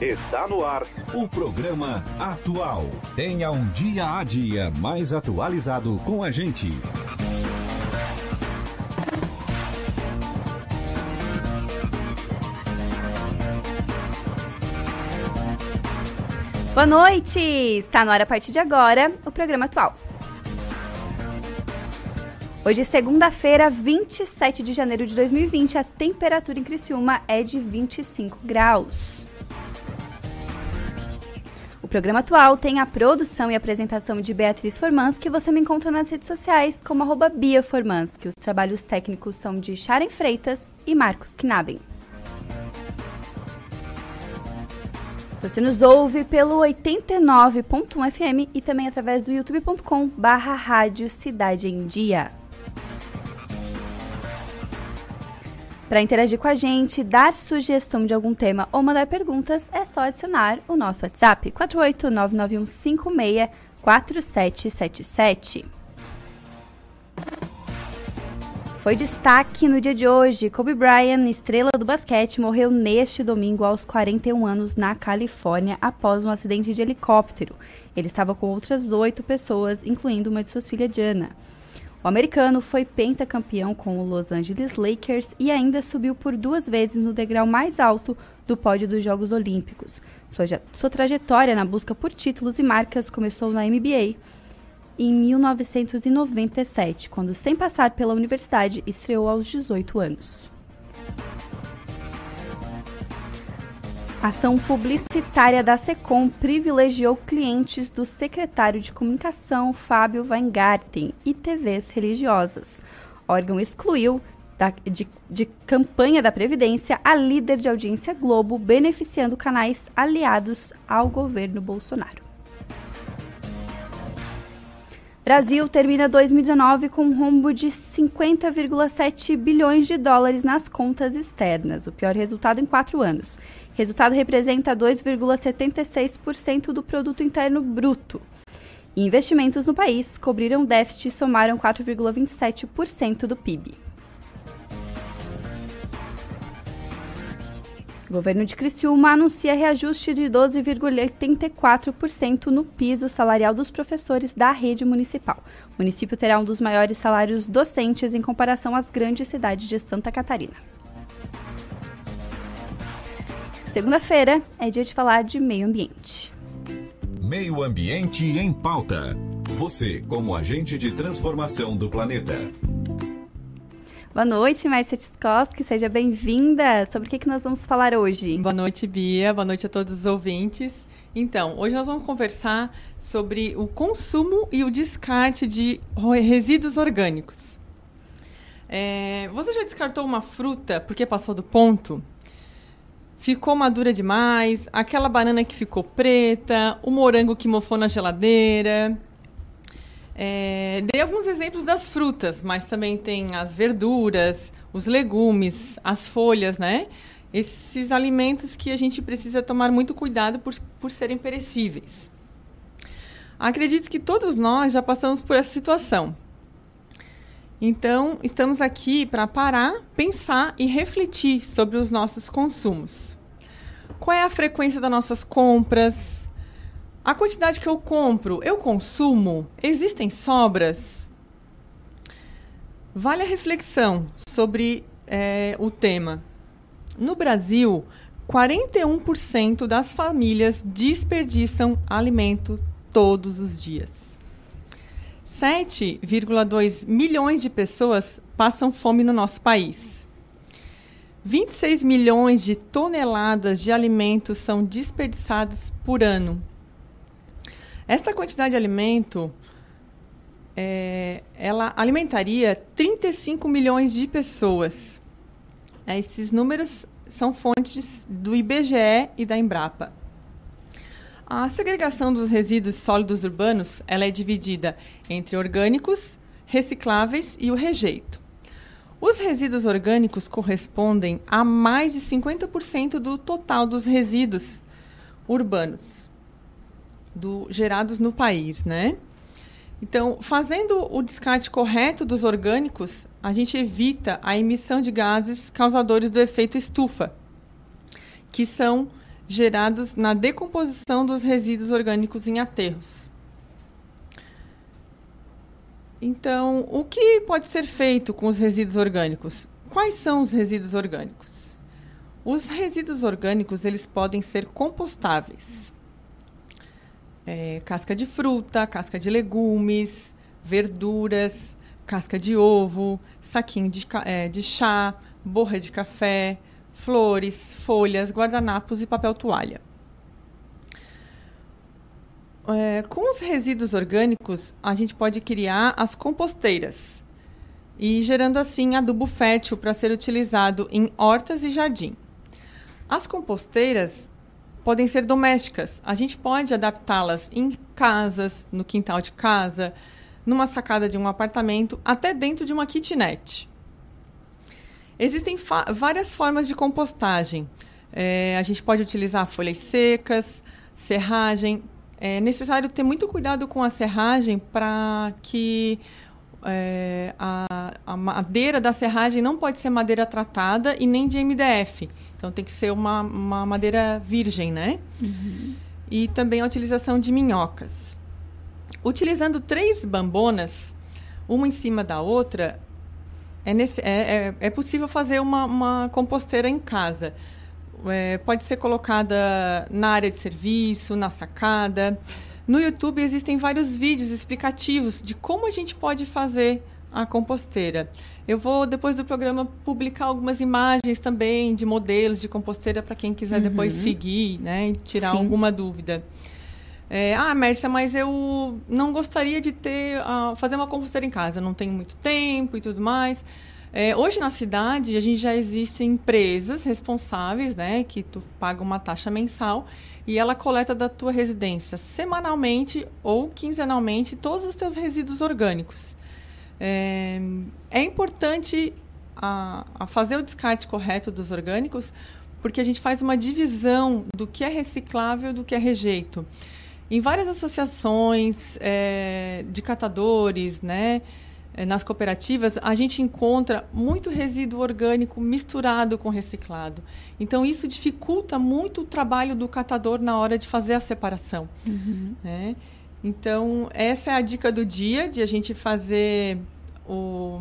Está no ar o programa Atual. Tenha um dia a dia mais atualizado com a gente. Boa noite! Está no ar a partir de agora o programa Atual. Hoje, segunda-feira, 27 de janeiro de 2020, a temperatura em Criciúma é de 25 graus. Programa atual tem a produção e apresentação de Beatriz Formans, que você me encontra nas redes sociais como arroba Bia Formans, que os trabalhos técnicos são de Sharon Freitas e Marcos Knaben. Você nos ouve pelo 89.1 FM e também através do youtube.com barra Rádio Cidade em Dia. Para interagir com a gente, dar sugestão de algum tema ou mandar perguntas, é só adicionar o nosso WhatsApp 48991564777. Foi destaque no dia de hoje. Kobe Bryant, estrela do basquete, morreu neste domingo aos 41 anos na Califórnia após um acidente de helicóptero. Ele estava com outras oito pessoas, incluindo uma de suas filhas Diana. O americano foi pentacampeão com o Los Angeles Lakers e ainda subiu por duas vezes no degrau mais alto do pódio dos Jogos Olímpicos. Sua, sua trajetória na busca por títulos e marcas começou na NBA em 1997, quando, sem passar pela universidade, estreou aos 18 anos. Ação publicitária da SECOM privilegiou clientes do secretário de Comunicação Fábio Weingarten e TVs religiosas. O órgão excluiu da, de, de campanha da Previdência a líder de audiência Globo, beneficiando canais aliados ao governo Bolsonaro. Brasil termina 2019 com um rombo de 50,7 bilhões de dólares nas contas externas, o pior resultado em quatro anos. Resultado representa 2,76% do produto interno bruto. investimentos no país cobriram déficit e somaram 4,27% do PIB. O governo de Criciúma anuncia reajuste de 12,84% no piso salarial dos professores da rede municipal. O município terá um dos maiores salários docentes em comparação às grandes cidades de Santa Catarina. Segunda-feira é dia de falar de meio ambiente. Meio Ambiente em Pauta. Você, como agente de transformação do planeta. Boa noite, Márcia Tskoski, seja bem-vinda. Sobre o que, que nós vamos falar hoje? Boa noite, Bia. Boa noite a todos os ouvintes. Então, hoje nós vamos conversar sobre o consumo e o descarte de resíduos orgânicos. É, você já descartou uma fruta porque passou do ponto? Ficou madura demais, aquela banana que ficou preta, o morango que mofou na geladeira. É, dei alguns exemplos das frutas, mas também tem as verduras, os legumes, as folhas, né? Esses alimentos que a gente precisa tomar muito cuidado por, por serem perecíveis. Acredito que todos nós já passamos por essa situação. Então, estamos aqui para parar, pensar e refletir sobre os nossos consumos. Qual é a frequência das nossas compras? A quantidade que eu compro, eu consumo? Existem sobras? Vale a reflexão sobre é, o tema. No Brasil, 41% das famílias desperdiçam alimento todos os dias. 7,2 milhões de pessoas passam fome no nosso país. 26 milhões de toneladas de alimentos são desperdiçados por ano. Esta quantidade de alimento é, ela alimentaria 35 milhões de pessoas. Esses números são fontes do IBGE e da Embrapa. A segregação dos resíduos sólidos urbanos ela é dividida entre orgânicos, recicláveis e o rejeito. Os resíduos orgânicos correspondem a mais de 50% do total dos resíduos urbanos do, gerados no país, né? Então, fazendo o descarte correto dos orgânicos, a gente evita a emissão de gases causadores do efeito estufa, que são gerados na decomposição dos resíduos orgânicos em aterros. Então, o que pode ser feito com os resíduos orgânicos? Quais são os resíduos orgânicos? Os resíduos orgânicos eles podem ser compostáveis. É, casca de fruta, casca de legumes, verduras, casca de ovo, saquinho de, é, de chá, borra de café, flores, folhas, guardanapos e papel toalha. É, com os resíduos orgânicos, a gente pode criar as composteiras e gerando assim adubo fértil para ser utilizado em hortas e jardim. As composteiras podem ser domésticas. A gente pode adaptá-las em casas, no quintal de casa, numa sacada de um apartamento, até dentro de uma kitnet. Existem várias formas de compostagem. É, a gente pode utilizar folhas secas, serragem. É necessário ter muito cuidado com a serragem para que é, a, a, madeira da serragem não pode ser madeira tratada e nem de MDF. Então tem que ser uma, uma madeira virgem, né? Uhum. E também a utilização de minhocas. Utilizando três bambonas, uma em cima da outra, é, nesse, é, é, é possível fazer uma, uma composteira em casa. É, pode ser colocada na área de serviço, na sacada. No YouTube existem vários vídeos explicativos de como a gente pode fazer a composteira. Eu vou, depois do programa, publicar algumas imagens também de modelos de composteira para quem quiser uhum. depois seguir né, e tirar Sim. alguma dúvida. É, ah, Mércia, mas eu não gostaria de ter uh, fazer uma composteira em casa, não tenho muito tempo e tudo mais. É, hoje na cidade a gente já existem empresas responsáveis, né, que tu paga uma taxa mensal e ela coleta da tua residência semanalmente ou quinzenalmente todos os teus resíduos orgânicos. É, é importante a, a fazer o descarte correto dos orgânicos porque a gente faz uma divisão do que é reciclável do que é rejeito. Em várias associações é, de catadores, né, nas cooperativas, a gente encontra muito resíduo orgânico misturado com reciclado. Então, isso dificulta muito o trabalho do catador na hora de fazer a separação. Uhum. Né? Então, essa é a dica do dia, de a gente fazer o,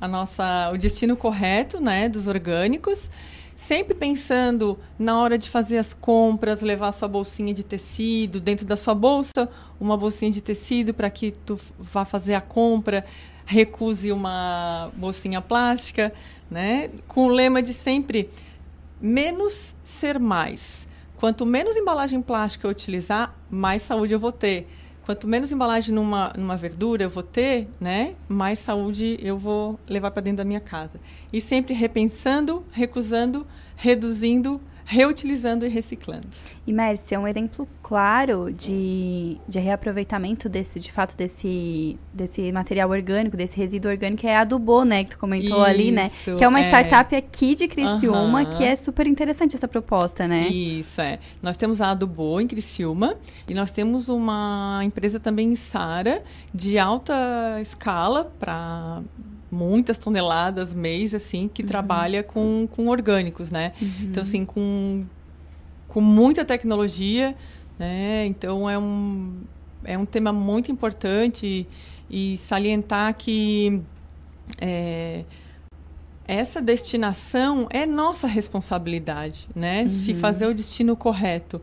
a nossa, o destino correto né, dos orgânicos sempre pensando na hora de fazer as compras, levar sua bolsinha de tecido, dentro da sua bolsa, uma bolsinha de tecido para que tu vá fazer a compra, recuse uma bolsinha plástica, né? Com o lema de sempre menos ser mais. Quanto menos embalagem plástica eu utilizar, mais saúde eu vou ter. Quanto menos embalagem numa, numa verdura eu vou ter, né, mais saúde eu vou levar para dentro da minha casa. E sempre repensando, recusando, reduzindo reutilizando e reciclando. E Mércia, um exemplo claro de, de reaproveitamento desse, de fato, desse, desse material orgânico, desse resíduo orgânico é a Adubo, né, que tu comentou Isso, ali, né? Que é uma é. startup aqui de Criciúma, que é super interessante essa proposta, né? Isso, é. Nós temos a Adubo em Criciúma e nós temos uma empresa também em Sara, de alta escala para muitas toneladas mês, assim, que uhum. trabalha com, com orgânicos, né? Uhum. Então, assim, com, com muita tecnologia, né? Então, é um, é um tema muito importante e, e salientar que é, essa destinação é nossa responsabilidade, né? Uhum. Se fazer o destino correto.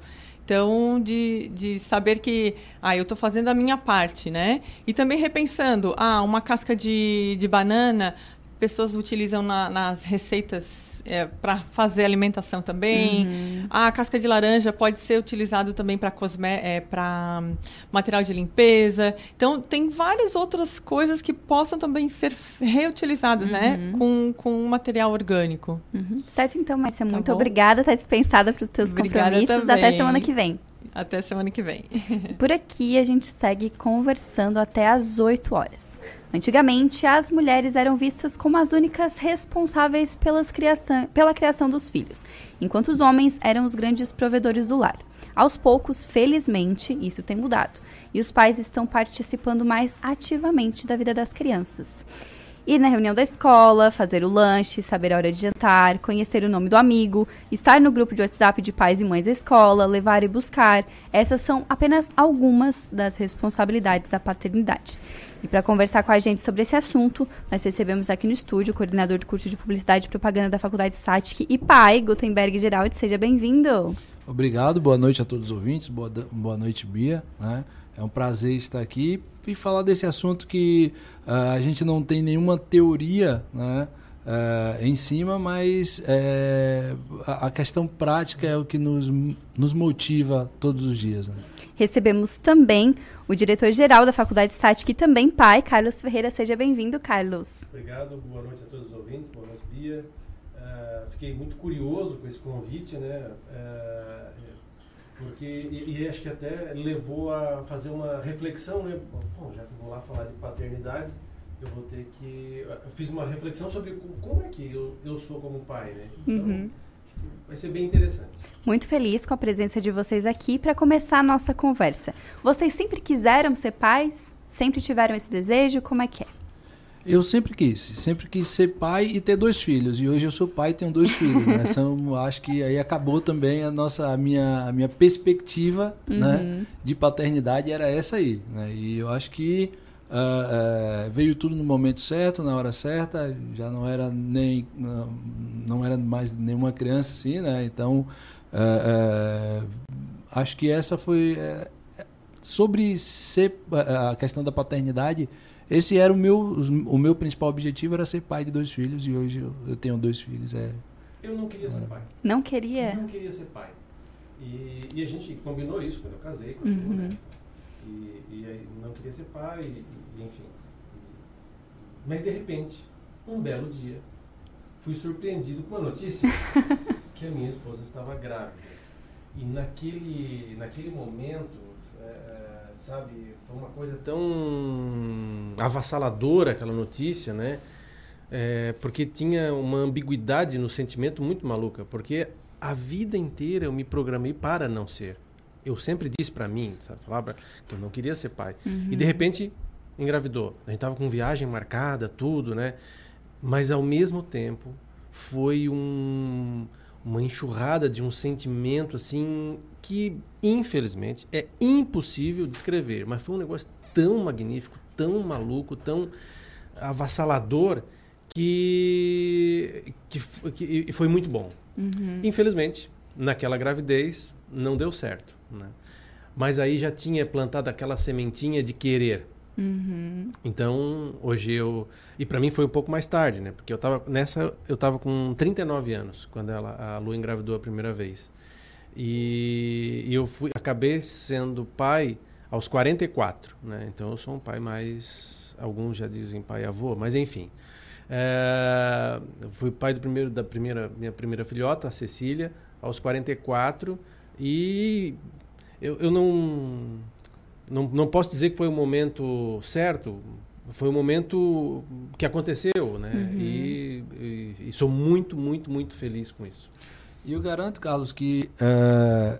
Então, de, de saber que, ah, eu estou fazendo a minha parte, né? E também repensando, ah, uma casca de, de banana, pessoas utilizam na, nas receitas é, para fazer alimentação também. Uhum. A casca de laranja pode ser utilizado também para é, para material de limpeza. Então tem várias outras coisas que possam também ser reutilizadas, né, uhum. né, com, com material orgânico. Uhum. Certo, então, Márcia, tá muito bom? obrigada, está dispensada para os teus obrigada compromissos. Também. Até semana que vem. Até semana que vem. Por aqui a gente segue conversando até às 8 horas. Antigamente, as mulheres eram vistas como as únicas responsáveis criação, pela criação dos filhos, enquanto os homens eram os grandes provedores do lar. Aos poucos, felizmente, isso tem mudado e os pais estão participando mais ativamente da vida das crianças. Ir na reunião da escola, fazer o lanche, saber a hora de jantar, conhecer o nome do amigo, estar no grupo de WhatsApp de pais e mães da escola, levar e buscar. Essas são apenas algumas das responsabilidades da paternidade. E para conversar com a gente sobre esse assunto, nós recebemos aqui no estúdio o coordenador do curso de Publicidade e Propaganda da Faculdade Satic e pai, Gutenberg Geraldi. Seja bem-vindo. Obrigado, boa noite a todos os ouvintes, boa, boa noite, Bia. Né? É um prazer estar aqui e falar desse assunto que uh, a gente não tem nenhuma teoria né, uh, em cima, mas é, a, a, questão prática é o que nos, nos motiva todos os dias. Né? Recebemos também o diretor-geral da Faculdade SATIC e também pai, Carlos Ferreira. Seja bem-vindo, Carlos. Obrigado, boa noite a todos os ouvintes, boa noite, Bia. Uh, fiquei muito curioso com esse convite, né? Uh, porque, e, e, acho que até levou a fazer uma reflexão, né? Bom, já que eu vou lá falar de paternidade, eu vou ter que... Eu fiz uma reflexão sobre como é que eu, eu sou como pai, né? Então, uhum. vai ser bem interessante. Muito feliz com a presença de vocês aqui para começar a nossa conversa. Vocês sempre quiseram ser pais? Sempre tiveram esse desejo? Como é que é? Eu sempre quis, sempre quis ser pai e ter dois filhos. E hoje eu sou pai e tenho dois filhos. Né? São, acho que aí acabou também a nossa, a minha, a minha perspectiva né, uhum. né, de paternidade era essa aí. Né? E eu acho que Uh, uh, veio tudo no momento certo, na hora certa, já não era nem não, não era mais nenhuma criança assim, né? Então uh, acho que essa foi eh, sobre ser a questão da paternidade. Esse era o meu o meu principal objetivo era ser pai de dois filhos e hoje eu, eu tenho dois filhos. É. Eu não queria ser pai. Não queria. Eu não queria ser pai. E, e, a gente combinou isso quando eu casei, quando uhum. eu, né? E, e aí não queria ser pai, e, e enfim. Mas de repente, um belo dia, fui surpreendido com uma notícia que a minha esposa estava grávida. E naquele, naquele momento, é, é, sabe, foi uma coisa tão avassaladora aquela notícia, né? É, porque tinha uma ambiguidade no sentimento muito maluca. Porque a vida inteira eu me programei para não ser eu sempre disse para mim, sabe, falava que eu não queria ser pai. Uhum. E de repente engravidou. A gente tava com viagem marcada, tudo, né? Mas ao mesmo tempo foi um, uma enxurrada de um sentimento assim que infelizmente é impossível descrever, mas foi um negócio tão magnífico, tão maluco, tão avassalador que que, que foi muito bom. Uhum. Infelizmente, naquela gravidez não deu certo. Né? Mas aí já tinha plantado aquela sementinha de querer. Uhum. Então, hoje eu. E para mim foi um pouco mais tarde, né? Porque eu tava nessa. Eu tava com 39 anos quando ela, a Lu engravidou a primeira vez. E, e eu fui, acabei sendo pai aos 44, né? Então eu sou um pai mais. Alguns já dizem pai avô, mas enfim. É, fui pai do primeiro, da primeira, minha primeira filhota, a Cecília, aos 44. E eu, eu não, não, não posso dizer que foi o momento certo, foi o momento que aconteceu, né? Uhum. E, e, e, sou muito, muito, muito feliz com isso. E eu garanto, Carlos, que é,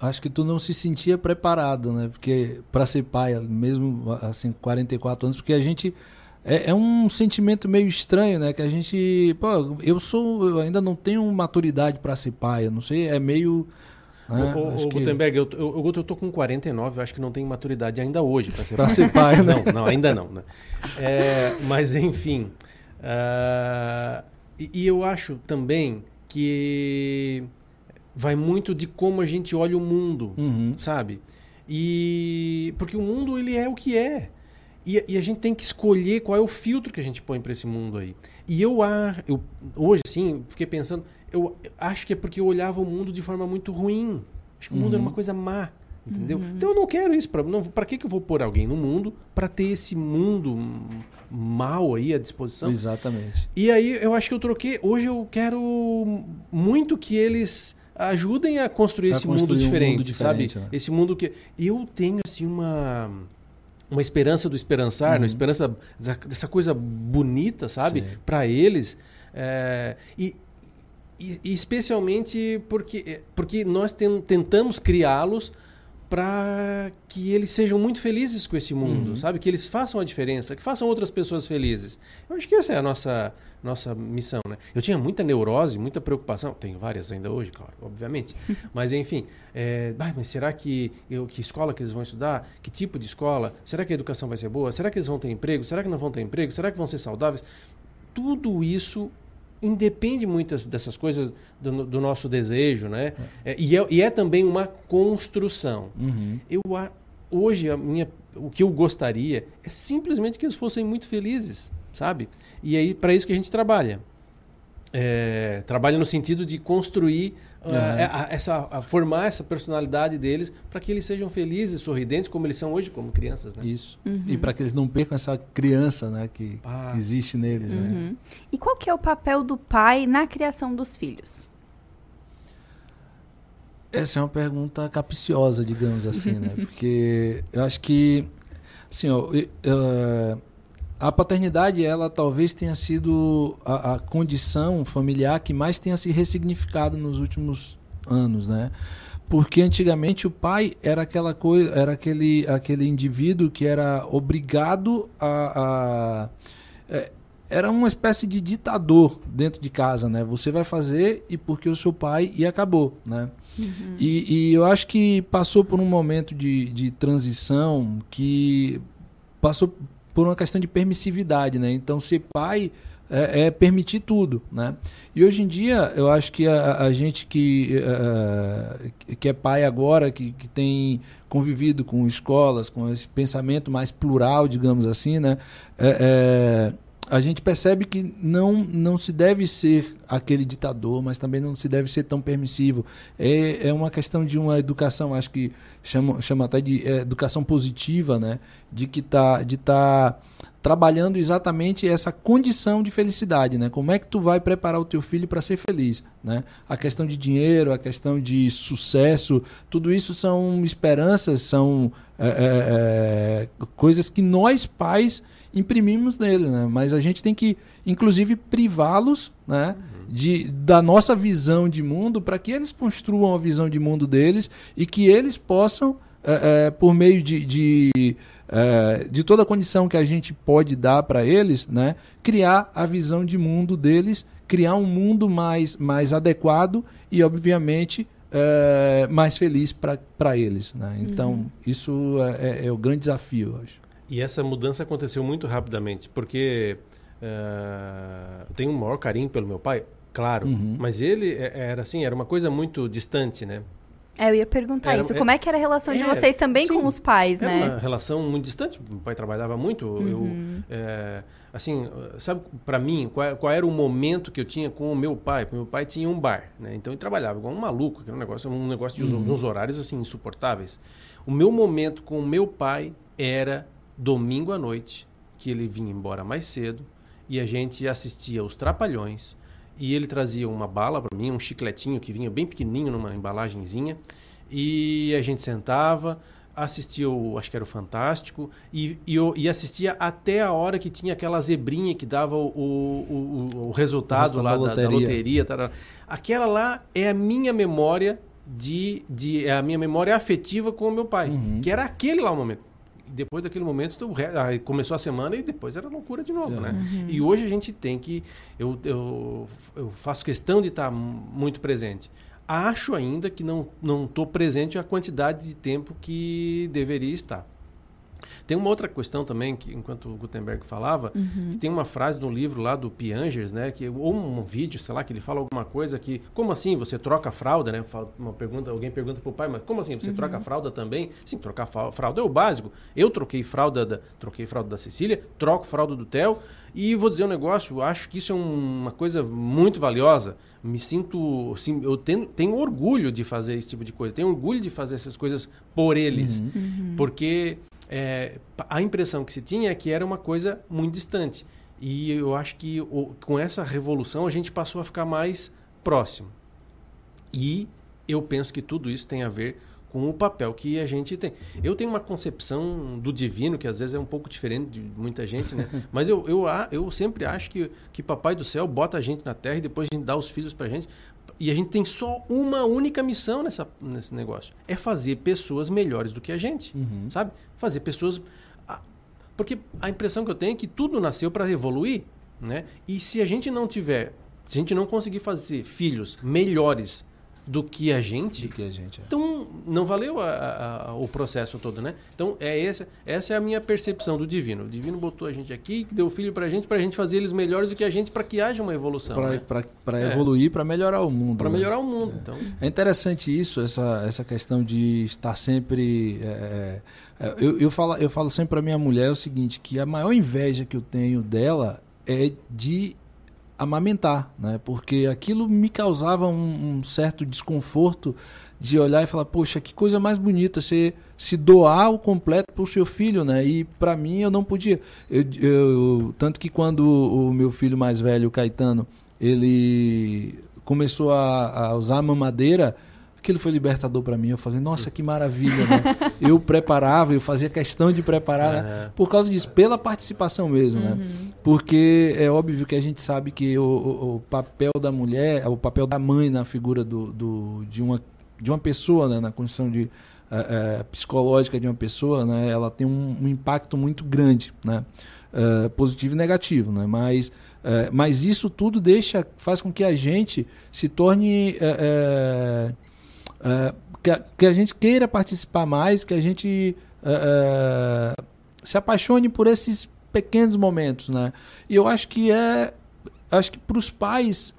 acho que tu não se sentia preparado, né? Porque para ser pai, mesmo assim, 44 anos, porque a gente é, é, um sentimento meio estranho, né? Que a gente, pô, eu sou, eu ainda não tenho maturidade para ser pai, eu não sei, é meio é, o, o, Gutenberg, eu, eu, eu, tô com 49, eu acho que não tenho maturidade ainda hoje para ser pra pai. ser pai, né? Não, não, ainda não. Né? É, mas, enfim. Uh, e, e eu acho também que vai muito de como a gente olha o mundo, uhum. sabe? E porque o mundo ele é o que é. E, e, a gente tem que escolher qual é o filtro que a gente põe para esse mundo aí. E eu, eu hoje assim, fiquei pensando, eu acho que é porque eu olhava o mundo de forma muito ruim. Acho que uhum. o mundo era uma uhum. coisa má, entendeu? Uhum. Então eu não quero isso para não para que que eu vou pôr alguém no mundo para ter esse mundo mal aí à disposição? Exatamente. E aí eu acho que eu troquei, hoje eu quero muito que eles ajudem a construir pra esse construir mundo diferente, um mundo diferente sabe? Né? Esse mundo que eu tenho assim uma uma esperança do esperançar, uhum. uma esperança dessa coisa bonita, sabe? Para eles. É, e, e, especialmente porque, porque nós tem, tentamos criá-los para que eles sejam muito felizes com esse mundo, uhum. sabe? Que eles façam a diferença, que façam outras pessoas felizes. Eu acho que essa é a nossa nossa missão, né? Eu tinha muita neurose, muita preocupação, tenho várias ainda hoje, claro, obviamente. mas enfim, é, ah, mas será que eu, que escola que eles vão estudar? Que tipo de escola? Será que a educação vai ser boa? Será que eles vão ter emprego? Será que não vão ter emprego? Será que vão ser saudáveis? Tudo isso independe muitas dessas coisas do, do nosso desejo, né? É. É, e, é, e, é, também uma construção. Uhum. Eu hoje a minha, o que eu gostaria é simplesmente que eles fossem muito felizes, sabe? E aí para isso que a gente trabalha. É, trabalha no sentido de construir uhum. a, essa, a formar essa personalidade deles para que eles sejam felizes, sorridentes, como eles são hoje como crianças, né? Isso. Uhum. E para que eles não percam essa criança, né, que, ah, que existe neles, né? uhum. né? E qual que é o papel do pai na criação dos filhos? Essa é uma pergunta capciosa, digamos assim, né? Porque eu acho que, assim, ó, uh, a paternidade, ela talvez tenha sido a, a, condição familiar que mais tenha se ressignificado nos últimos anos, né? Porque antigamente o pai era aquela coisa, era aquele, aquele indivíduo que era obrigado a, a é, era uma espécie de ditador dentro de casa, né? Você vai fazer e porque o seu pai e acabou, né? Uhum. E, e, eu acho que passou por um momento de, de transição que passou por uma questão de permissividade, né? Então, ser pai é, é, permitir tudo, né? E hoje em dia, eu acho que a, a gente que, uh, que é pai agora, que, que tem convivido com escolas, com esse pensamento mais plural, digamos assim, né? É, é, a gente percebe que não, não se deve ser aquele ditador, mas também não se deve ser tão permissivo. É, é uma questão de uma educação, acho que chama, chama até de é, educação positiva, né? De que tá, de tá trabalhando exatamente essa condição de felicidade, né? Como é que tu vai preparar o teu filho para ser feliz, né? A questão de dinheiro, a questão de sucesso, tudo isso são esperanças, são é, é, é coisas que nós pais imprimimos nele, né? Mas a gente tem que, inclusive, privá-los, né? De, da nossa visão de mundo para que eles construam a visão de mundo deles e que eles possam, é, é, por meio de, de, é, de toda a condição que a gente pode dar para eles, né? criar a visão de mundo deles, criar um mundo mais, mais adequado e, obviamente, mais feliz para eles. Né? Então, uhum. isso é, é, é, o grande desafio, eu acho. E essa mudança aconteceu muito rapidamente, porque uh, eu tenho um maior carinho pelo meu pai, claro, uhum. mas ele é, era assim, era uma coisa muito distante, né? É, eu ia perguntar era, isso. Como é, é que era a relação é, de vocês também sim, com os pais, era né? uma relação muito distante. Meu pai trabalhava muito. Uhum. Eu, é, assim, sabe, para mim, qual, qual, era o momento que eu tinha com o meu pai? Porque meu pai tinha um bar, né? Então ele trabalhava igual um maluco, que era um negócio, um negócio de uhum. uns horários assim insuportáveis. O meu momento com o meu pai era domingo à noite, que ele vinha embora mais cedo, e a gente assistia os Trapalhões, e ele trazia uma bala para mim, um chicletinho que vinha bem pequenininho numa embalagenzinha, e a gente sentava, assistia o, acho que era o Fantástico, e, e, e assistia até a hora que tinha aquela zebrinha que dava o, o, o resultado lá da loteria. Da, loteria Aquela lá é a minha memória de, de é a minha memória afetiva com o meu pai, uhum. que era aquele lá o momento depois daquele momento começou a semana e depois era loucura de novo, né? Uhum. E hoje a gente tem que eu, eu, eu faço questão de estar muito presente. Acho ainda que não não estou presente a quantidade de tempo que deveria estar. Tem uma outra questão também, que enquanto o Gutenberg falava, uhum. que tem uma frase no livro lá do Piangers, né, que, ou um vídeo, sei lá, que ele fala alguma coisa que, como assim, você troca a fralda, né? Uma pergunta, alguém pergunta pro pai, mas como assim, você uhum. troca a fralda também? Sim, trocar fralda é o básico. Eu troquei fralda da, troquei fralda da Cecília, troco fralda do Theo, e vou dizer um negócio, acho que isso é uma coisa muito valiosa. Me sinto, assim, eu tenho, tenho orgulho de fazer esse tipo de coisa, tenho orgulho de fazer essas coisas por eles, uhum. uhum. porque é, a impressão que se tinha é que era uma coisa muito distante. E eu acho que o, com essa revolução a gente passou a ficar mais próximo. E eu penso que tudo isso tem a ver com o papel que a gente tem. Eu tenho uma concepção do divino que às vezes é um pouco diferente de muita gente, né? Mas eu, eu, eu sempre acho que, que Papai do Céu bota a gente na Terra e depois a gente dá os filhos pra gente. E a gente tem só uma única missão nessa, nesse negócio: é fazer pessoas melhores do que a gente, uhum. sabe? Fazer pessoas. Porque a impressão que eu tenho é que tudo nasceu para evoluir, né? E se a gente não tiver, se a gente não conseguir fazer filhos melhores do que a gente, que a gente é. então não valeu a, a, o processo todo, né? Então é essa, essa é a minha percepção do divino. O divino botou a gente aqui, que deu filho para a gente, para a gente fazer eles melhores do que a gente, para que haja uma evolução. Para né? é. evoluir, para melhorar o mundo. Para né? melhorar o mundo. É. Então é interessante isso, essa, essa questão de estar sempre. É, é, eu, eu falo eu falo sempre para minha mulher o seguinte, que a maior inveja que eu tenho dela é de amamentar, né? Porque aquilo me causava um, um, certo desconforto de olhar e falar, poxa, que coisa mais bonita você se doar o completo para o seu filho, né? E para mim eu não podia. Eu, eu, tanto que quando o meu filho mais velho, o Caetano, ele começou a, a usar a mamadeira, aquilo foi libertador para mim. Eu falei, nossa, que maravilha, né? eu preparava, eu fazia questão de preparar, né? por causa disso, pela participação mesmo, né? uhum. né? Porque é óbvio que a gente sabe que o, o, o, papel da mulher, o papel da mãe na figura do, do de, uma, de uma pessoa, né? na condição de é, é, psicológica de uma pessoa, né? Ela tem um, um impacto muito grande, né? É, positivo e negativo, né? Mas, é, mas isso tudo deixa, faz com que a gente se torne é, é, uh, que, a, que, a, gente queira participar mais, que a gente uh, se apaixone por esses pequenos momentos, né? E eu acho que é, acho que para os pais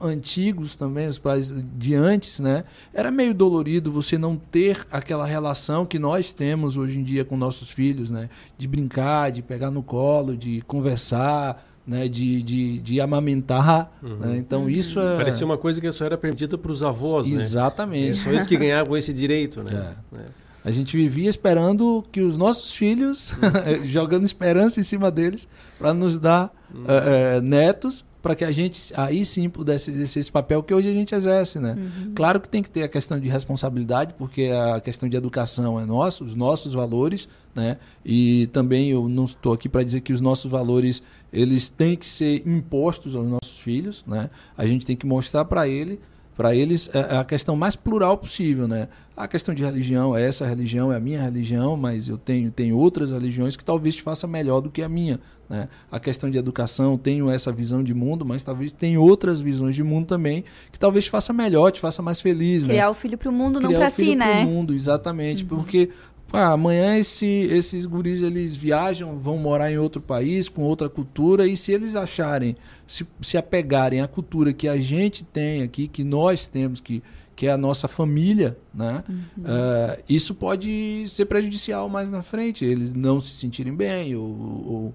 antigos também, os pais de antes, né? Era meio dolorido você não ter aquela relação que nós temos hoje em dia com nossos filhos, né? De brincar, de pegar no colo, de conversar, né, de, de, de amamentar. Uhum. Né? Então isso é... Parecia uma coisa que só era permitida para os avós, Exatamente. né? Exatamente. Só eles que ganhavam esse direito, né? É. É. A gente vivia esperando que os nossos filhos, uhum. jogando esperança em cima deles, para nos dar uhum. é, netos para que a gente aí sim pudesse exercer esse papel que hoje a gente exerce, né? Uhum. Claro que tem que ter a questão de responsabilidade, porque a questão de educação é nossa, os nossos valores, né? E também eu não estou aqui para dizer que os nossos valores eles têm que ser impostos aos nossos filhos, né? A gente tem que mostrar para ele para eles é, é a questão mais plural possível, né? A questão de religião, é essa religião, é a minha religião, mas eu tenho, tenho outras religiões que talvez te faça melhor do que a minha, né? A questão de educação, tenho essa visão de mundo, mas talvez tem outras visões de mundo também que talvez te faça melhor, te faça mais feliz, né? Criar né? o filho para o mundo, Criar não para si, né? Criar o mundo, exatamente, uhum. porque ah, amanhã esse, esses guris eles viajam, vão morar em outro país, com outra cultura, e se eles acharem, se, se apegarem à cultura que a gente tem aqui, que nós temos, que, que é a nossa família, né? Uhum. Uh, isso pode ser prejudicial mais na frente, eles não se sentirem bem ou, ou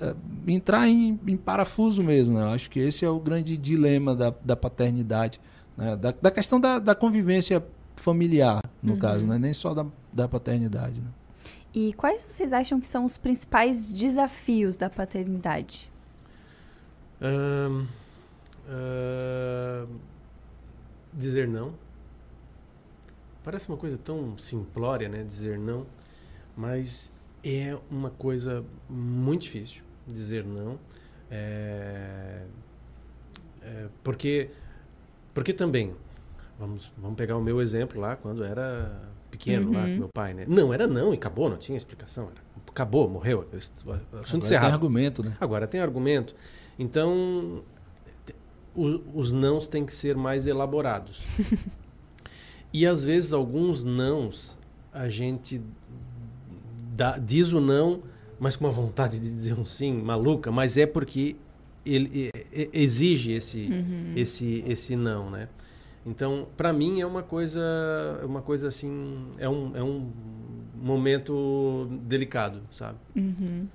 uh, entrar em, em, parafuso mesmo. Né? Acho que esse é o grande dilema da, da paternidade, né? da, da questão da, da convivência familiar, no uhum. caso, né? nem só da, da paternidade. Né? E quais vocês acham que são os principais desafios da paternidade? Um, uh, dizer não. Parece uma coisa tão simplória, né? Dizer não, mas é uma coisa muito difícil dizer não. É, é, porque, porque também Vamos, vamos pegar o meu exemplo lá, quando era pequeno, uhum. lá com meu pai, né? Não, era não e acabou, não tinha explicação. Era, acabou, morreu. Assunto Agora encerrado. tem argumento, né? Agora tem argumento. Então, o, os nãos têm que ser mais elaborados. e às vezes alguns nãos a gente dá, diz o não, mas com uma vontade de dizer um sim, maluca, mas é porque ele exige esse, uhum. esse, esse não, né? Então, para mim é uma coisa, é uma coisa assim, é um, é um momento delicado, sabe? Uhum.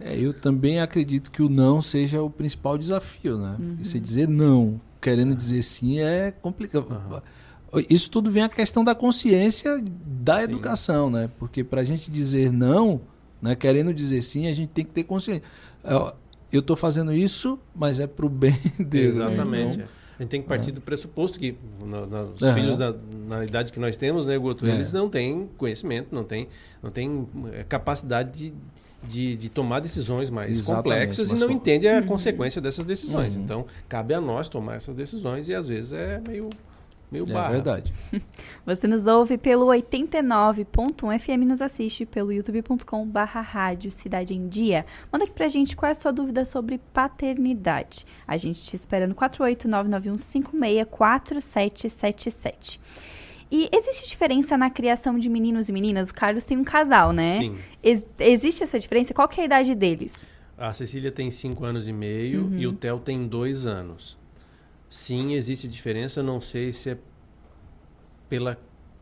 É, eu também acredito que o não seja o principal desafio, né? Uhum. Você dizer não, querendo uhum. dizer sim, é complicado. Uhum. Isso tudo vem a questão da consciência da sim. educação, né? Porque para a gente dizer não, né, querendo dizer sim, a gente tem que ter consciência. Eu estou fazendo isso, mas é para o bem dele. Exatamente. Né? Então, A gente tem que partir é. do pressuposto que no, no, os Aham. filhos da, na idade que nós temos, né, Guto, É. eles não têm conhecimento, não têm, não têm eh, capacidade de, de, de tomar decisões mais Exatamente, complexas e não com- entende a consequência dessas decisões. Uhum. Então, cabe a nós tomar essas decisões e às vezes é meio, meio É barra. verdade. Você nos ouve pelo 89.1 FM, nos assiste pelo youtube.com barra rádio Cidade em Dia. Manda aqui pra gente qual é a sua dúvida sobre paternidade. A gente te espera no 48991564777. E existe diferença na criação de meninos e meninas? O Carlos tem um casal, né? Sim. Ex- existe essa diferença? Qual que é a idade deles? A Cecília tem 5 anos e meio e o Theo tem 2 anos. Sim, existe diferença, não sei se é pela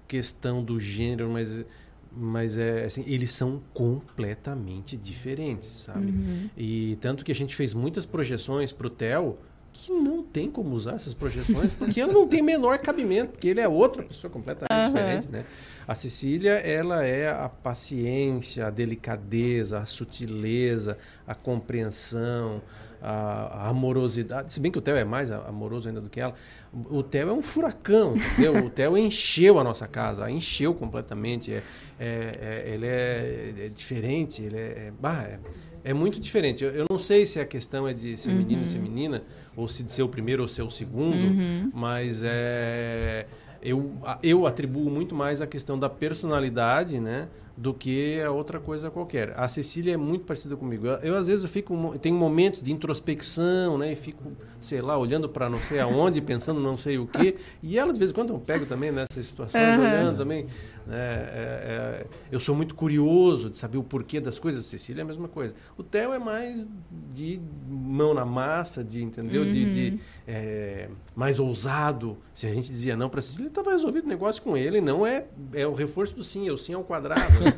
questão do gênero, mas, mas é assim, eles são completamente diferentes, sabe? E tanto que a gente fez muitas projeções pro Theo que não tem como usar essas projeções, porque ela não tem menor cabimento, porque ele é outra pessoa completamente diferente, né? A Cecília, ela é a paciência, a delicadeza, a sutileza, a compreensão, a, a amorosidade. Se bem que o Theo é mais amoroso ainda do que ela. O Theo é um furacão, entendeu? o Theo encheu a nossa casa, encheu completamente. É, é- é- ele é, é diferente, ele é, bah, é, é muito diferente. Eu, eu não sei se a questão é de ser menino ou ser menina, ou se de ser o primeiro ou ser o segundo, mas é eu, eu atribuo muito mais a questão da personalidade, né? Do que a outra coisa qualquer. A Cecília é muito parecida comigo. Eu, eu, às vezes, eu fico, tenho momentos de introspecção, né? E fico, sei lá, olhando para não sei aonde, pensando não sei o quê. E ela, de vez em quando, eu pego também nessas situações, olhando também. né, é- é- eu sou muito curioso de saber o porquê das coisas. Cecília é a mesma coisa. O Theo é mais de mão na massa, de, entendeu? De, de, é, mais ousado. Se a gente dizia não para Cecília, estava resolvido o negócio com ele. Não é, é o reforço do sim, é o sim ao quadrado. né?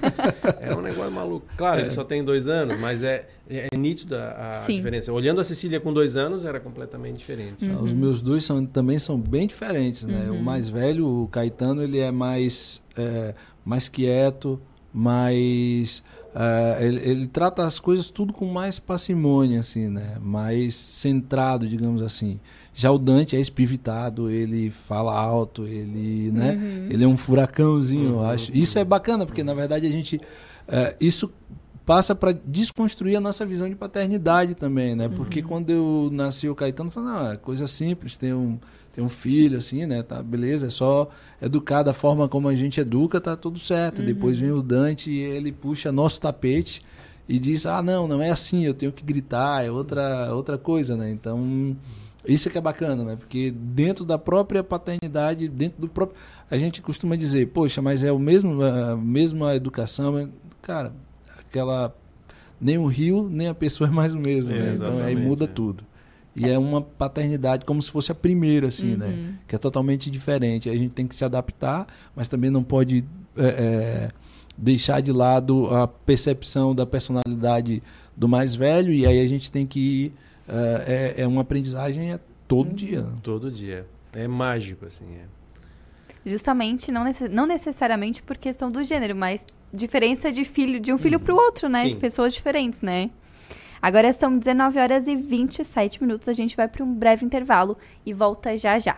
é um negócio maluco. Claro, ele só tem dois anos, mas é, é, é nítida a Sim. diferença. Olhando a Cecília com dois anos, era completamente diferente. sabe? Os meus dois são, também são bem diferentes, né? O mais velho, o Caetano, ele é mais, é, mais quieto, mais... é, ele, ele trata as coisas tudo com mais parcimônia, assim, né? Mais centrado, digamos assim. Já o Dante é espivitado, ele fala alto, ele, né? Ele é um furacãozinho, eu acho. Isso é bacana, porque, na verdade, a gente... é, isso passa para desconstruir a nossa visão de paternidade também, né? Porque quando eu nasci o Caetano, falei, não, é coisa simples, tem um, tem um filho, assim, né? Tá, beleza, é só educar da forma como a gente educa, tá tudo certo. Depois vem o Dante e ele puxa nosso tapete e diz, ah, não, não é assim, eu tenho que gritar, é outra, outra coisa, né? Então, isso é que é bacana, né? Porque dentro da própria paternidade, dentro do próprio... A gente costuma dizer, poxa, mas é o mesmo, a mesma educação, mas, cara, aquela... Nem o rio, nem a pessoa é mais o mesmo, É, né? Então aí muda é. tudo. E é uma paternidade como se fosse a primeira, assim, né? Que é totalmente diferente. A gente tem que se adaptar, mas também não pode é, é, deixar de lado a percepção da personalidade do mais velho. E aí a gente tem que ir. É, é, é uma aprendizagem todo dia. Todo dia. É mágico, assim. É. Justamente, não, necess- não necessariamente por questão do gênero, mas diferença de filho de um filho para o outro, né? Sim. Pessoas diferentes, né? Agora são 19 horas e 27 minutos. A gente vai para um breve intervalo e volta já já.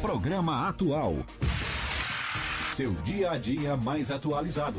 Programa Atual. Seu dia a dia mais atualizado.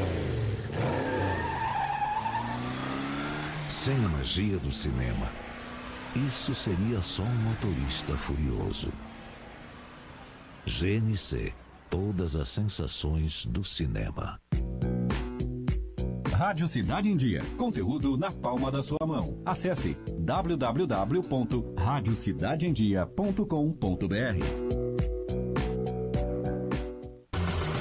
Sem a magia do cinema, isso seria só um motorista furioso. GNC Todas as sensações do cinema. Rádio Cidade em Dia. Conteúdo na palma da sua mão. Acesse www.radiocidadeemdia.com.br.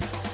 Bye.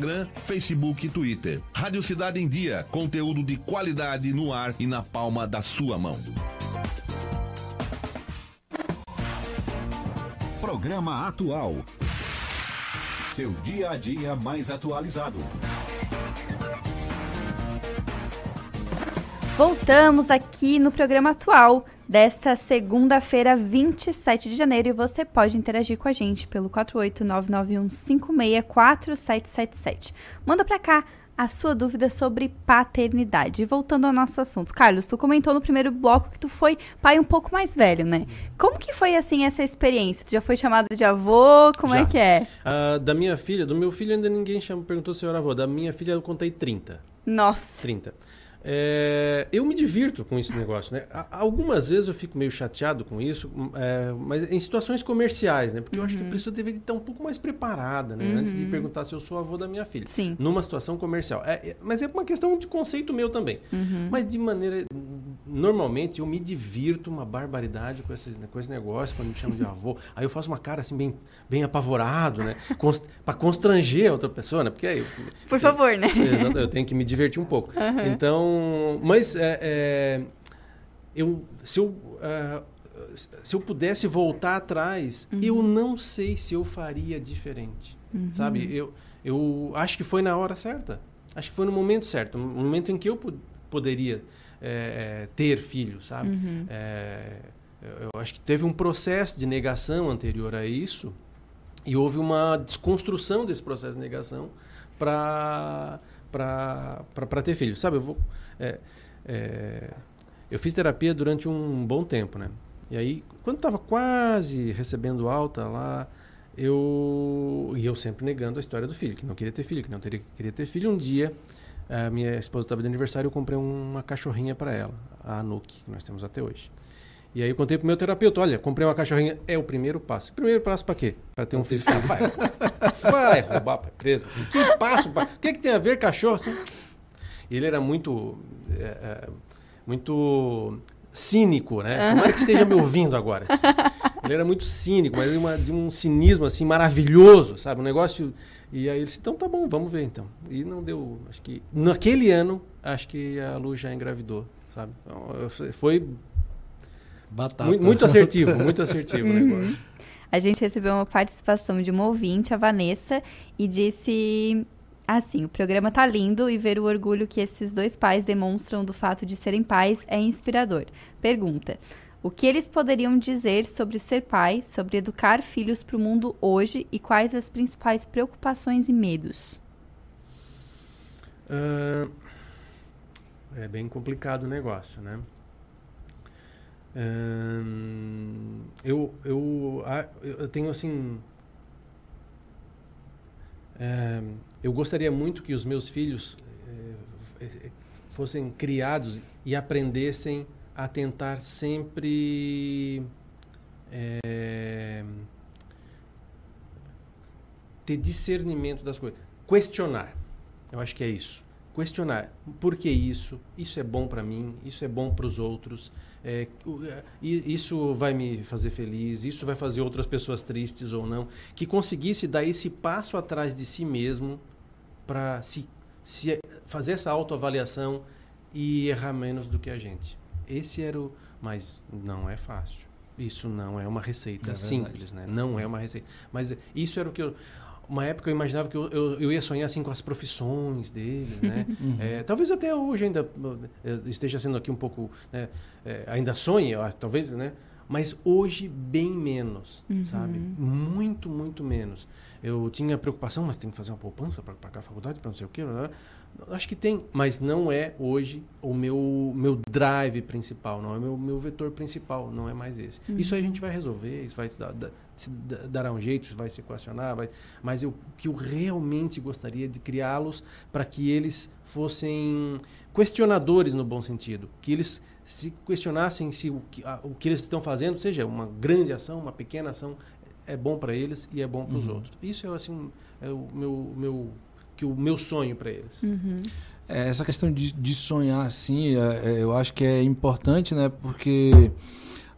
Instagram, Facebook e Twitter. Rádio Cidade em Dia, conteúdo de qualidade no ar e na palma da sua mão. Programa Atual. Seu dia a dia mais atualizado. Voltamos aqui no programa atual desta segunda-feira, 27 de janeiro, e você pode interagir com a gente pelo 48991564777. Manda para cá a sua dúvida sobre paternidade. E voltando ao nosso assunto. Carlos, tu comentou no primeiro bloco que tu foi pai um pouco mais velho, né? Como que foi, assim, essa experiência? Tu já foi chamado de avô? Como é Já. é que é? Ah, da minha filha, do meu filho ainda ninguém chama, perguntou se eu era avô. Da minha filha eu contei 30. Nossa. 30. É, eu me divirto com esse negócio, né? Algumas vezes eu fico meio chateado com isso, hum, é, mas em situações comerciais, né? Porque eu acho que a pessoa deveria estar um pouco mais preparada, né? Antes de perguntar se eu sou avô da minha filha. Sim. Numa situação comercial. É, é, mas é uma questão de conceito meu também. Mas de maneira. Normalmente eu me divirto uma barbaridade com esse, com esse negócio, quando me chamam de avô. Aí eu faço uma cara assim, bem, bem apavorado, né? Const, para constranger a outra pessoa, né? Porque aí. Por favor, né? Exato, eu tenho que me divertir um pouco. Então, mas é, é, eu, se, eu, ah, se eu pudesse voltar atrás, eu não sei se eu faria diferente. Sabe? Eu, eu acho que foi na hora certa. Acho que foi no momento certo. No momento em que eu po- poderia é, é, ter filho, sabe? É, eu eu acho que teve um processo de negação anterior a isso e houve uma desconstrução desse processo de negação para para ter filho. Sabe, eu vou é, é, eu fiz terapia durante um bom tempo, né? E aí, quando estava quase recebendo alta lá, eu e eu sempre negando a história do filho, que não queria ter filho, que não teria, queria ter filho. Um dia, a minha esposa estava de aniversário, eu comprei uma cachorrinha para ela, a Anuki, que nós temos até hoje. E aí eu contei pro meu terapeuta, olha, comprei uma cachorrinha, é o primeiro passo. Primeiro passo para quê? Para ter um filho. Vai, vai roubar pra empresa. Que passo? O que, que tem a ver cachorro? Ele era muito, é, é, muito cínico, né? Tomara que esteja me ouvindo agora. assim. Ele era muito cínico, mas de, uma- de um cinismo assim maravilhoso, sabe? Um negócio. E aí ele disse, então tá bom, vamos ver então. E não deu, acho que naquele ano, acho que a Lu já engravidou, sabe? Então, foi Batata. muito, muito assertivo, muito assertivo o negócio. A gente recebeu uma participação de uma ouvinte, a Vanessa, e disse assim: o programa tá lindo e ver o orgulho que esses dois pais demonstram do fato de serem pais é inspirador. Pergunta: o que eles poderiam dizer sobre ser pai, sobre educar filhos para o mundo hoje e quais as principais preocupações e medos? Ah, é bem complicado o negócio, né? Ahn, eu, eu, eu tenho assim. eh, eu gostaria muito que os meus filhos eh, eh, fossem criados e aprendessem a tentar sempre. eh, ter discernimento das coisas. Questionar. Eu acho que é isso. Questionar. Por que isso? Isso é bom para mim? Isso é bom para os outros? É, isso vai me fazer feliz? Isso vai fazer outras pessoas tristes ou não? Que conseguisse dar esse passo atrás de si mesmo para se, se fazer essa autoavaliação e errar menos do que a gente. Esse era o. Mas não é fácil. Isso não é uma receita é simples, né? Não é uma receita. Mas isso era o que eu uma época eu imaginava que eu, eu, eu, ia sonhar assim com as profissões deles, né? Uhum. É, talvez até hoje ainda esteja sendo aqui um pouco, né? é, ainda sonhe, talvez, né? Mas hoje bem menos, uhum. sabe? Muito, muito menos. Eu tinha preocupação, mas tem que fazer uma poupança para pagar a faculdade, para não sei o quê. Acho que tem, mas não é hoje o meu, meu drive principal, não é o meu, meu vetor principal, não é mais esse. Uhum. Isso aí a gente vai resolver, isso vai se, dar, se dará um jeito, isso vai se equacionar, vai, mas o que eu realmente gostaria de criá-los para que eles fossem questionadores no bom sentido, que eles se questionassem se o que, a, o que eles estão fazendo, seja uma grande ação, uma pequena ação, é bom para eles e é bom para os uhum. outros. Isso é assim é o meu, meu que o meu sonho para eles. Uhum. É, essa questão de, de sonhar assim, é, é, eu acho que é importante, né? Porque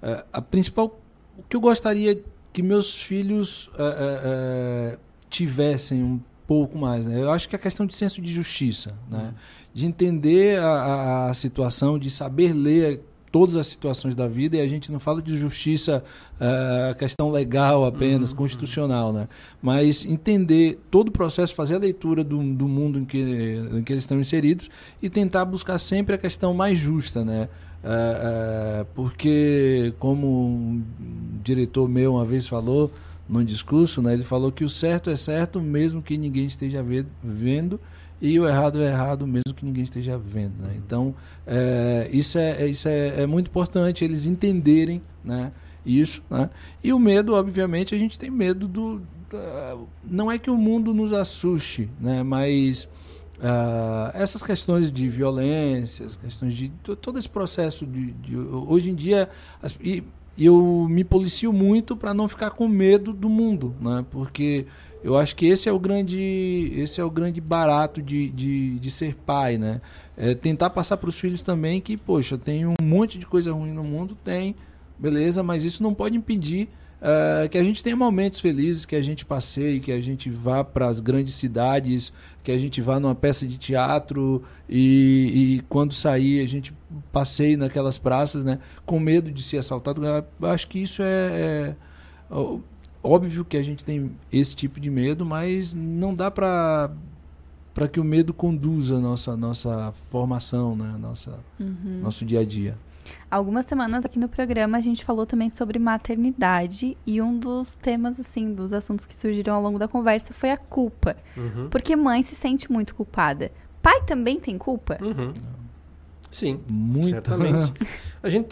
é, a principal, o que eu gostaria que meus filhos é, é, tivessem um pouco mais, né? Eu acho que a questão de senso de justiça, né? Uhum. De entender a, a situação, de saber ler todas as situações da vida e a gente não fala de justiça, uh, questão legal apenas, uhum. constitucional, né? Mas entender todo o processo, fazer a leitura do, do mundo em que, em que eles estão inseridos e tentar buscar sempre a questão mais justa, né? Uh, uh, porque, como um diretor meu uma vez falou num discurso, né? Ele falou que o certo é certo mesmo que ninguém esteja vendo e o errado é errado mesmo que ninguém esteja vendo. Né? Então, é, isso, é, é, isso é, é, muito importante eles entenderem né, isso. Né? E o medo, obviamente, a gente tem medo do. não é que o mundo nos assuste, né, mas. Uh, essas questões de violência, as questões de todo esse processo de, de hoje em dia as, e, eu me policio muito para não ficar com medo do mundo, né? Porque eu acho que esse é o grande, esse é o grande barato de, de, de ser pai, né? É tentar passar para os filhos também que, poxa, tem um monte de coisa ruim no mundo, tem, beleza, mas isso não pode impedir uh, que a gente tenha momentos felizes, que a gente passeie, que a gente vá para as grandes cidades, que a gente vá numa peça de teatro e, e quando sair a gente passeie naquelas praças, né? Com medo de ser assaltado. Eu acho que isso é, é Óbvio que a gente tem esse tipo de medo, mas não dá para para que o medo conduza a nossa nossa formação, né? Nossa uhum. nosso dia a dia. Algumas semanas aqui no programa a gente falou também sobre maternidade e um dos temas assim, dos assuntos que surgiram ao longo da conversa foi a culpa. Uhum. Porque mãe se sente muito culpada. Pai também tem culpa? Uhum. Sim, muito. certamente. a gente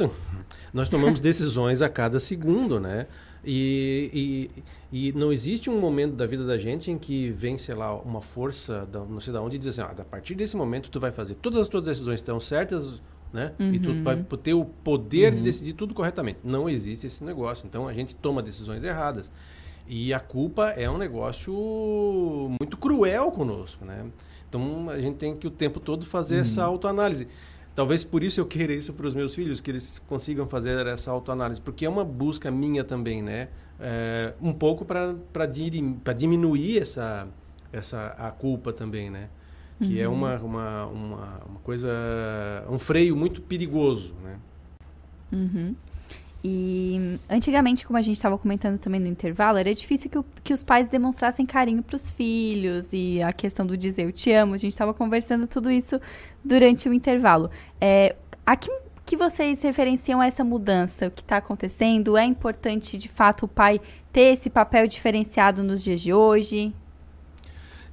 nós tomamos decisões a cada segundo, né? E, e, e, não existe um momento da vida da gente em que vem, sei lá, uma força, da, não sei de onde, e diz assim, ah, a partir desse momento tu vai fazer todas as tuas decisões estão certas, né? Uhum. E tu uhum. vai ter o poder uhum. de decidir tudo corretamente. Não existe esse negócio. Então a gente toma decisões erradas. E a culpa é um negócio muito cruel conosco, né? Então a gente tem que o tempo todo fazer uhum. essa autoanálise. Talvez por isso eu queira isso para os meus filhos, que eles consigam fazer essa autoanálise, porque é uma busca minha também, né? É, um pouco para diminuir essa, essa a culpa também, né? Que é uhum. é uma, uma, uma, uma, coisa, um freio muito perigoso, né? Uhum. E antigamente, como a gente estava comentando também no intervalo, era difícil que, o, que os pais demonstrassem carinho para os filhos e a questão do dizer eu te amo. A gente estava conversando tudo isso durante o intervalo. É, a que, que vocês referenciam essa mudança, o que está acontecendo? É importante, de fato, o pai ter esse papel diferenciado nos dias de hoje?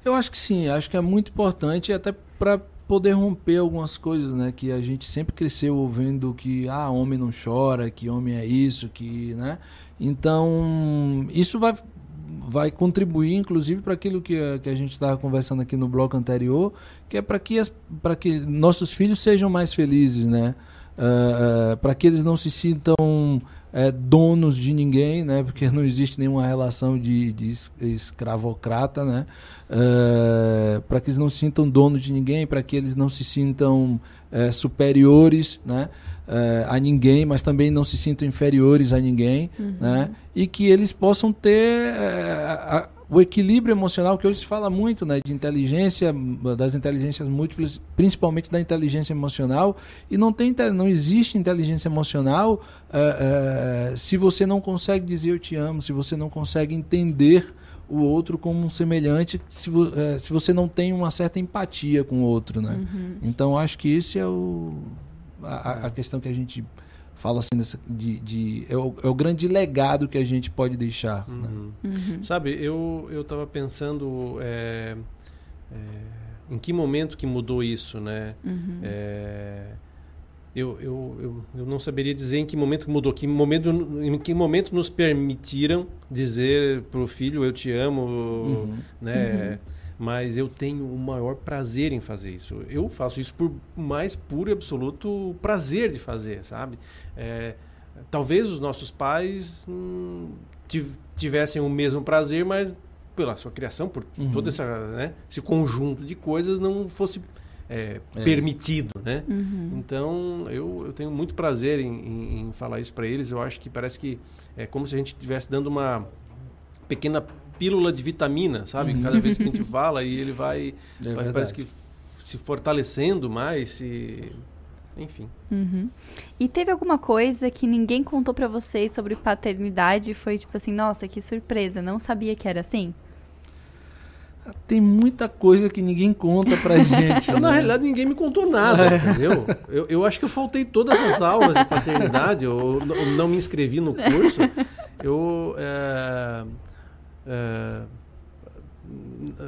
Eu acho que sim, acho que é muito importante até para poder romper algumas coisas, né? Que a gente sempre cresceu ouvindo que ah, homem não chora, que homem é isso, que, né? Então, isso vai vai contribuir inclusive para aquilo que a, que a gente estava conversando aqui no bloco anterior, que é para que as, que nossos filhos sejam mais felizes, né? uh, para que eles não se sintam é, donos de ninguém, né? Porque não existe nenhuma relação de, de escravocrata, né? Uh, para que eles não se sintam donos de ninguém, para que eles não se sintam é, superiores, né? Uh, a ninguém, mas também não se sintam inferiores a ninguém, uhum. né? E que eles possam ter a, o equilíbrio emocional que hoje se fala muito, né, de inteligência, das inteligências múltiplas, principalmente da inteligência emocional, e não tem, não existe inteligência emocional uh, uh, se você não consegue dizer eu te amo, se você não consegue entender o outro como um semelhante, se, uh, se você não tem uma certa empatia com o outro, né? Uhum. Então acho que esse é o a, a questão que a gente fala assim dessa, de, de é, o, é, o, grande legado que a gente pode deixar. Né? Uhum. Né? Uhum. Sabe, eu eu estava pensando é, é, em que momento que mudou isso, né? Uhum. É, eu, eu, eu, eu, não saberia dizer em que momento mudou, que momento, em que momento nos permitiram dizer para o filho eu te amo, uhum. né? Mas eu tenho o maior prazer em fazer isso. Eu faço isso por mais puro e absoluto prazer de fazer, sabe? É, talvez os nossos pais hum, tivessem o mesmo prazer, mas pela sua criação, por uhum. todo essa, né, esse conjunto de coisas, não fosse é, é permitido, né? Uhum. Então eu, eu tenho muito prazer em, em, em falar isso para eles. Eu acho que parece que é como se a gente estivesse dando uma pequena pílula de vitamina, sabe? Uhum. Cada vez que a gente fala e ele vai, é vai parece que se fortalecendo mais, se enfim. Uhum. E teve alguma coisa que ninguém contou para vocês sobre paternidade? Foi tipo assim, nossa, que surpresa, não sabia que era assim? Tem muita coisa que ninguém conta pra gente. né? Na realidade, ninguém me contou nada, é. entendeu? Eu, eu acho que eu faltei todas as aulas de paternidade, eu, eu não me inscrevi no curso. Eu. É Uh,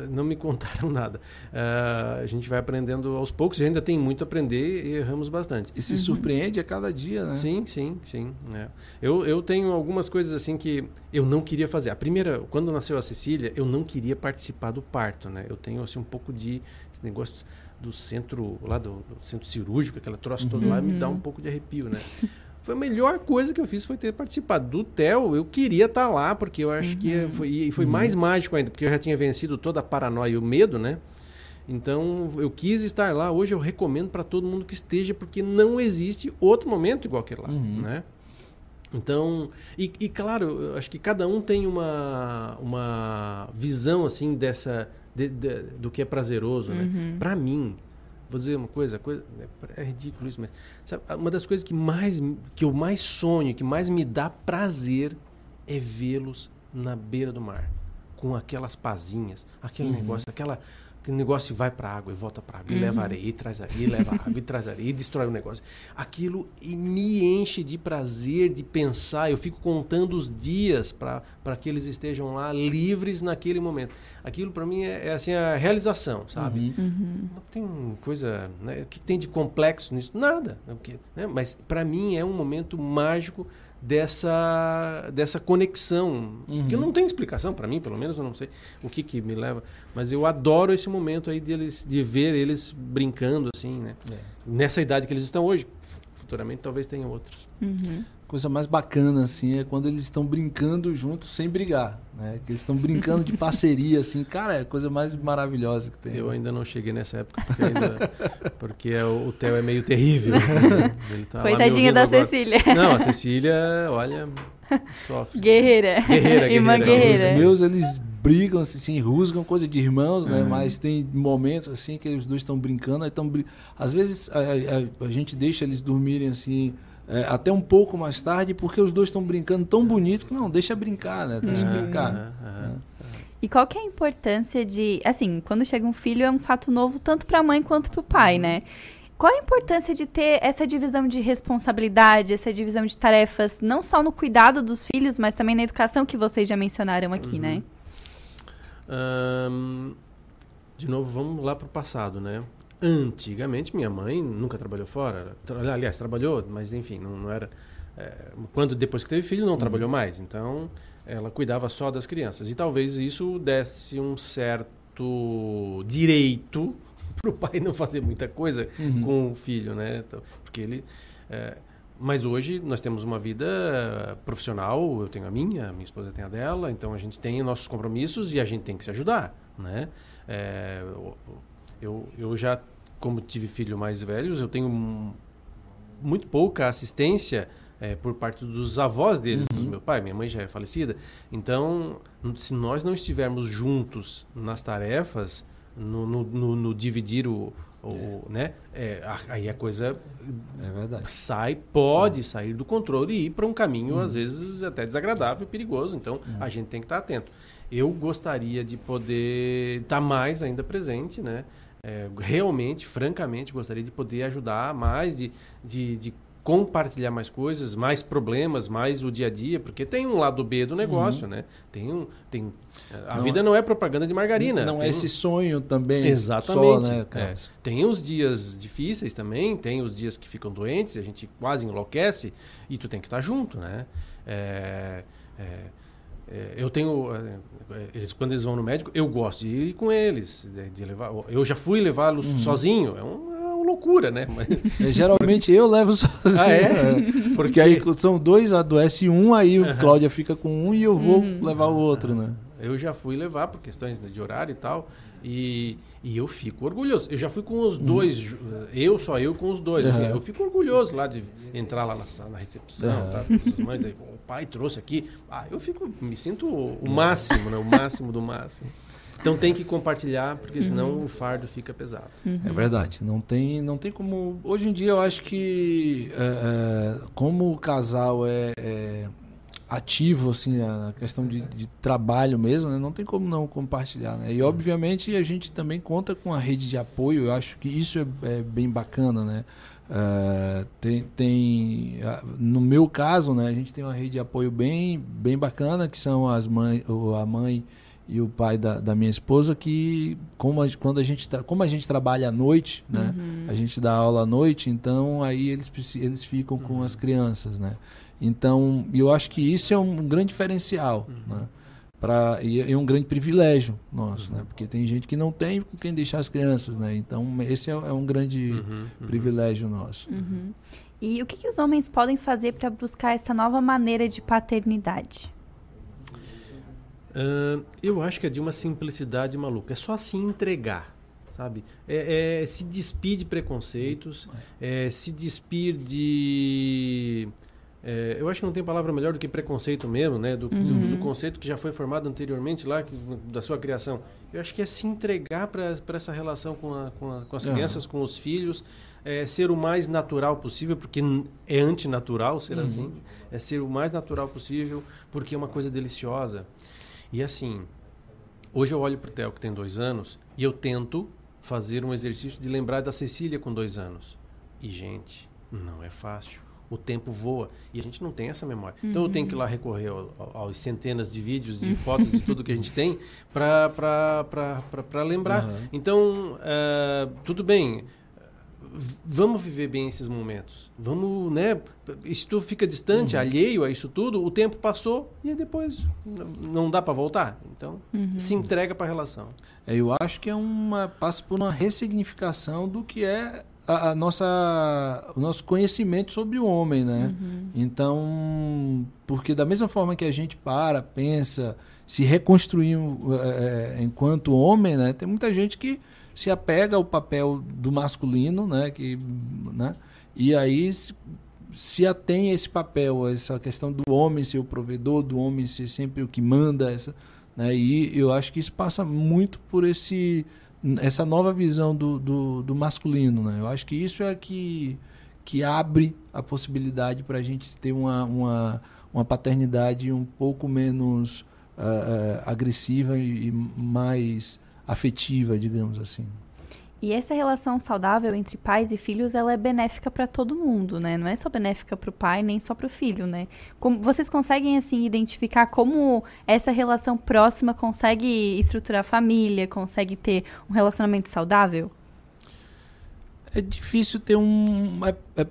não me contaram nada. Uh, a gente vai aprendendo aos poucos, e ainda tem muito a aprender e erramos bastante. E se uhum. surpreende a cada dia, né? Sim, sim, sim. É. Eu, eu tenho algumas coisas assim que eu não queria fazer. A primeira, quando nasceu a Cecília, eu não queria participar do parto, né? Eu tenho assim um pouco de negócio do centro lá do, do centro cirúrgico, aquela troço uhum. todo lá, me dá um pouco de arrepio, né? Foi a melhor coisa que eu fiz foi ter participado do TEL. Eu queria estar tá lá, porque eu acho uhum. que foi, e foi uhum. mais mágico ainda, porque eu já tinha vencido toda a paranoia e o medo, né? Então eu quis estar lá. Hoje eu recomendo para todo mundo que esteja, porque não existe outro momento igual aquele lá, uhum. né? Então, e, e, claro, eu acho que cada um tem uma, uma visão assim dessa de, de, do que é prazeroso, né? Uhum. Para mim, vou dizer uma coisa, coisa é ridículo isso, mas sabe, uma das coisas que mais que eu mais sonho, que mais me dá prazer é vê-los na beira do mar, com aquelas pazinhas, aquele uhum. negócio, aquela Aquele negócio vai para a água e volta para a água, uhum. e leva areia, e traz areia, e leva água, e traz areia, e destrói o negócio. Aquilo me enche de prazer de pensar. Eu fico contando os dias para que eles estejam lá livres naquele momento. Aquilo para mim é, é, assim a realização, sabe? Uhum. uhum. Não tem coisa. Né? O que tem de complexo nisso? Nada. Né? Mas para mim é um momento mágico dessa, dessa conexão. Uhum. Que não tem explicação para mim, pelo menos eu não sei o que, que me leva. Mas eu adoro esse momento aí de, eles, de ver eles brincando, assim, né? É. Nessa idade que eles estão hoje. Futuramente talvez tenham outros. Uhum coisa mais bacana, assim, é quando eles estão brincando juntos sem brigar, né? Que eles estão brincando de parceria, assim, cara, é a coisa mais maravilhosa que tem. Eu ainda não cheguei nessa época, porque, ainda, porque é, o Theo é meio terrível. Né? Tá Coitadinha da agora. Cecília. Não, a Cecília, olha, sofre. Guerreira. Guerreira, Irmã guerreira. Os meus, eles brigam, assim, assim rusgam, coisa de irmãos, né? Uhum. Mas tem momentos, assim, que os dois estão brincando, aí estão... Às vezes a, a, a gente deixa eles dormirem, assim é, até um pouco mais tarde, porque os dois estão brincando tão bonito que não, deixa brincar, né? Deixa uhum, brincar. Uhum, E qual que é a importância de, assim, quando chega um filho é um fato novo tanto para a mãe quanto para o pai, né? Qual a importância de ter essa divisão de responsabilidade, essa divisão de tarefas, não só no cuidado dos filhos, mas também na educação que vocês já mencionaram aqui, né? uhum. né? Um, de novo, vamos lá para o passado, né? Antigamente, minha mãe nunca trabalhou fora. Aliás, trabalhou, mas enfim, não, não era. É, quando depois que teve filho, não uhum. trabalhou mais. Então, ela cuidava só das crianças. E talvez isso desse um certo direito para o pai não fazer muita coisa uhum. com o filho, né? Então, porque ele É, mas hoje nós temos uma vida profissional, eu tenho a minha, a minha esposa tem a dela, então a gente tem nossos compromissos e a gente tem que se ajudar, né? É, eu, eu já, como tive filhos mais velhos, eu tenho muito pouca assistência é, por parte dos avós deles, uhum. do meu pai, minha mãe já é falecida. Então, se nós não estivermos juntos nas tarefas, no, no, no, no dividir o, o é. né, é, aí a coisa é sai, pode é. sair do controle e ir para um caminho às vezes até desagradável, perigoso. Então, a gente tem que estar atento. Eu gostaria de poder estar mais ainda presente, né? É, realmente, francamente, gostaria de poder ajudar mais, de, de, de compartilhar mais coisas, mais problemas, mais o dia a dia, porque tem um lado B do negócio, uhum. né? Tem um, tem a não, vida não é propaganda de margarina. Não é esse sonho também. Exatamente. Só, né, é. Tem os dias difíceis também, tem os dias que ficam doentes, a gente quase enlouquece e tu tem que estar junto, né? É, é, é eu tenho é, eles quando eles vão no médico, eu gosto de ir com eles, de, de levar. Eu já fui levá-los uhum. sozinho. É um loucura, né? Mas... É, geralmente eu levo sozinho. Ah, é? Né? Porque aí são dois, adoece um, aí o uhum. Cláudia fica com um e eu vou uhum. levar o outro, né? Eu já fui levar por questões de horário e tal. E, e eu fico orgulhoso. Eu já fui com os dois, uhum. eu, só eu com os dois. Assim, eu fico orgulhoso lá de entrar lá na, na recepção, uhum. tá? As mães aí, o pai trouxe aqui. Ah, eu fico, me sinto o máximo, né? O máximo do máximo. Então tem que compartilhar, porque senão uhum. o fardo fica pesado. Uhum. É verdade. Não tem, não tem como. Hoje em dia eu acho que é, é, como o casal é, é, ativo, assim, a questão de, de trabalho mesmo, né? não tem como não compartilhar. Né? E obviamente a gente também conta com a rede de apoio. Eu acho que isso é, é bem bacana, né? Uh, tem, tem no meu caso né a gente tem uma rede de apoio bem bem bacana que são as mães a mãe e o pai da, da minha esposa que como a, quando a gente como a gente trabalha à noite né uhum. a gente dá aula à noite então aí eles eles ficam uhum. com as crianças né então eu acho que isso é um grande diferencial uhum. né para e é um grande privilégio nosso né uhum. porque tem gente que não tem com quem deixar as crianças né então esse é, é um grande uhum. Uhum. privilégio nosso e o que, que os homens podem fazer para buscar essa nova maneira de paternidade Uh, eu acho que é de uma simplicidade maluca. É só se entregar, sabe? É, é se despir de preconceitos, é se despir de. É, eu acho que não tem palavra melhor do que preconceito mesmo, né? Do, uhum. do, do conceito que já foi formado anteriormente lá, que, da sua criação. Eu acho que é se entregar para essa relação com, a, com, a, com as uhum. crianças, com os filhos, é ser o mais natural possível, porque é antinatural ser uhum. assim. É ser o mais natural possível, porque é uma coisa deliciosa. E assim, hoje eu olho para o Theo, que tem dois anos, e eu tento fazer um exercício de lembrar da Cecília com dois anos. E, gente, não é fácil. O tempo voa e a gente não tem essa memória. Uhum. Então eu tenho que ir lá recorrer aos centenas de vídeos, de fotos, de tudo que a gente tem para lembrar. Uhum. Então, uh, tudo bem, vamos viver bem esses momentos. Vamos, né? Se tu fica distante, uhum. alheio a isso tudo, o tempo passou e depois não dá para voltar. Então, uhum. se entrega para a relação. É, eu acho que é uma passa por uma ressignificação do que é a, a nossa o nosso conhecimento sobre o homem, né? Uhum. Então, porque da mesma forma que a gente para, pensa, se reconstruir é, enquanto homem, né? Tem muita gente que se apega ao papel do masculino, né? Que, né? E aí se atém a esse papel, essa questão do homem ser o provedor, do homem ser sempre o que manda, essa, né? E eu acho que isso passa muito por esse essa nova visão do, do, do masculino, né? Eu acho que isso é que que abre a possibilidade para a gente ter uma, uma, uma paternidade um pouco menos uh, agressiva e mais afetiva, digamos assim. E essa relação saudável entre pais e filhos, ela é benéfica para todo mundo, né? Não é só benéfica para o pai, nem só para o filho, né? Como, vocês conseguem, assim, identificar como essa relação próxima consegue estruturar a família, consegue ter um relacionamento saudável? É difícil ter um... É, é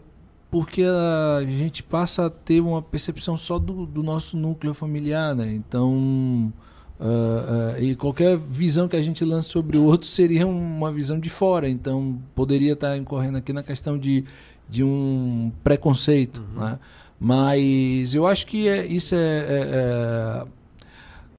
porque a gente passa a ter uma percepção só do, do nosso núcleo familiar, né? Então Uh, uh, e qualquer visão que a gente lance sobre o outro seria uma visão de fora. Então, poderia estar incorrendo aqui na questão de, de um preconceito, né? Mas eu acho que é, isso é, é, é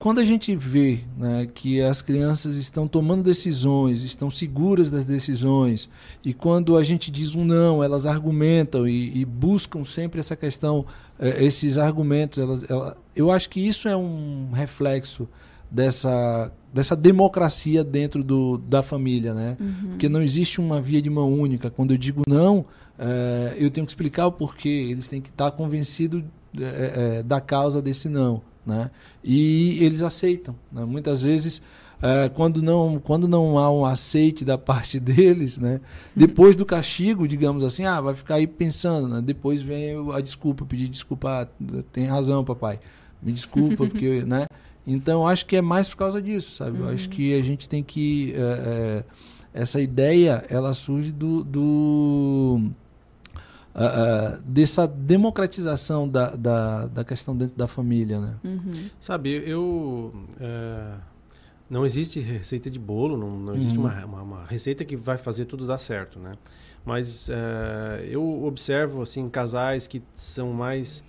quando a gente vê né, que as crianças estão tomando decisões, estão seguras das decisões, e quando a gente diz um não, elas argumentam e, e buscam sempre essa questão, eh, esses argumentos, elas, ela, eu acho que isso é um reflexo dessa, dessa democracia dentro do, da família, né? Uhum. Porque não existe uma via de mão única. Quando eu digo não, eh, eu tenho que explicar o porquê. Eles têm que estar convencidos eh, da causa desse não. Né? E eles aceitam. Né? Muitas vezes, é, quando, não, quando não há um aceite da parte deles, né? depois do castigo, digamos assim, ah, vai ficar aí pensando. Né? Depois vem a desculpa, pedir desculpa. Ah, tem razão, papai. Me desculpa, porque. Né? Então, acho que é mais por causa disso, sabe? Uhum. Eu acho que a gente tem que. É, é, essa ideia, ela surge do, do uh, dessa democratização da, da, da, questão dentro da família, né? Uhum. Sabe, eu... Uh, não existe receita de bolo, não, não existe uhum. uma, uma, uma, receita que vai fazer tudo dar certo, né? Mas uh, eu observo, assim, casais que são mais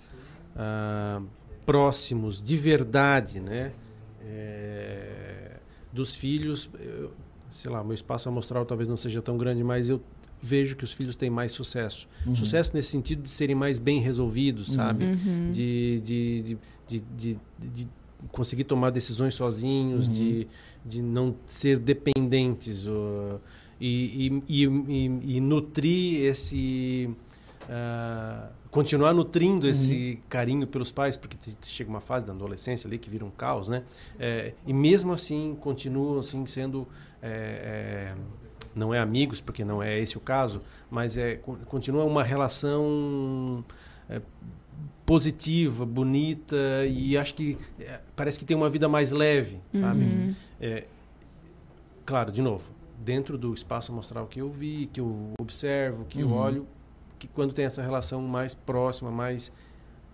próximos de verdade, né? É, dos filhos, eu, sei lá, meu espaço amostral talvez não seja tão grande, mas eu vejo que os filhos têm mais sucesso. Uhum. Sucesso nesse sentido de serem mais bem resolvidos, uhum. sabe? Uhum. De, de, de, de, de, conseguir tomar decisões sozinhos, de, uhum. de não ser dependentes. Uh, e, e, e, e, nutrir esse. Uh, continuar nutrindo esse uhum. carinho pelos pais, porque chega uma fase da adolescência ali que vira um caos, né? É, e mesmo assim continuam assim sendo é, é, não é amigos, porque não é esse o caso, mas é continua uma relação é, positiva, bonita e acho que é, parece que tem uma vida mais leve, sabe? Uhum. É, claro, de novo, dentro do espaço amostral que eu vi, que eu observo, que uhum. eu olho, que quando tem essa relação mais próxima, mais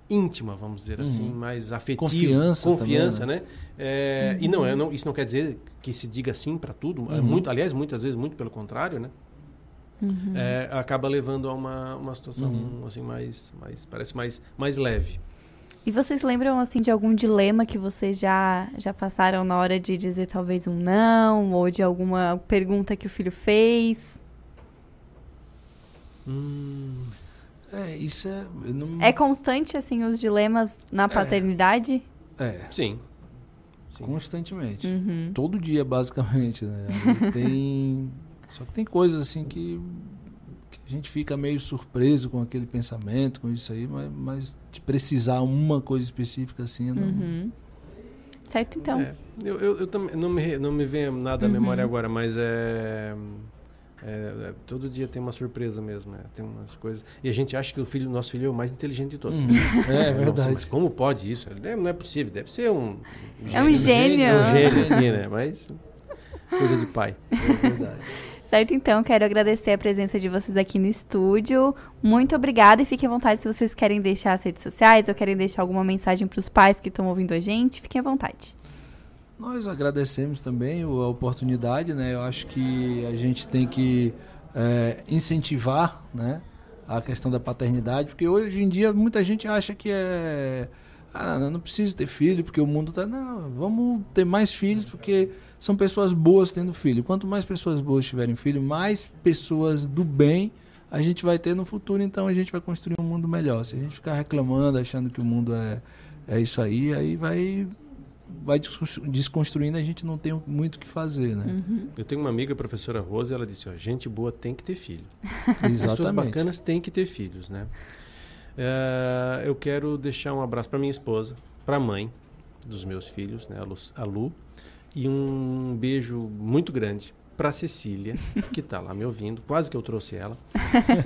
íntima, vamos dizer assim, uhum. assim, mais afetiva, confiança, confiança também, né? É, uhum. E não é, não, isso não quer dizer que se diga sim para tudo. É uhum. muito, aliás, muitas vezes muito pelo contrário, né? Uhum. É, acaba levando a uma, uma situação uhum. assim mais, mais parece mais, mais leve. E vocês lembram assim de algum dilema que vocês já já passaram na hora de dizer talvez um não ou de alguma pergunta que o filho fez? Hum. É, isso é. Não... É constante, assim, os dilemas na é. paternidade? É. é. Sim. Sim. Constantemente. Uhum. Todo dia, basicamente, né? tem. Só que tem coisas assim que, que, a gente fica meio surpreso com aquele pensamento, com isso aí, mas, mas de precisar uma coisa específica assim, não. Uhum. Certo, então. É, eu, eu, eu também não me, não me vem nada à uhum. memória agora, mas é. É, é, todo dia tem uma surpresa mesmo, né? Tem umas coisas. E a gente acha que o filho, nosso filho é o mais inteligente de todos. Hum, é, é verdade. Nossa, como pode isso? Não é possível, deve ser um. Gênio, é um gênio. É um gênio aqui, né? Mas coisa de pai. É verdade. Certo, então, quero agradecer a presença de vocês aqui no estúdio. Muito obrigada e fiquem à vontade se vocês querem deixar as redes sociais ou querem deixar alguma mensagem para os pais que estão ouvindo a gente. Fiquem à vontade. Nós agradecemos também a oportunidade, né? Eu acho que a gente tem que é, incentivar, né? A questão da paternidade, porque hoje em dia muita gente acha que é ah, não preciso ter filho porque o mundo tá não, vamos ter mais filhos porque são pessoas boas tendo filho. Quanto mais pessoas boas tiverem filho, mais pessoas do bem a gente vai ter no futuro, então a gente vai construir um mundo melhor. Se a gente ficar reclamando, achando que o mundo é é isso aí, aí vai vai desconstruindo, a gente não tem muito o que fazer, né? Uhum. Eu tenho uma amiga, a professora Rosa, ela disse, ó, gente boa tem que ter filho. Exatamente. Pessoas bacanas têm que ter filhos, né? Uh, eu quero deixar um abraço para minha esposa, para a mãe dos meus filhos, né, a Lu, e um beijo muito grande para Cecília, que está lá me ouvindo, quase que eu trouxe ela.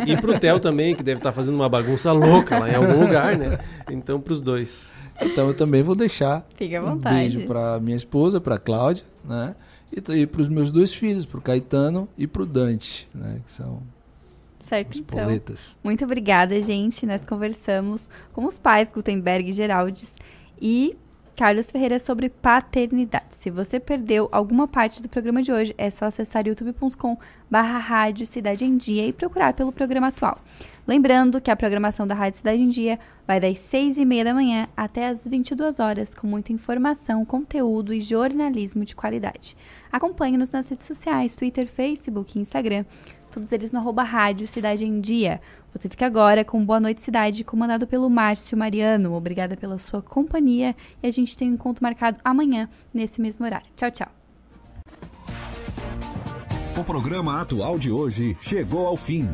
E para o Theo também, que deve estar tá fazendo uma bagunça louca lá em algum lugar, né? Então, para os dois. Então, eu também vou deixar Fique um beijo para minha esposa, para Cláudia, né? E, para os meus dois filhos, para o Caetano e para o Dante, né? Que são certo, os então. poletas. Muito obrigada, gente. Nós conversamos com os pais Gutenberg e Geraldes e Carlos Ferreira sobre paternidade. Se você perdeu alguma parte do programa de hoje, é só acessar youtube.com barra rádio Cidade em Dia e procurar pelo programa atual. Lembrando que a programação da Rádio Cidade em Dia vai das 6 e meia da manhã até as 22 horas, com muita informação, conteúdo e jornalismo de qualidade. Acompanhe-nos nas redes sociais, Twitter, Facebook e Instagram, todos eles no arroba Rádio Cidade em Dia. Você fica agora com Boa Noite Cidade, comandado pelo Márcio Mariano. Obrigada pela sua companhia e a gente tem um encontro marcado amanhã, nesse mesmo horário. Tchau, tchau. O programa atual de hoje chegou ao fim.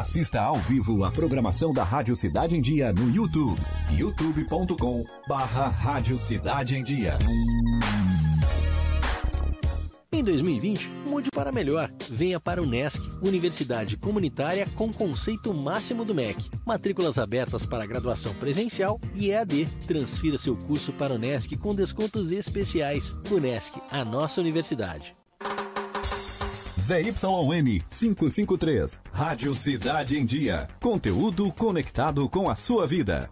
Assista ao vivo a programação da Rádio Cidade em Dia no YouTube. youtube.com barra Rádio Cidade em Dia. Em 2020, mude para melhor. Venha para o NESC, Universidade Comunitária com conceito máximo do MEC. Matrículas abertas para graduação presencial e EAD. Transfira seu curso para o NESC com descontos especiais. UNESC, a nossa universidade. ZYN 553, Rádio Cidade em Dia. Conteúdo conectado com a sua vida.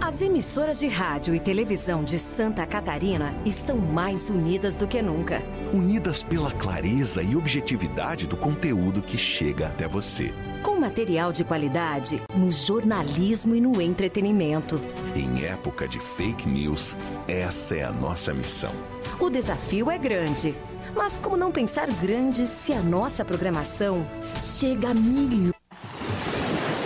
As emissoras de rádio e televisão de Santa Catarina estão mais unidas do que nunca. Unidas pela clareza e objetividade do conteúdo que chega até você. Com material de qualidade no jornalismo e no entretenimento. Em época de fake news, essa é a nossa missão. O desafio é grande. Mas como não pensar grande se a nossa programação chega a milhões?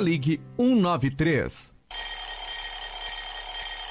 ligue 193.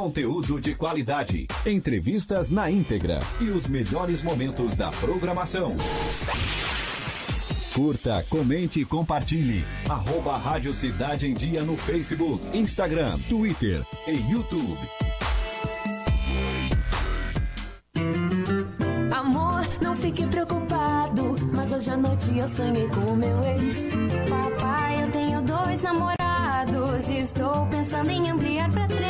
Conteúdo de qualidade, entrevistas na íntegra e os melhores momentos da programação. Curta, comente e compartilhe. Arroba Rádio Cidade em Dia no Facebook, Instagram, Twitter e YouTube. Amor, não fique preocupado, mas hoje à noite eu sonhei com o meu ex. Papai, eu tenho dois namorados e estou pensando em ampliar pra três.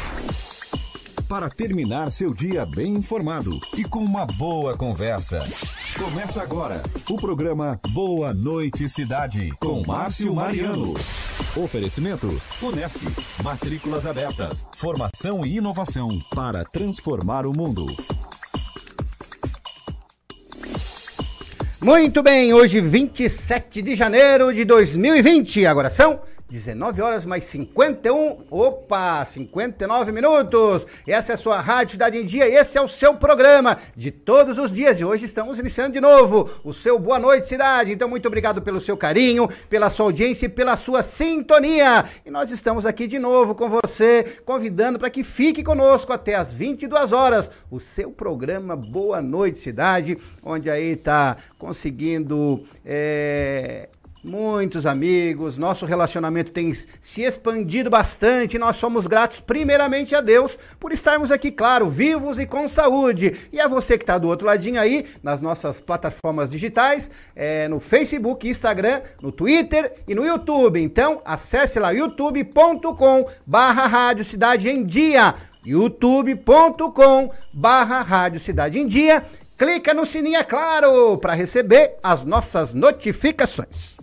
Para terminar seu dia bem informado e com uma boa conversa. Começa agora o programa Boa Noite Cidade com Márcio Mariano. Oferecimento Unesc. Matrículas abertas. Formação e inovação para transformar o mundo. Muito bem, hoje 27 de janeiro de 2020. Agora são 19 horas mais 51, opa, 59 minutos. Essa é a sua Rádio Cidade em Dia, esse é o seu programa de todos os dias e hoje estamos iniciando de novo o seu Boa Noite Cidade. Então muito obrigado pelo seu carinho, pela sua audiência e pela sua sintonia. E nós estamos aqui de novo com você, convidando para que fique conosco até as 22 horas, o seu programa Boa Noite Cidade, onde aí tá conseguindo é, muitos amigos, nosso relacionamento tem se expandido bastante. Nós somos gratos, primeiramente, a Deus por estarmos aqui, claro, vivos e com saúde. E a você que está do outro ladinho aí, nas nossas plataformas digitais, é, no Facebook, Instagram, no Twitter e no YouTube. Então, acesse lá youtube.com barra Rádio Cidade em Dia youtube.com barra Rádio Cidade em Dia. Clica no sininho, é claro, para receber as nossas notificações.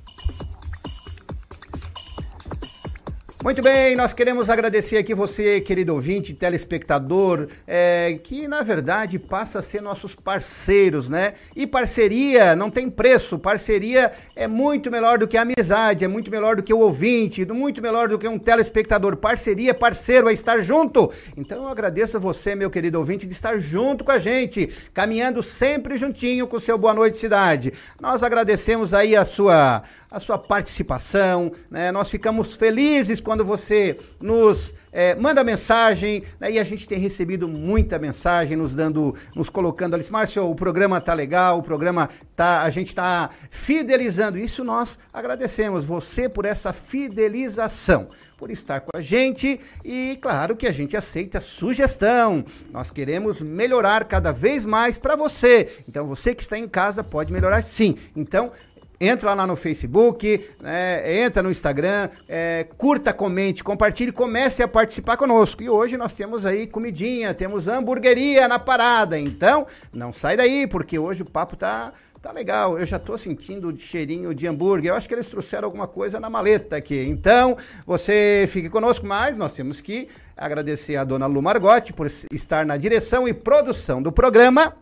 Muito bem, nós queremos agradecer aqui você, querido ouvinte, telespectador, é, que na verdade passa a ser nossos parceiros, né? E parceria não tem preço, parceria é muito melhor do que amizade, é muito melhor do que o ouvinte, muito melhor do que um telespectador. Parceria, parceiro, é estar junto. Então eu agradeço a você, meu querido ouvinte, de estar junto com a gente, caminhando sempre juntinho com o seu Boa Noite Cidade. Nós agradecemos aí a sua a sua participação. Né? Nós ficamos felizes quando você nos é, manda mensagem, né? e a gente tem recebido muita mensagem, nos dando, nos colocando ali, Márcio, o programa tá legal, o programa tá, a gente tá fidelizando. Isso nós agradecemos você por essa fidelização por estar com a gente e claro que a gente aceita sugestão. Nós queremos melhorar cada vez mais para você. Então você que está em casa pode melhorar sim. Então Entra lá no Facebook, né, entra no Instagram, é, curta, comente, compartilhe, comece a participar conosco. E hoje nós temos aí comidinha, temos hamburgueria na parada. Então, não sai daí, porque hoje o papo tá, tá legal. Eu já tô sentindo o cheirinho de hambúrguer. Eu acho que eles trouxeram alguma coisa na maleta aqui. Então, você fique conosco, mas nós temos que agradecer a dona Lu Margotti por estar na direção e produção do programa.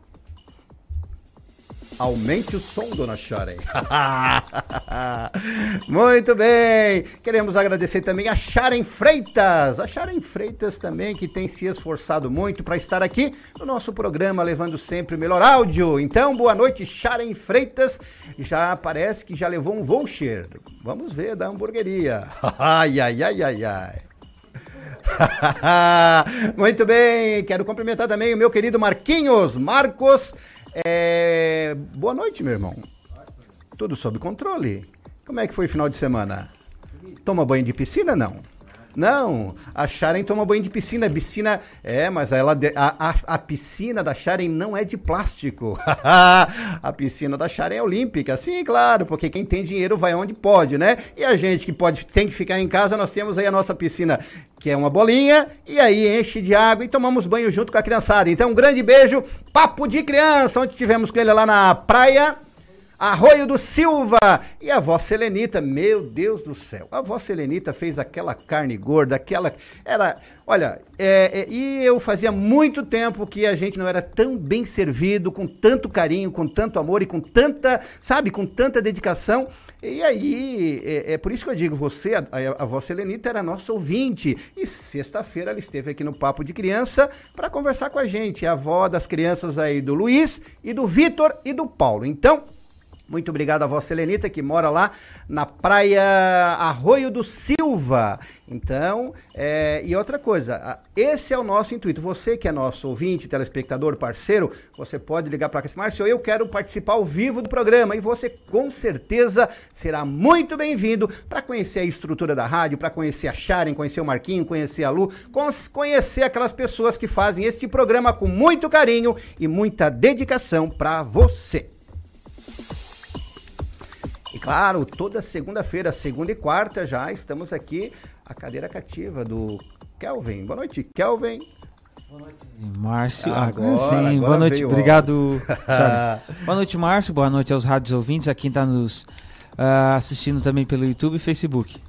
Aumente o som, dona Sharon. Muito bem. Queremos agradecer também a Sharon Freitas. A Sharon Freitas também que tem se esforçado muito para estar aqui no nosso programa, levando sempre o melhor áudio. Então, boa noite, Sharon Freitas. Já parece que já levou um voucher. Vamos ver da hamburgueria. ai, ai, ai, ai, ai. Muito bem, quero cumprimentar também o meu querido Marquinhos, Marcos é... Boa noite, meu irmão. Tudo sob controle. Como é que foi o final de semana? Toma banho de piscina, não? Não, a Sharen toma banho de piscina. Piscina, é, mas ela, a, a, a piscina da Sharen não é de plástico. a piscina da Sharen é olímpica. Sim, claro, porque quem tem dinheiro vai onde pode, né? E a gente que pode tem que ficar em casa, nós temos aí a nossa piscina, que é uma bolinha, e aí enche de água e tomamos banho junto com a criançada. Então, um grande beijo, papo de criança, onde tivemos com ele lá na praia Arroio do Silva e a avó Selenita, meu Deus do céu, a avó Selenita fez aquela carne gorda, aquela, era, olha, é, é, e eu fazia muito tempo que a gente não era tão bem servido, com tanto carinho, com tanto amor e com tanta, sabe, com tanta dedicação, e aí, é, é, por isso que eu digo, você, a, a, a vossa Helenita, era nossa ouvinte. E sexta-feira ela esteve aqui no Papo de Criança para conversar com a gente, a avó das crianças aí do Luiz e do Vitor e do Paulo. Então, muito obrigado a Vossa Helenita, que mora lá na praia Arroio do Silva. Então, é, e outra coisa, esse é o nosso intuito. Você que é nosso ouvinte, telespectador, parceiro, você pode ligar para cá, Márcio, eu quero participar ao vivo do programa. E você, com certeza, será muito bem-vindo para conhecer a estrutura da rádio, para conhecer a Sharon, conhecer o Marquinho, conhecer a Lu, conhecer aquelas pessoas que fazem este programa com muito carinho e muita dedicação para você. E claro, toda segunda-feira, segunda e quarta, já estamos aqui, a cadeira cativa do Kelvin. Boa noite, Kelvin. Boa noite, Márcio. Agora, sim, agora boa noite, obrigado. boa noite, Márcio. Boa noite aos rádios ouvintes, a quem está nos uh, assistindo também pelo YouTube e Facebook.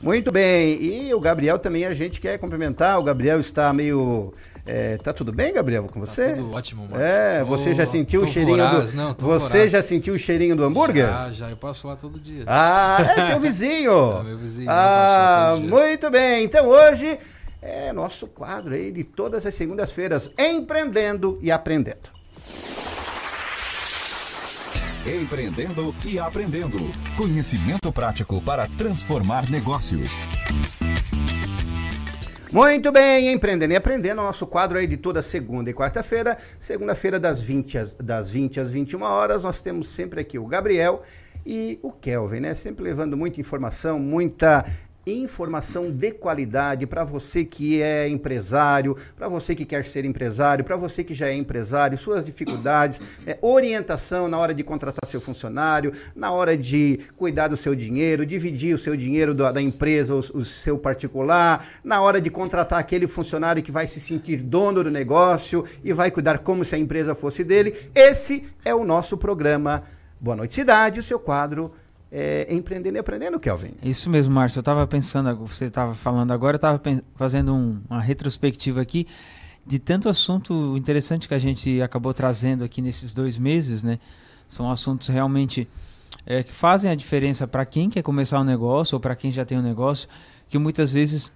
Muito bem, e o Gabriel também a gente quer cumprimentar. O Gabriel está meio é, tá tudo bem, Gabriel, com você? Tá tudo ótimo, mano. É, tô, você já sentiu o cheirinho voraz, do não, Você voraz. já sentiu o cheirinho do hambúrguer? Já, já, eu passo lá todo dia. Ah, é teu vizinho. é meu vizinho. Ah, muito bem. Então hoje é nosso quadro aí de todas as segundas-feiras, empreendendo e aprendendo. Empreendendo e aprendendo. Conhecimento prático para transformar negócios. Muito bem, empreendendo e aprendendo, nosso quadro aí de toda segunda e quarta-feira. Segunda-feira, das 20, às, das 20 às 21 horas, nós temos sempre aqui o Gabriel E o Kelvin, né? Sempre levando muita informação, muita informação de qualidade para você que é empresário, para você que quer ser empresário, para você que já é empresário, suas dificuldades, é, orientação na hora de contratar seu funcionário, na hora de cuidar do seu dinheiro, dividir o seu dinheiro da, da empresa, o, o, seu particular, na hora de contratar aquele funcionário que vai se sentir dono do negócio e vai cuidar como se a empresa fosse dele. Esse é o nosso programa Boa Noite Cidade, o seu quadro é, empreendendo e aprendendo, Kelvin. Isso mesmo, Márcio. Eu estava pensando, você estava falando agora, eu estava fazendo um, uma retrospectiva aqui de tanto assunto interessante que a gente acabou trazendo aqui nesses dois meses, né? São assuntos realmente é, que fazem a diferença para quem quer começar um negócio ou para quem já tem um negócio, que muitas vezes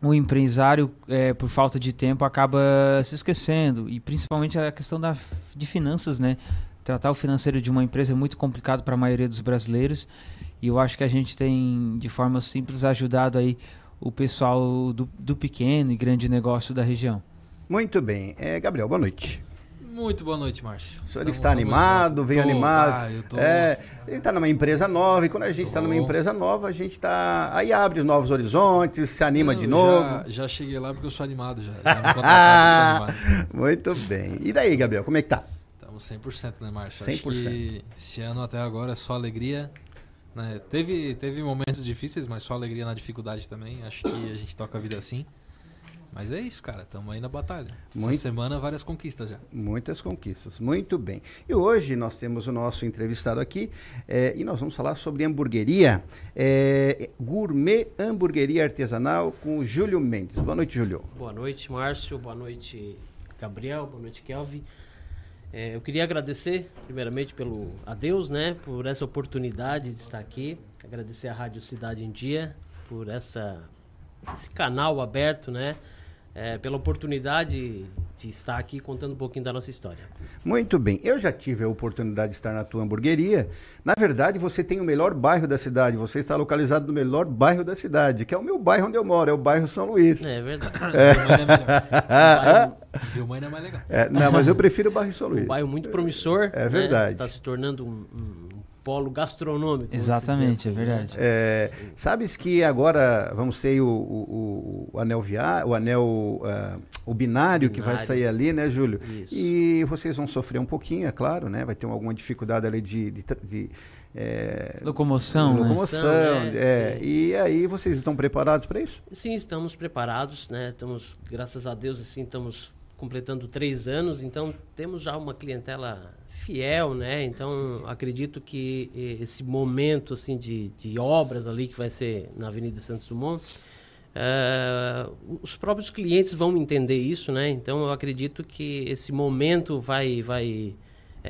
o empresário, é, por falta de tempo, acaba se esquecendo. E principalmente a questão da, de finanças, né? Tratar o financeiro de uma empresa é muito complicado para a maioria dos brasileiros e eu acho que a gente tem de forma simples ajudado aí o pessoal do, do pequeno e grande negócio da região. Muito bem. É, Gabriel, boa noite. Muito boa noite, Márcio. O senhor tamo, está animado, veio tô, animado. Ah, tô... é, ele está numa empresa nova e quando a gente está numa empresa nova, a gente está. Aí abre os novos horizontes, se anima Não, de novo. Já, já, cheguei lá porque eu sou animado já. já animado. Muito bem. E daí, Gabriel, como é que tá? Estamos 100%, né, Márcio? 100%. Acho que esse ano até agora é só alegria. Né? Teve, teve momentos difíceis, mas só alegria na dificuldade também. Acho que a gente toca a vida assim. Mas é isso, cara. Estamos aí na batalha. Muito, Essa semana, várias conquistas já. Muitas conquistas. Muito bem. E hoje nós temos o nosso entrevistado aqui é, e nós vamos falar sobre hamburgueria. É, gourmet Hamburgueria Artesanal com o Júlio Mendes. Boa noite, Júlio. Boa noite, Márcio. Boa noite, Gabriel. Boa noite, Kelvin. É, eu queria agradecer, primeiramente, pelo a Deus, né, por essa oportunidade de estar aqui. Agradecer à Rádio Cidade em Dia por essa, esse canal aberto, né, é, pela oportunidade de estar aqui contando um pouquinho da nossa história. Muito bem. Eu já tive a oportunidade de estar na tua hamburgueria. Na verdade, você tem o melhor bairro da cidade. Você está localizado no melhor bairro da cidade, que é o meu bairro onde eu moro, é o bairro São Luís. É verdade. É. Rio Mãe é mais legal. É, não, mas eu prefiro o bairro São Luís. Um bairro muito promissor. É verdade. Está né? se tornando um, um polo gastronômico. Exatamente, assim, é verdade. Né? É, sabes que agora vamos ter o, o, o anel via, o anel, uh, o binário, binário, que vai sair ali, né, Júlio? Isso. E vocês vão sofrer um pouquinho, é claro, né? Vai ter alguma dificuldade ali de, de, de é, locomoção, né? locomoção, né? é, e aí vocês estão preparados para isso? Sim, estamos preparados, né? Estamos, graças a Deus, assim, estamos completando três anos, então temos já uma clientela fiel, né? Então acredito que esse momento assim de, de obras ali que vai ser na Avenida Santos Dumont, uh, os próprios clientes vão entender isso, né? Então eu acredito que esse momento vai vai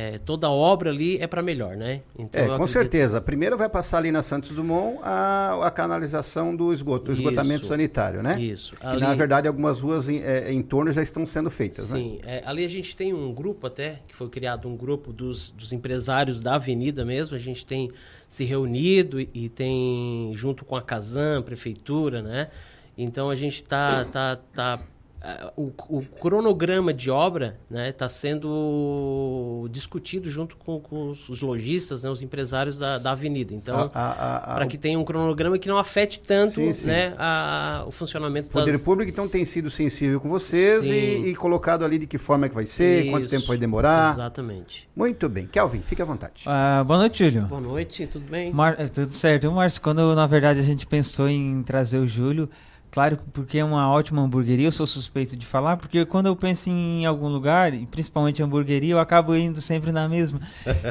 é, toda obra ali é para melhor, né? Então, é, com acredito... certeza. Primeiro vai passar ali na Santos Dumont a, a canalização do esgoto, o esgotamento sanitário, né? Isso. Que, ali... na verdade, algumas ruas em, é, em torno já estão sendo feitas, né? Sim. né? ali a gente tem um grupo até, que foi criado um grupo dos, dos empresários da avenida mesmo. A gente tem se reunido e, e tem, junto com a Casam, Prefeitura, né? Então a gente tá, tá, tá o, o, cronograma de obra está né, tá sendo discutido junto com, com os lojistas, né, os empresários da, da avenida. Então, para que tenha um cronograma que não afete tanto sim, sim. Né, a, o funcionamento O Poder das... Público, então, tem sido sensível com vocês e, e, colocado ali de que forma é que vai ser, Isso, quanto tempo vai demorar. Exatamente. Muito bem. Kelvin, fique à vontade. Uh, boa noite, Júlio. Boa noite, tudo bem? Mar... É, tudo certo. Márcio, quando na verdade a gente pensou em trazer o Júlio Claro, porque é uma ótima hamburgueria, eu sou suspeito de falar, porque quando eu penso em algum lugar, e principalmente hamburgueria, eu acabo indo sempre na mesma,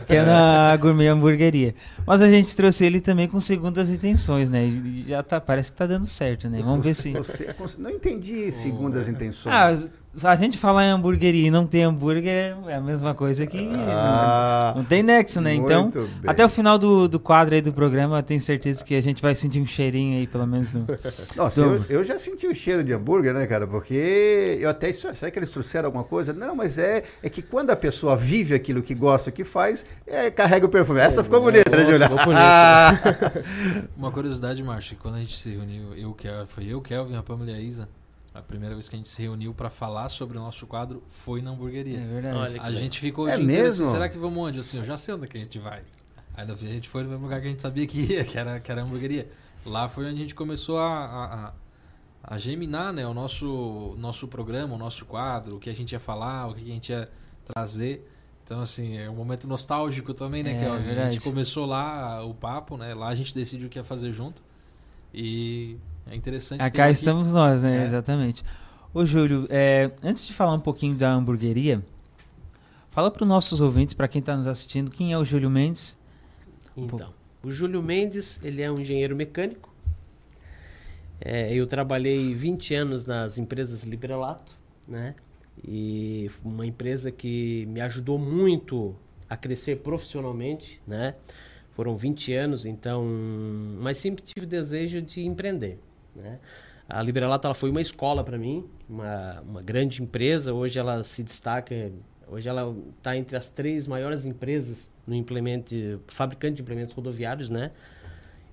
que é na gourmet hamburgueria. Mas a gente trouxe ele também com segundas intenções, né? E já tá, parece que tá dando certo, né? Vamos você, ver se. Você, não entendi segundas intenções. Ah, a gente falar em hamburgueria e não ter hambúrguer é a mesma coisa que ah, não, tem nexo, né? Então, bem. até o final do, do quadro aí do programa, eu tenho certeza que a gente vai sentir um cheirinho aí, pelo menos. No, Nossa, eu, eu, já senti o cheiro de hambúrguer, né, cara? Porque eu até. Será que eles trouxeram alguma coisa? Não, mas é, é que quando a pessoa vive aquilo que gosta, que faz, é, carrega o perfume. Essa ficou bonita, né, Julia? Ficou bonita. Uma curiosidade, Márcio, quando a gente se reuniu, eu, foi eu, Kelvin, a Pamela e a Isa. A primeira vez que a gente se reuniu para falar sobre o nosso quadro foi na hamburgueria. É verdade. Olha, a gente ficou é mesmo? Assim, será que vamos onde? Assim, eu já sei onde que a gente vai. Aí a gente foi no mesmo lugar que a gente sabia que ia, que era, que era a hamburgueria. Lá foi onde a gente começou a, a, a, a geminar né, o nosso, nosso programa, o nosso quadro, o que a gente ia falar, o que a gente ia trazer. Então, assim, é um momento nostálgico também, né? É, que ó, a gente começou lá o papo, né? Lá a gente decidiu o que ia fazer junto. E é interessante. ter Cá aqui- estamos nós, né? É. Exatamente. Ô, Júlio, é, antes de falar um pouquinho da hamburgueria, fala para os nossos ouvintes, para quem está nos assistindo, quem é o Júlio Mendes? Então, o Júlio Mendes, ele é um engenheiro mecânico. É, eu trabalhei 20 anos nas empresas Librelato, né? E uma empresa que me ajudou muito a crescer profissionalmente, né? Foram 20 anos, então, mas sempre tive desejo de empreender, né? A Librelato ela foi uma escola para mim, uma, uma grande empresa. Hoje ela se destaca, hoje ela está entre as três maiores empresas no implemento, de- fabricante de implementos rodoviários, né?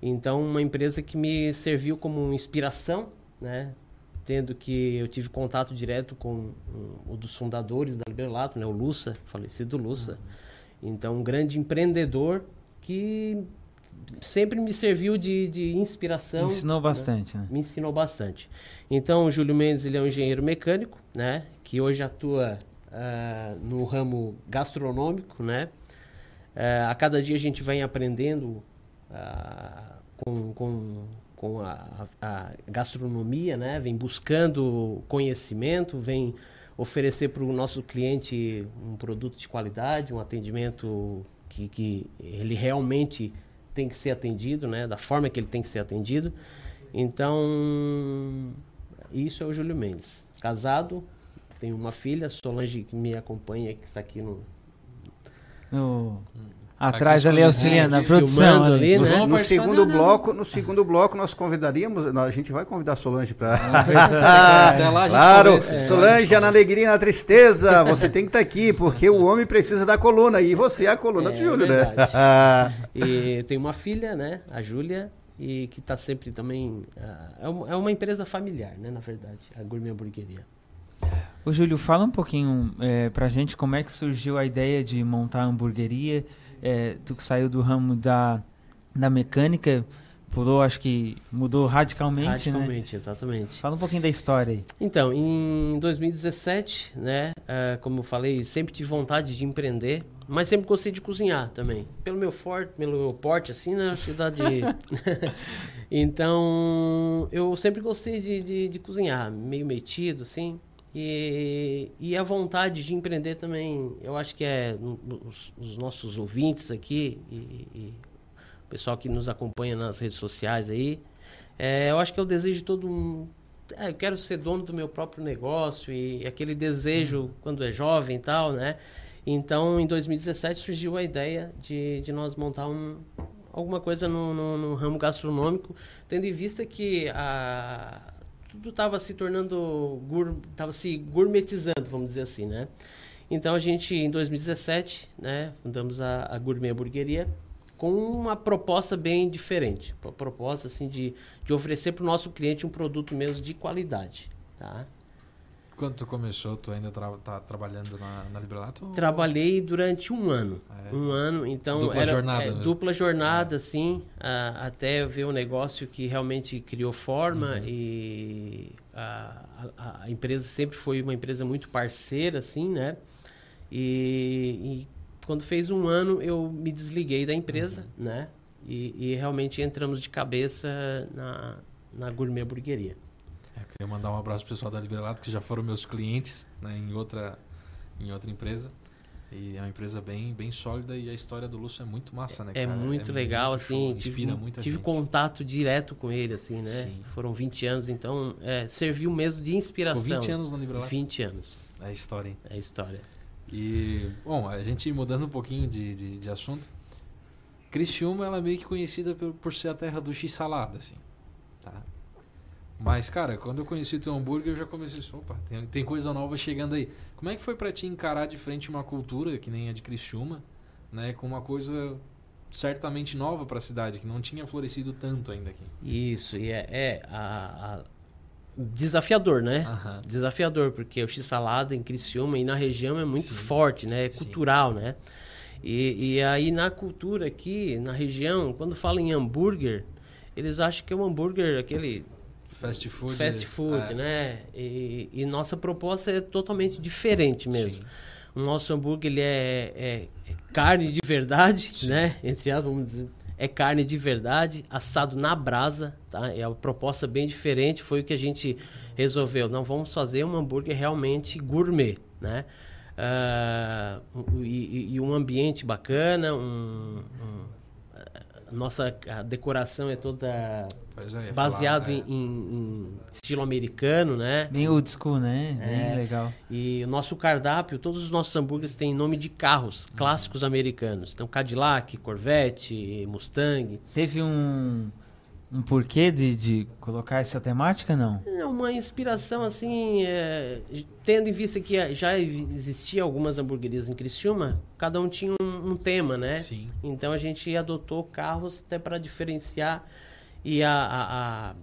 Então, uma empresa que me serviu como inspiração, né? Tendo que eu tive contato direto com um, um dos fundadores da Librelato, né? O Lussa, falecido Lussa. Então, um grande empreendedor que sempre me serviu de, de inspiração. Ensinou bastante, né? Me ensinou bastante. Então, o Júlio Mendes ele é um engenheiro mecânico, né? Que hoje atua ah, no ramo gastronômico, né? Eh, a cada dia a gente vem aprendendo ah, com, com, com a, a gastronomia, né? Vem buscando conhecimento, vem oferecer para o nosso cliente um produto de qualidade, um atendimento que, que ele realmente tem que ser atendido, né? Da forma que ele tem que ser atendido. Então, isso é o Júlio Mendes. Casado, tenho uma filha, Solange, que me acompanha, que está aqui no, No- Atrás ali, auxiliando, a filmando produção. ali, ali. né? No, no segundo bloco, no segundo bloco nós convidaríamos, a gente vai convidar a Solange para Até lá a gente Claro. É. Solange na alegria e na tristeza, você tem que estar aqui porque o homem precisa da coluna e você é a coluna do Júlio, né? e tem uma filha, né, a Júlia, e que está sempre também ah, é uma, é uma empresa familiar, né, na verdade, a Gourmet Hamburgueria. Ô, Júlio, fala um pouquinho é, pra gente como é que surgiu a ideia de montar a hamburgueria. É, tu que saiu do ramo da, da mecânica, pulou, acho que mudou radicalmente, né? Radicalmente, exatamente. Fala um pouquinho da história aí. Então, em 2017, né, ah, como eu falei, sempre tive vontade de empreender, mas sempre gostei de cozinhar também. Pelo meu forte, pelo meu porte, assim, né, acho que dá de... então, eu sempre gostei de, de, de cozinhar, meio metido, assim. E, e a vontade de empreender também, eu acho que é os, os nossos ouvintes aqui e, e o pessoal que nos acompanha nas redes sociais aí, é, eu acho que é o desejo de todo mundo. É, eu quero ser dono do meu próprio negócio e aquele desejo quando é jovem e tal, né? Então, em 2017 surgiu a ideia de, de nós montar um, alguma coisa no, no, no ramo gastronômico, tendo em vista que a, tudo estava se tornando, estava se gourmetizando, vamos dizer assim, né? Então, a gente, em 2017, né, fundamos a, a Gourmet Hamburgueria, com uma proposta bem diferente. Uma proposta assim de, de oferecer para o nosso cliente um produto mesmo de qualidade. Tá? Quando tu começou, tu ainda tra tá trabalhando na, na Librelato? Trabalhei durante um ano. Um ano, então Dupla era jornada é, mesmo. dupla jornada, assim, a- até ver um negócio que realmente criou forma e a, a- a empresa sempre foi uma empresa muito parceira, assim, né? E, e quando fez um ano eu me desliguei da empresa, né? E, e realmente entramos de cabeça na, na gourmet hamburgueria. É, eu queria mandar um abraço pro pessoal da Librelato, que já foram meus clientes né, em, outra, em outra empresa. E é uma empresa bem, bem sólida e a história do Lúcio é muito massa, né, É cara? muito legal, muito show, assim. inspira tive, muita tive gente. contato direto com ele, assim, né? Sim. Foram 20 anos, então é, serviu mesmo de inspiração. Ficou 20 anos na Librelato? 20 anos. É a história, hein? É a história. E, bom, a gente mudando um pouquinho de, de, de assunto. Criciúma, ela é meio que conhecida por, por ser a terra do x-salada, assim. Tá? Mas, cara, quando eu conheci o teu hambúrguer, eu já comecei assim, opa, tem, tem coisa nova chegando aí. Como é que foi pra ti encarar de frente uma cultura, que nem a de Criciúma, né? Com uma coisa certamente nova pra cidade, que não tinha florescido tanto ainda aqui. Isso, e é, é a, a- desafiador, né? Desafiador, porque o x-salada em Criciúma e na região é muito forte, né? É cultural, né? E, e aí na cultura aqui, na região, quando falam em hambúrguer, eles acham que é um hambúrguer aquele Fast food. fast food, é. né? E, e nossa proposta é totalmente diferente mesmo. O nosso hambúrguer ele é, é- é carne de verdade, né? Entre aspas, vamos dizer. É carne de verdade, assado na brasa, tá? É uma proposta bem diferente, foi o que a gente resolveu. Não, vamos fazer um hambúrguer realmente gourmet, né? Um- e, e- um ambiente bacana, um, um- nossa a decoração é toda é, baseado falar, em, em- em estilo americano, né? Bem old school, né? Bem É. legal. E o nosso cardápio, todos os nossos hambúrgueres têm nome de carros clássicos americanos. Então, Cadillac, Corvette, Mustang. Teve um, um porquê de, de colocar essa temática, não? É uma inspiração, assim, é, tendo em vista que já existia algumas hamburguerias em Criciúma, cada um tinha um, um tema, né? Sim. Então, a gente adotou carros até para diferenciar e a, a, a,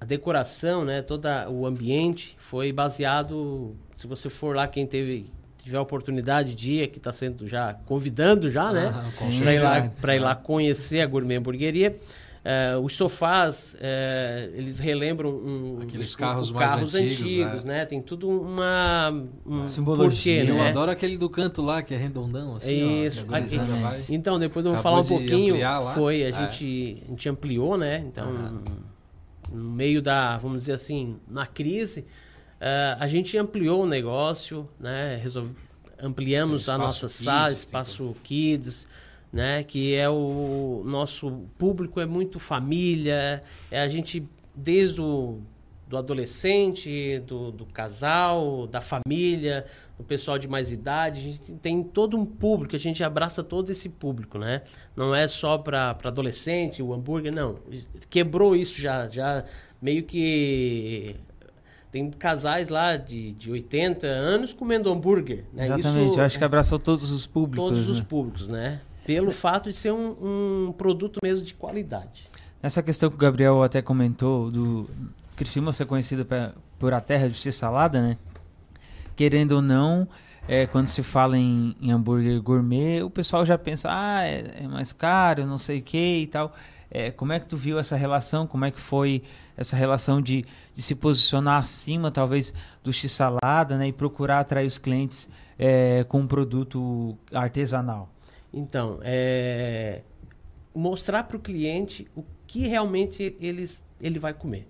a decoração, né? Todo o ambiente foi baseado, se você for lá, quem teve tiver a oportunidade de ir, que está sendo já convidando já, né? Ah, com para ir lá, certeza. para ir lá conhecer a Gourmet Hamburgueria. Eh, os sofás, eh, eles relembram um, Aqueles os- carros os mais carros antigos, antigos, né? né? Tem tudo uma um Simbologia. porquê, Eu né? adoro aquele do canto lá, que é redondão, assim, Isso. ó. Aqui-. Então, depois eu vou Acabou falar um pouquinho. Foi, a É. gente, a gente ampliou, né? Então, no meio da, vamos dizer assim, na crise, eh, a gente ampliou o negócio, né? Resolve, ampliamos a nossa Kids, sala, espaço kids, né? Que é o nosso público é muito família, é a gente desde o do adolescente, do, do casal, da família, do pessoal de mais idade. A gente tem todo um público, a gente abraça todo esse público, né? Não é só para adolescente, o hambúrguer, não. Quebrou isso já, já meio que tem casais lá de, de 80 anos comendo hambúrguer. Né? Exatamente, Isso, eu acho que abraçou todos os públicos. todos os né? públicos, né? Pelo fato de ser um, um produto mesmo de qualidade. Essa questão que o Gabriel até comentou do Criciúma ser conhecida pe- por a terra de ser salada, né? Querendo ou não, é, quando se fala em, em hambúrguer gourmet, o pessoal já pensa, ah, é, é mais caro, não sei o que e tal. É, como é que tu viu essa relação? Como é que foi essa relação de, de se posicionar acima, talvez, do x-salada, né? E procurar atrair os clientes é, com um produto artesanal? Então, é, mostrar para o cliente o que realmente eles, ele vai comer.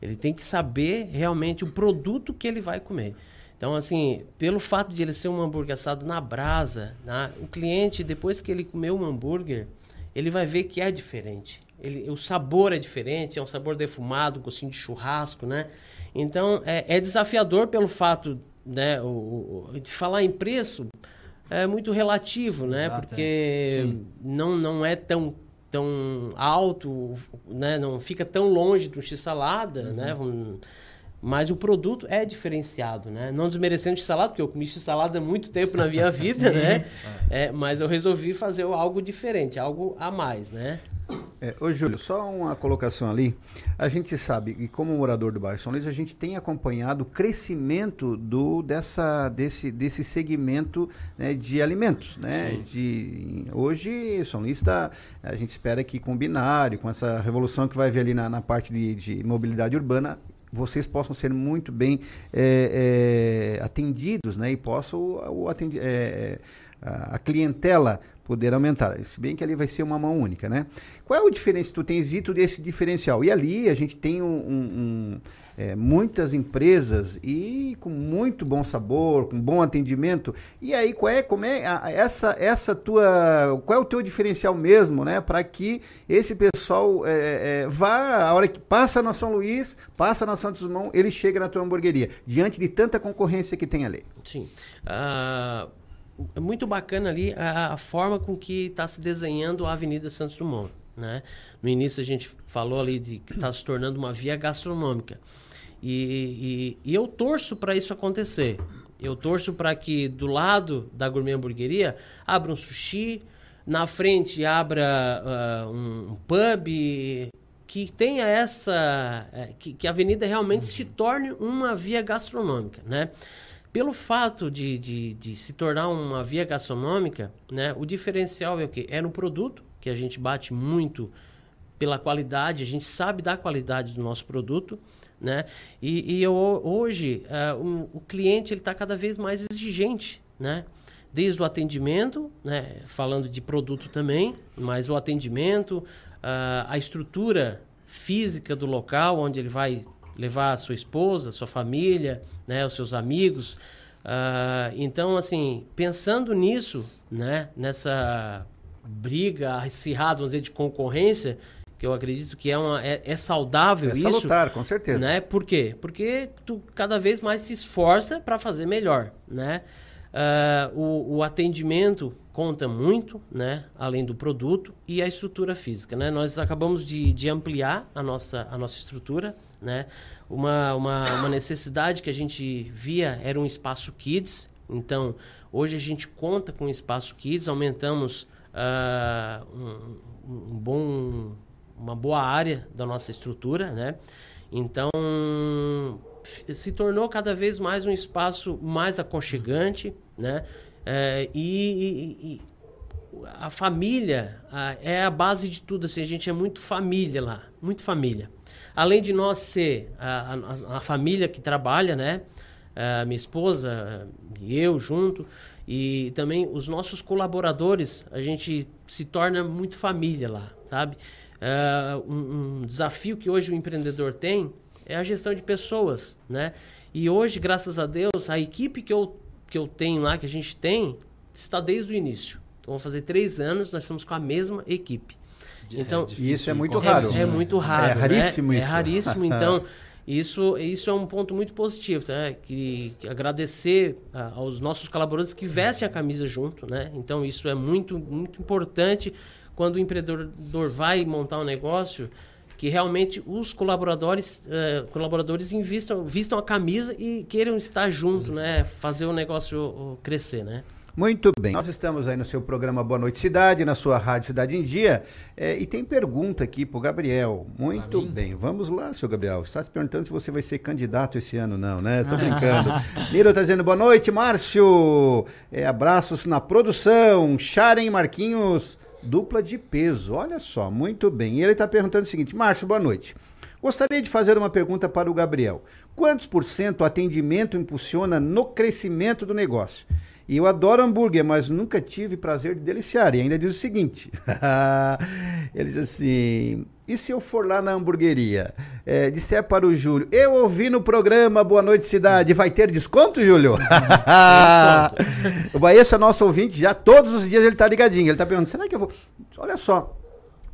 Ele tem que saber realmente o produto que ele vai comer. Então, assim, pelo fato de ele ser um hambúrguer assado na brasa, né, o cliente, depois que ele comeu um hambúrguer, ele vai ver que é diferente. Ele, o sabor é diferente, é um sabor defumado, um gostinho de churrasco, né? Então, é, é desafiador pelo fato né, o- o- de falar em preço, é muito relativo, né? Exato, é. Porque Sim. não, não é tão, tão alto, né? Não fica tão longe do x-salada, Uhum. né? Mas o produto é diferenciado, né? Não desmerecendo x-salada, porque eu comi x-salada há muito tempo na minha vida, né? É, mas eu resolvi fazer algo diferente, algo a mais, né? É, ô Júlio, só uma colocação ali. A gente sabe, e como morador do bairro São Luís, a gente tem acompanhado o crescimento do, dessa, desse, desse segmento né, de alimentos. Né? De, hoje, São Luís está, a gente espera que com o binário, com essa revolução que vai vir ali na, na parte de, de mobilidade urbana, vocês possam ser muito bem é, é, atendidos né? e possam o, atendi, é, a, a clientela poder aumentar. Se bem que ali vai ser uma mão única, né? Qual é o diferencial? Tu tens dito desse diferencial. E ali a gente tem um, um- um, é, muitas empresas e com muito bom sabor, com bom atendimento. E aí qual é, como é a- essa essa tua, qual é o teu diferencial mesmo, né? Para que esse pessoal é, é, vá a hora que passa na São Luís, passa na Santos Dumont, ele chega na tua hamburgueria diante de tanta concorrência que tem ali. Sim. Ah, é muito bacana ali a, a forma com que está se desenhando a Avenida Santos Dumont. Né? No início a gente falou ali de que está se tornando uma via gastronômica. E, e- e eu torço para isso acontecer. Eu torço para que do lado da gourmet hamburgueria abra um sushi, na frente abra ah, um, pub, que tenha essa. eh, que, que a avenida realmente se torne uma via gastronômica. Né? pelo fato de, de, de, se tornar uma via gastronômica, né, o diferencial é o quê? É no produto, que a gente bate muito pela qualidade, a gente sabe da qualidade do nosso produto, né? E, e eu, hoje uh, o cliente ele está cada vez mais exigente, né? Desde o atendimento, né? Falando de produto também, mas o atendimento, uh, a estrutura física do local onde ele vai levar a sua esposa, sua família, né? Os seus amigos. Uh, então, assim, pensando nisso, né? Nessa briga acirrada, vamos dizer, de concorrência, que eu acredito que é, uma, é, é saudável é isso. salutar, com certeza. Né? Por quê? Porque tu cada vez mais se esforça para fazer melhor, né? Uh, o, o, atendimento conta muito, né? Além do produto e a estrutura física, né? Nós acabamos de, de ampliar a nossa, a nossa estrutura, né? Uma, uma, uma necessidade que a gente via era um espaço kids, então hoje a gente conta com o espaço kids, aumentamos uh, um, um bom uma boa área da nossa estrutura, né? Então se tornou cada vez mais um espaço mais aconchegante, né? É, e, e, e, a família a, é a base de tudo. Assim, a gente é muito família lá, muito família. Além de nós ser a, a, a família que trabalha, né? A minha esposa e eu junto, e também os nossos colaboradores, a gente se torna muito família lá, sabe? Uh, um, um, desafio que hoje o empreendedor tem é a gestão de pessoas, né? E hoje, graças a Deus, a equipe que eu, que eu tenho lá, que a gente tem, está desde o início. Então, vamos fazer três anos, nós estamos com a mesma equipe. É então, é isso é muito raro. É, é muito raro. É raríssimo né? isso. É raríssimo, então... Isso, isso é um ponto muito positivo, tá? que, que agradecer a, aos nossos colaboradores que vestem a camisa junto, né? Então isso é muito, muito importante quando o empreendedor vai montar um negócio, que realmente os colaboradores, uh, colaboradores invistam, vistam a camisa e queiram estar junto, né? Fazer o negócio crescer, né? Muito bem. Nós estamos aí no seu programa Boa Noite Cidade, na sua Rádio Cidade em Dia. É, e tem pergunta aqui para o Gabriel. Muito bem. Vamos lá, seu Gabriel. Está se perguntando se você vai ser candidato esse ano, não, né? Tô brincando. Miro está dizendo boa noite, Márcio. É, abraços na produção. Sharon Marquinhos dupla de peso. Olha só, muito bem. E ele está perguntando o seguinte: Márcio, boa noite. Gostaria de fazer uma pergunta para o Gabriel. Quantos por cento o atendimento impulsiona no crescimento do negócio? E eu adoro hambúrguer, mas nunca tive prazer de deliciar. E ainda diz o seguinte: ele diz assim. E se eu for lá na hamburgueria, é, disser para o Júlio, eu ouvi no programa Boa Noite Cidade, vai ter desconto, Júlio? desconto. o Baeço é nosso ouvinte, já todos os dias ele está ligadinho. Ele está perguntando, será que eu vou... Olha só,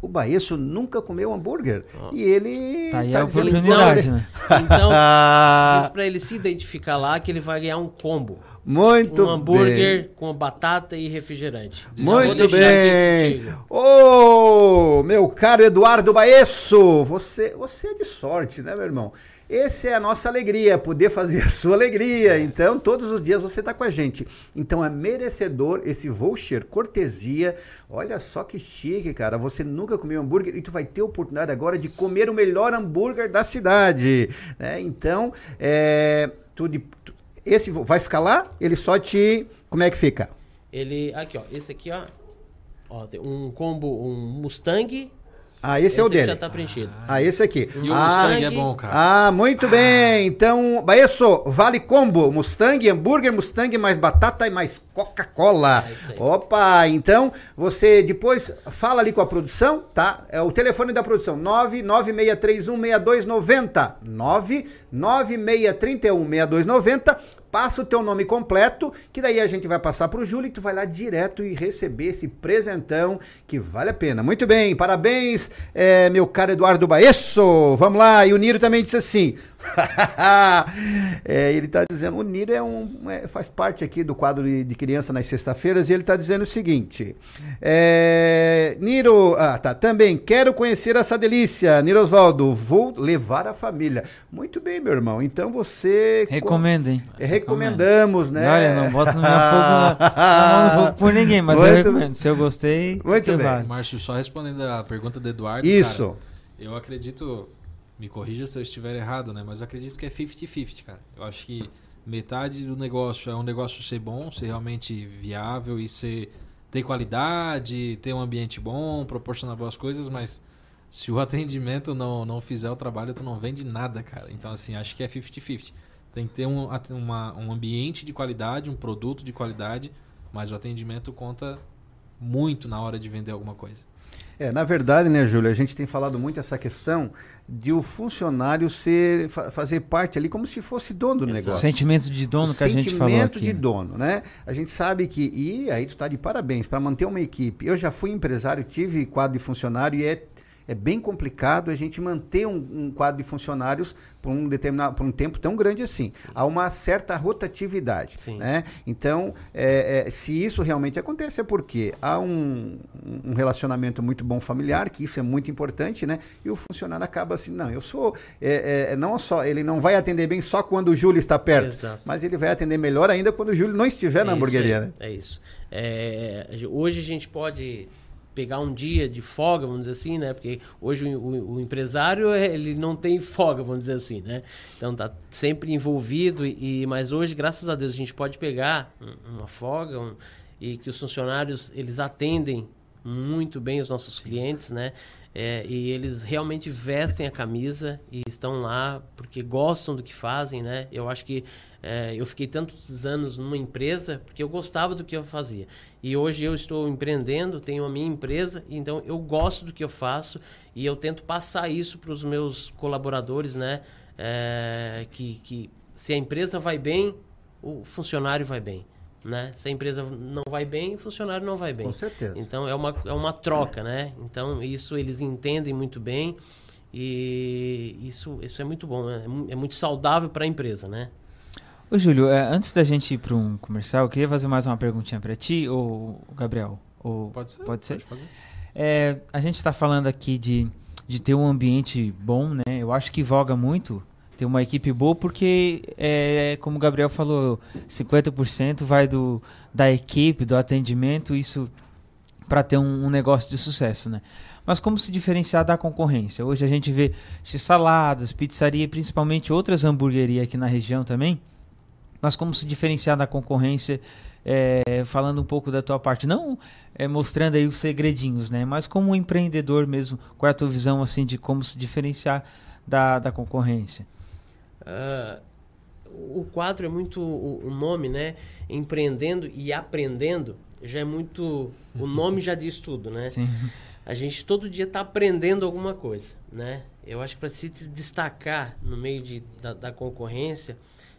o Baeço nunca comeu hambúrguer. Oh. E ele. Tá aí tá a oportunidade, né? Então, diz para ele se identificar lá que ele vai ganhar um combo. Muito um hambúrguer bem. com batata e refrigerante. Muito bem. Ô, oh, meu caro Eduardo Baesso, você, você é de sorte, né, meu irmão? Essa é a nossa alegria, poder fazer a sua alegria. Então, todos os dias você está com a gente. Então, é merecedor esse voucher, cortesia. Olha só que chique, cara. Você nunca comeu hambúrguer e tu vai ter a oportunidade agora de comer o melhor hambúrguer da cidade. Né? Então, é, tu, tu esse vai ficar lá? Ele só te. Como é que fica? Ele. Aqui, ó. Esse aqui, ó. Ó, tem um combo, um Mustang ah, esse, esse é o dele. já tá preenchido. Ah, esse aqui. E o ah, Mustang é bom, cara. Ah, muito ah. bem. Então, Baesso, vale combo. Mustang, hambúrguer, Mustang, mais batata e mais Coca-Cola. É Opa, então você depois fala ali com a produção, tá? É o telefone da produção, 996316290. 996316290 passa o teu nome completo, que daí a gente vai passar para o Júlio e tu vai lá direto e receber esse presentão que vale a pena. Muito bem, parabéns, é, meu caro Eduardo Baesso. Vamos lá, e o Niro também disse assim: é, ele está dizendo, o Niro é um, é, faz parte aqui do quadro de, de criança nas sexta-feiras, e ele está dizendo o seguinte: é, Niro, ah, tá, também quero conhecer essa delícia, Niro Osvaldo, vou levar a família. Muito bem, meu irmão, então você. Recomendem. É, recomendamos, né? Olha, não bota no meu fogo, na, não fogo por ninguém, mas Muito eu recomendo. Se eu gostei, Muito bem. Vai. Márcio, só respondendo a pergunta do Eduardo. Isso. Cara, eu acredito me corrija se eu estiver errado, né? Mas eu acredito que é 50-50, cara. Eu acho que metade do negócio é um negócio ser bom, ser realmente viável e ser ter qualidade, ter um ambiente bom, proporcionar boas coisas, mas se o atendimento não, não fizer o trabalho, tu não vende nada, cara. Então, assim, acho que é 50-50. Tem que ter um, uma, um ambiente de qualidade, um produto de qualidade, mas o atendimento conta muito na hora de vender alguma coisa. É, na verdade, né, Júlio, a gente tem falado muito essa questão de o funcionário ser fa fazer parte ali como se fosse dono do negócio. Sentimento de dono o que a gente falou Sentimento de dono, né? A gente sabe que e aí tu tá de parabéns para manter uma equipe. Eu já fui empresário, tive quadro de funcionário e é é bem complicado a gente manter um, um quadro de funcionários por um determinado por um tempo tão grande assim. Sim. Há uma certa rotatividade. Sim. Né? Então, é, é, se isso realmente acontece, é porque há um, um, relacionamento muito bom familiar, que isso é muito importante, né? E o funcionário acaba assim, não, eu sou. É, é não só, ele não vai atender bem só quando o Júlio está perto, Exato. mas ele vai atender melhor ainda quando o Júlio não estiver é na hamburgueria. Né? É isso. É, hoje a gente pode pegar um dia de folga, vamos dizer assim, né? Porque hoje o, o, o, empresário ele não tem folga, vamos dizer assim, né? Então tá sempre envolvido e mas hoje, graças a Deus, a gente pode pegar uma folga um, e que os funcionários eles atendem muito bem os nossos clientes, né? É, e eles realmente vestem a camisa e estão lá porque gostam do que fazem, né? Eu acho que é, eu fiquei tantos anos numa empresa porque eu gostava do que eu fazia. E hoje eu estou empreendendo, tenho a minha empresa, então eu gosto do que eu faço e eu tento passar isso para os meus colaboradores, né? É, que, que se a empresa vai bem, o funcionário vai bem. Né? Se a empresa não vai bem, o funcionário não vai bem. Com certeza. Então é uma, é uma troca, né? Então isso eles entendem muito bem e isso, isso é muito bom, né? é, é muito saudável para a empresa, né? Ô Júlio, é, antes da gente ir para um comercial, eu queria fazer mais uma perguntinha para ti, ou Gabriel? Ou, pode ser. Pode ser? Pode fazer. É, a gente está falando aqui de, de ter um ambiente bom, né? Eu acho que voga muito ter uma equipe boa, porque, é, como o Gabriel falou, 50% vai do, da equipe, do atendimento, isso para ter um, um, negócio de sucesso, né? Mas como se diferenciar da concorrência? Hoje a gente vê saladas, pizzaria, principalmente outras hamburguerias aqui na região também. Mas como se diferenciar da concorrência, é, falando um pouco da tua parte, não é, mostrando aí os segredinhos, né? Mas como empreendedor mesmo, qual é a tua visão assim de como se diferenciar da, da concorrência? Uh, o quadro é muito o, o, nome, né? Empreendendo e aprendendo já é muito. O nome já diz tudo, né? Sim. A gente todo dia está aprendendo alguma coisa, né? Eu acho que para se destacar no meio de, da, da concorrência,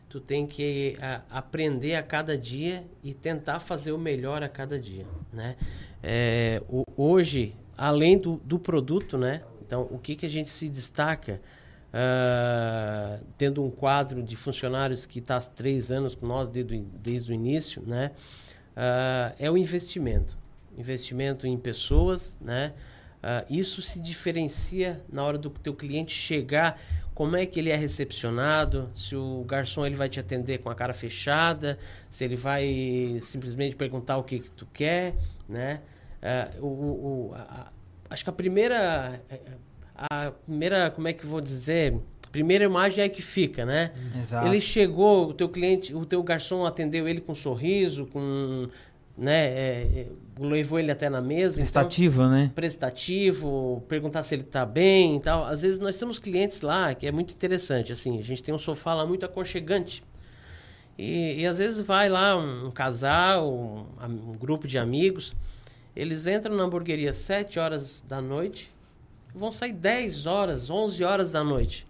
tu tem que a, aprender a cada dia e tentar fazer o melhor a cada dia, né? É, o, hoje, além do, do produto, né? Então, o que, que a gente se destaca? Uh, tendo um quadro de funcionários que está há três anos com nós desde, desde o início, né? Uh, é o investimento. Investimento em pessoas, né? Uh, isso se diferencia na hora do teu cliente chegar, como é que ele é recepcionado, se o garçom ele vai te atender com a cara fechada, se ele vai simplesmente perguntar o que, que tu quer, né? O, o, a, acho que a primeira eh, a primeira, como é que vou dizer, primeira imagem é que fica, né? Exato. Ele chegou, o teu cliente, o teu garçom atendeu ele com um sorriso, com, né, é, é levou ele até na mesa. Então prestativo, então, né? Prestativo, perguntar se ele está bem e tal. Às vezes nós temos clientes lá que é muito interessante, assim, a gente tem um sofá lá muito aconchegante. E, e às vezes vai lá um, um casal, um, um grupo de amigos, eles entram na hamburgueria às 7 horas da noite, vão sair 10 horas, 11 horas da noite.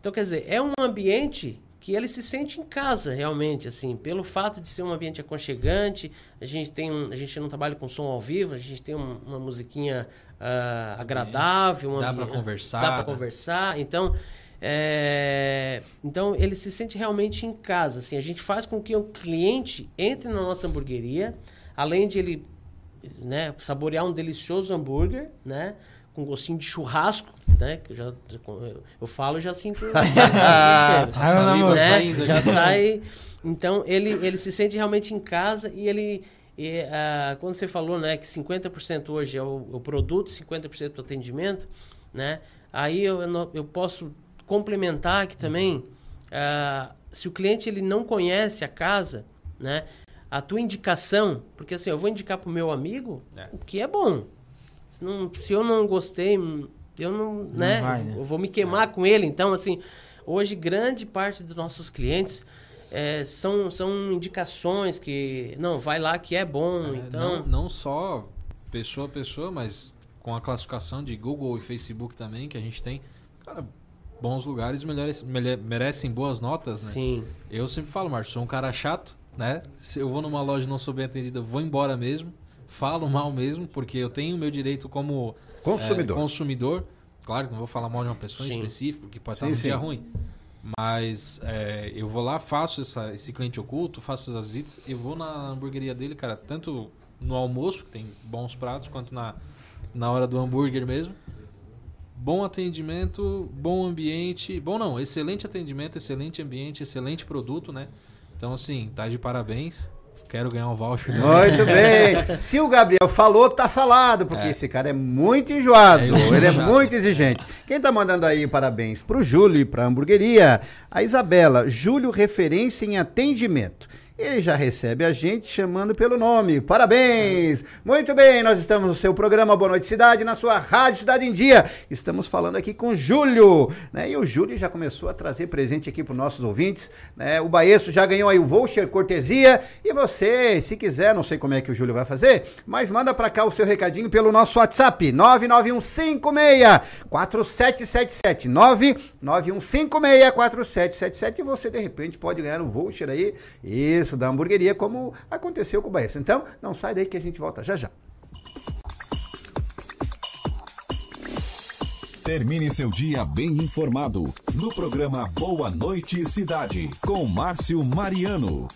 Então, quer dizer, é um ambiente que ele se sente em casa realmente, assim, pelo fato de ser um ambiente aconchegante, a gente tem um, a gente não trabalha com som ao vivo, a gente tem um, uma musiquinha uh, agradável, dá para conversar, dá para conversar, então é, então ele se sente realmente em casa, assim, a gente faz com que o cliente entre na nossa hamburgueria, além de ele, né, saborear um delicioso hambúrguer, né, com gostinho de churrasco, né? Que eu, já, eu, eu falo já sinto. já, né? já sai. Então ele, ele se sente realmente em casa e ele. E, uh, quando você falou né, que 50% hoje é o, o produto, 50% do atendimento, né? Aí eu, eu posso complementar aqui também uh, se o cliente ele não conhece a casa, né? A tua indicação, porque assim, eu vou indicar pro meu amigo É. o que é bom. Se, não- se eu não gostei, eu não, né? vai, né? Eu vou me queimar com ele. Então, assim, hoje grande parte dos nossos clientes é, são, são indicações que, não, vai lá que é bom. então, Não, não só pessoa a pessoa, mas com a classificação de Google e Facebook também, que a gente tem. Cara, bons lugares melhores, merecem boas notas, né? Sim. Eu sempre falo, Márcio, sou um cara chato, né? Se eu vou numa loja e não sou bem atendido, eu vou embora mesmo. Falo mal mesmo, porque eu tenho o meu direito como Consumidor. é, consumidor. Claro que não vou falar mal de uma pessoa em Sim. específico, que pode Sim, estar num sim. dia ruim. Mas é, eu vou lá, faço essa- esse cliente oculto, faço essas visitas, eu vou na hamburgueria dele, cara, tanto no almoço, que tem bons pratos, quanto na, na hora do hambúrguer mesmo. Bom atendimento, bom ambiente. Bom não, excelente atendimento, excelente ambiente, excelente produto, né? Então, assim, tá de parabéns. Quero ganhar um voucher. Muito bem. Se o Gabriel falou, tá falado, porque É. esse cara é muito enjoado. É, ele é chato. muito exigente. Quem tá mandando aí parabéns pro Júlio e pra hamburgueria? A Isabela. Júlio, referência em atendimento. Ele já recebe a gente chamando pelo nome. Parabéns! Muito bem, nós estamos no seu programa Boa Noite Cidade, na sua Rádio Cidade em Dia. Estamos falando aqui com Júlio, né? E o Júlio já começou a trazer presente aqui para os nossos ouvintes, né? O Baeço já ganhou aí o voucher cortesia e você, se quiser, não sei como é que o Júlio vai fazer, mas manda para cá o seu recadinho pelo nosso WhatsApp 99156 4777 99156 4777 e você de repente pode ganhar um voucher aí, isso, da hamburgueria, como aconteceu com o Baeço. Então, não sai daí que a gente volta já já. Termine seu dia bem informado no programa Boa Noite Cidade com Márcio Mariano.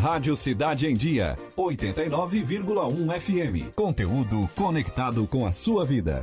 Rádio Cidade em Dia, 89,1 FM. Conteúdo conectado com a sua vida.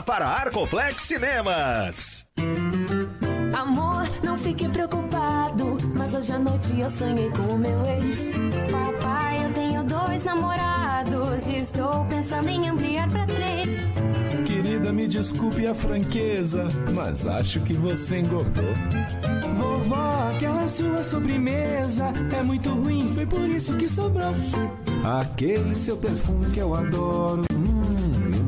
para Arcoplex Cinemas. Amor, não fique preocupado. Mas hoje à noite eu sonhei com o meu ex. Papai, eu tenho dois namorados. Estou pensando em ampliar pra três. Querida, me desculpe a franqueza, mas acho que você engordou. Vovó, aquela sua sobremesa é muito ruim, foi por isso que sobrou. Aquele seu perfume que eu adoro,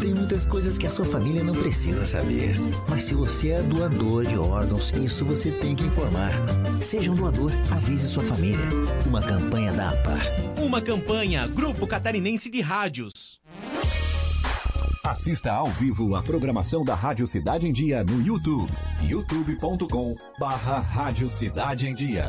Tem muitas coisas que a sua família não precisa saber. Mas se você é doador de órgãos, isso você tem que informar. Seja um doador, avise sua família. Uma campanha da APAR. Uma campanha Grupo Catarinense de Rádios. Assista ao vivo a programação da Rádio Cidade em Dia no YouTube. youtube.com barra Rádio Cidade em Dia.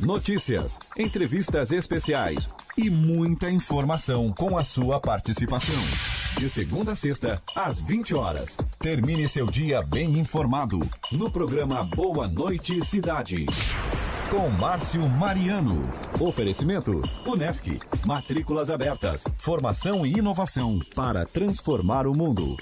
Notícias, entrevistas especiais e muita informação com a sua participação. De segunda a sexta, às 20 horas. Termine seu dia bem informado no programa Boa Noite Cidade. com Márcio Mariano. Oferecimento Unesc. Matrículas abertas. Formação e inovação para transformar o mundo.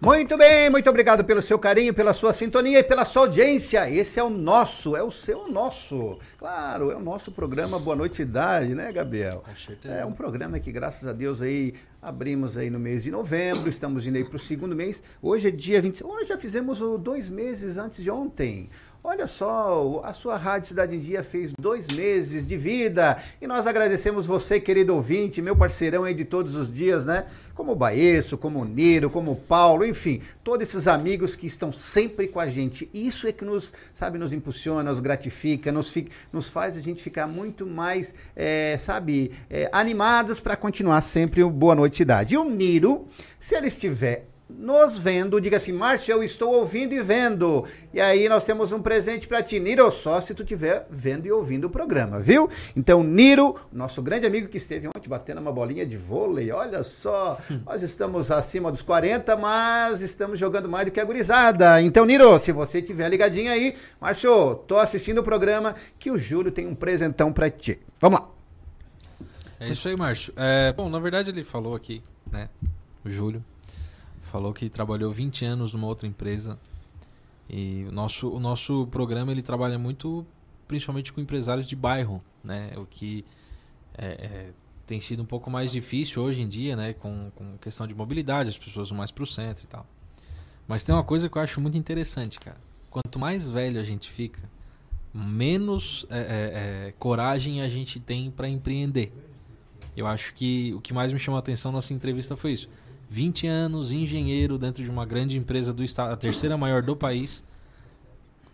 Muito bem, muito obrigado pelo seu carinho, pela sua sintonia e pela sua audiência. Esse é o nosso, é o seu nosso. Claro, é o nosso programa Boa Noite Cidade, né, Gabriel? Com certeza. É um programa que, graças a Deus, aí abrimos aí no mês de novembro, estamos indo aí para o segundo mês. Hoje é dia 20. Hoje já fizemos dois meses antes de ontem. Olha só, a sua Rádio Cidade em Dia fez dois meses de vida e nós agradecemos você, querido ouvinte, meu parceirão aí de todos os dias, né? Como o Baeço, como o Niro, como o Paulo, enfim, todos esses amigos que estão sempre com a gente. Isso é que nos, sabe, nos impulsiona, nos gratifica, nos, nos faz a gente ficar muito mais, é, sabe, é, animados para continuar sempre o Boa Noite Cidade. E o Niro, se ele estiver nos vendo, diga assim, Márcio, eu estou ouvindo e vendo. E aí nós temos um presente para ti, Niro, só se tu estiver vendo e ouvindo o programa, viu? Então, Niro, nosso grande amigo que esteve ontem batendo uma bolinha de vôlei, olha só, nós estamos acima dos 40, mas estamos jogando mais do que a gurizada. Então, Niro, se você estiver ligadinho aí, Márcio, tô assistindo o programa que o Júlio tem um presentão para ti. Vamos lá. É isso aí, Márcio. É, bom, na verdade ele falou aqui, né, o Júlio, falou que trabalhou 20 anos numa outra empresa. E o nosso, o nosso programa ele trabalha muito, principalmente com empresários de bairro, né? O que é, é, tem sido um pouco mais difícil hoje em dia, né? Com, com questão de mobilidade, as pessoas vão mais pro centro e tal. Mas tem uma coisa que eu acho muito interessante, cara. Quanto mais velho a gente fica, menos é, é, é coragem a gente tem para empreender. Eu acho que o que mais me chamou a atenção nessa entrevista foi isso 20 anos, engenheiro dentro de uma grande empresa do estado, a terceira maior do país.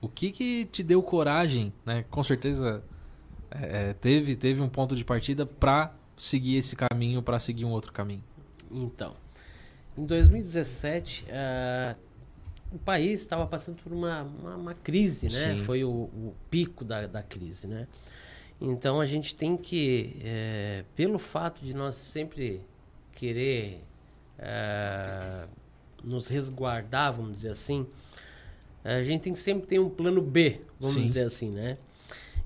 O que que te deu coragem, né? Com certeza é, teve teve um ponto de partida para seguir esse caminho, para seguir um outro caminho. Então, em 2017, uh, o país estava passando por uma, uma, uma crise, né? Sim. Foi o, o pico da, da crise, né? Então a gente tem que, é, pelo fato de nós sempre querer é, nos resguardar, vamos dizer assim, a gente tem que sempre ter um plano B, vamos Sim. dizer assim, né?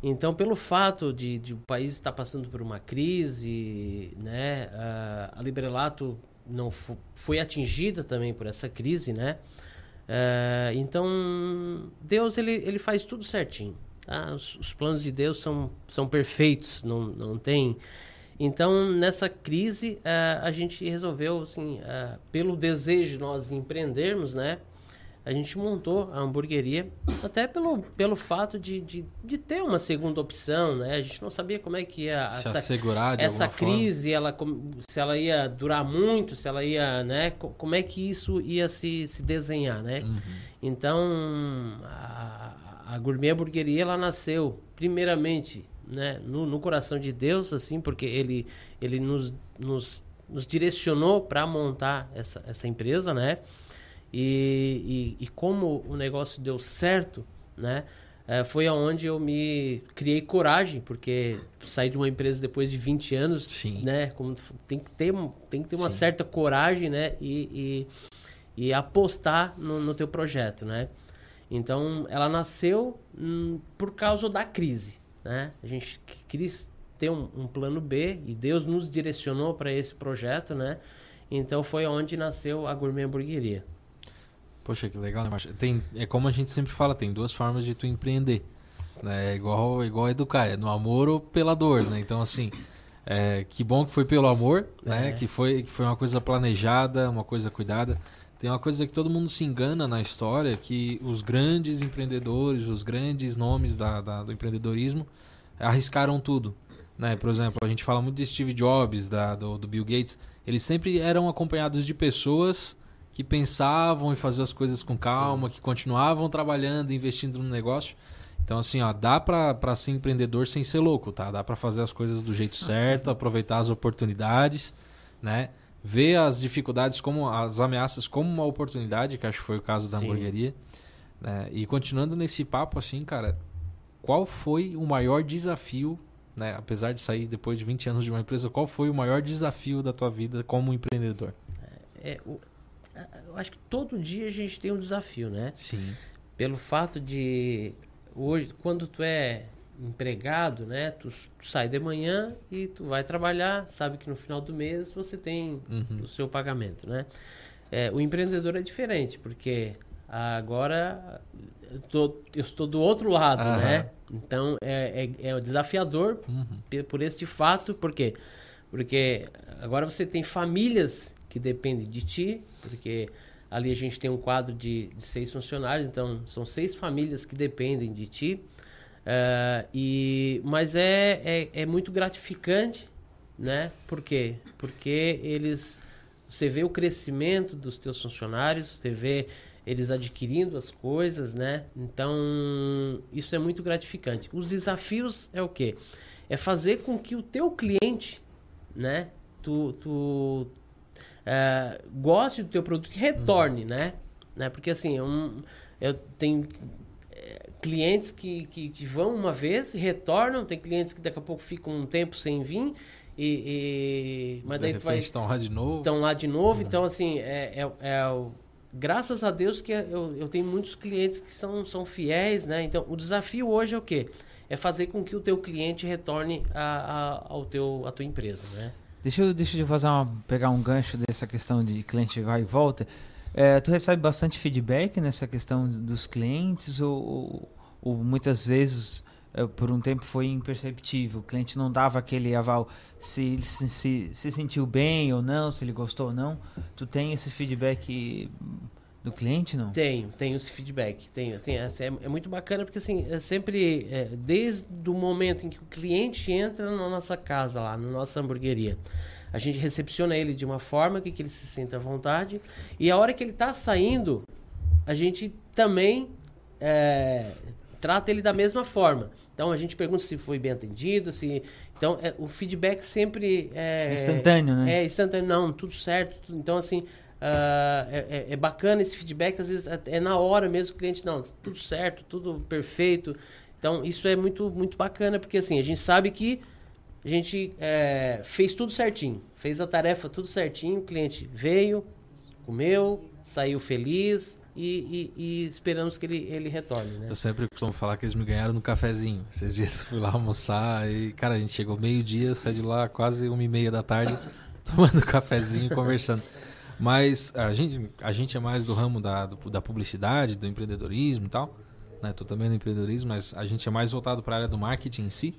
Então, pelo fato de, de o país estar passando por uma crise, né, a, a Librelato não fo- foi atingida também por essa crise, né? É, então, Deus ele, ele faz tudo certinho. Tá? Os, os planos de Deus são, são perfeitos, não, não tem. Então, nessa crise, eh, a gente resolveu, assim, eh, pelo desejo de nós empreendermos, né? A gente montou a hamburgueria, até pelo, pelo fato de, de, de ter uma segunda opção, né? A gente não sabia como é que ia... Se essa, assegurar de essa alguma forma. crise, ela, se ela ia durar muito, se ela ia, né? co- Como é que isso ia se, se desenhar, né? Uhum. Então, a, a Gourmet Hamburgueria, ela nasceu, primeiramente, né, no, no coração de Deus, assim, porque ele, ele nos, nos, nos direcionou para montar essa, essa empresa, né? E, e, e como o negócio deu certo, né? eh, foi aonde eu me criei coragem, porque sair de uma empresa depois de 20 anos, né? Como tem que ter, tem que ter uma Sim. certa coragem, né? E, e, e apostar no, no teu projeto, né? Então, ela nasceu hum, por causa da crise, né? A gente qu- quis ter um, um plano B e Deus nos direcionou para esse projeto, né? Então, foi onde nasceu a Gourmet Hamburgueria. Poxa, que legal, né, Márcio? Tem, é como a gente sempre fala, tem duas formas de tu empreender. Né? É igual, igual educar, é no amor ou pela dor, né? Então, assim, é, que bom que foi pelo amor, né? É. Que, foi, que foi uma coisa planejada, uma coisa cuidada. Tem uma coisa que todo mundo se engana na história, que os grandes empreendedores, os grandes nomes da, da- do empreendedorismo arriscaram tudo. Né? Por exemplo, a gente fala muito de Steve Jobs, da, do, do Bill Gates. Eles sempre eram acompanhados de pessoas que pensavam em fazer as coisas com calma, que continuavam trabalhando, investindo no negócio. Então, assim, ó, dá pra ser empreendedor sem ser louco, tá? Dá pra fazer as coisas do jeito certo, aproveitar as oportunidades, né? Ver as dificuldades como as ameaças como uma oportunidade, que acho que foi o caso da Sim. hamburgueria. né? E continuando nesse papo, assim, cara, qual foi o maior desafio, né? Apesar de sair depois de 20 anos de uma empresa, qual foi o maior desafio da tua vida como empreendedor? É, o- a- eu acho que todo dia a gente tem um desafio, né? Sim. Pelo fato de hoje, quando tu é empregado, né? Tu, tu, sai de manhã e tu vai trabalhar, sabe que no final do mês você tem uhum. o seu pagamento, né? É, o empreendedor é diferente, porque agora eu, tô, eu estou do outro lado, uhum. né? Então é, é, é desafiador uhum. por este fato, por quê? Porque agora você tem famílias que dependem de ti, porque ali a gente tem um quadro de, de seis funcionários, então são seis famílias que dependem de ti. Uh, e, mas é, é, é, muito gratificante, né? Por quê? Porque eles... Você vê o crescimento dos teus funcionários, você vê eles adquirindo as coisas, né? Então, isso é muito gratificante. Os desafios é o quê? É fazer com que o teu cliente, né? Tu, tu uh, goste do teu produto e retorne, uhum. né? né? Porque assim, um, eu tenho clientes que, que, que, vão uma vez retornam, tem clientes que daqui a pouco ficam um tempo sem vir. E, e mas daí de vai estão lá de novo. Estão lá de novo. Uhum. então assim é, é, é o, graças a Deus que eu, eu tenho muitos clientes que são, são fiéis né? Então o desafio hoje é o quê? É fazer com que o teu cliente retorne a, a, ao teu a tua empresa né? Deixa eu deixa eu fazer uma, pegar um gancho dessa questão de cliente vai e volta é, tu recebe bastante feedback nessa questão dos clientes ou, ou muitas vezes é, por um tempo foi imperceptível. O cliente não dava aquele aval se ele se, se, se, sentiu bem ou não, se ele gostou ou não. Tu tem esse feedback do cliente, não? Tenho, tenho esse feedback. Tenho, tenho é, é muito bacana porque assim, é sempre, é, desde o momento em que o cliente entra na nossa casa lá, na nossa hamburgueria, a gente recepciona ele de uma forma que, que ele se sinta à vontade. E a hora que ele está saindo, a gente também é, trata ele da mesma forma. Então a gente pergunta se foi bem atendido, se então é, o feedback sempre é, é instantâneo, né? É instantâneo, não, tudo certo. Tudo, então assim uh, é, é, bacana esse feedback. Às vezes é na hora mesmo o cliente não, tudo certo, tudo perfeito. Então isso é muito muito bacana porque assim a gente sabe que a gente é, fez tudo certinho, fez a tarefa tudo certinho, o cliente veio, comeu, saiu feliz e, e, e esperamos que ele, ele retorne, né? Eu sempre costumo falar que eles me ganharam no cafezinho. Esses dias fui lá almoçar e, cara, a gente chegou meio-dia, saiu de lá quase uma e meia da tarde, tomando cafezinho, conversando. Mas a gente, a gente é mais do ramo da, do, da publicidade, do empreendedorismo e tal. Né? Tô também no empreendedorismo, mas a gente é mais voltado para a área do marketing em si.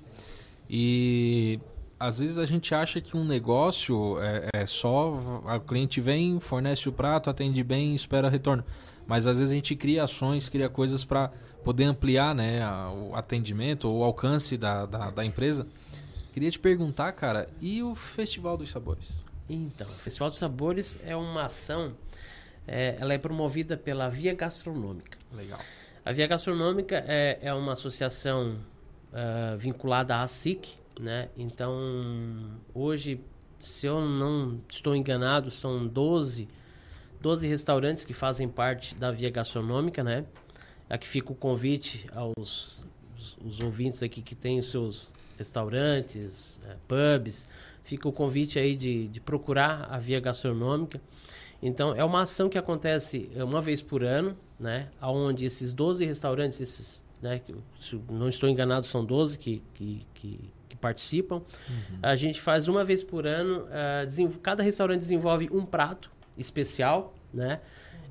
E às vezes a gente acha que um negócio é, é só o cliente vem, fornece o prato, atende bem, espera retorno. Mas às vezes a gente cria ações, cria coisas para poder ampliar né, o atendimento ou o alcance da, da, da, empresa. Queria te perguntar, cara, e o Festival dos Sabores? Então, o Festival dos Sabores é uma ação, é, ela é promovida pela Via Gastronômica. Legal. A Via Gastronômica é, é uma associação uh, vinculada à SIC, né? Então, hoje, se eu não estou enganado, são 12, 12 restaurantes que fazem parte da Via Gastronômica, né? Aqui fica o convite aos os, ouvintes aqui que têm os seus restaurantes, é, pubs, fica o convite aí de, de procurar a Via Gastronômica. Então, é uma ação que acontece uma vez por ano, né? Onde esses 12 restaurantes, esses né? Se não estou enganado, são 12 que, que, que, que participam. Uhum. A gente faz uma vez por ano, uh, cada restaurante desenvolve um prato especial, né?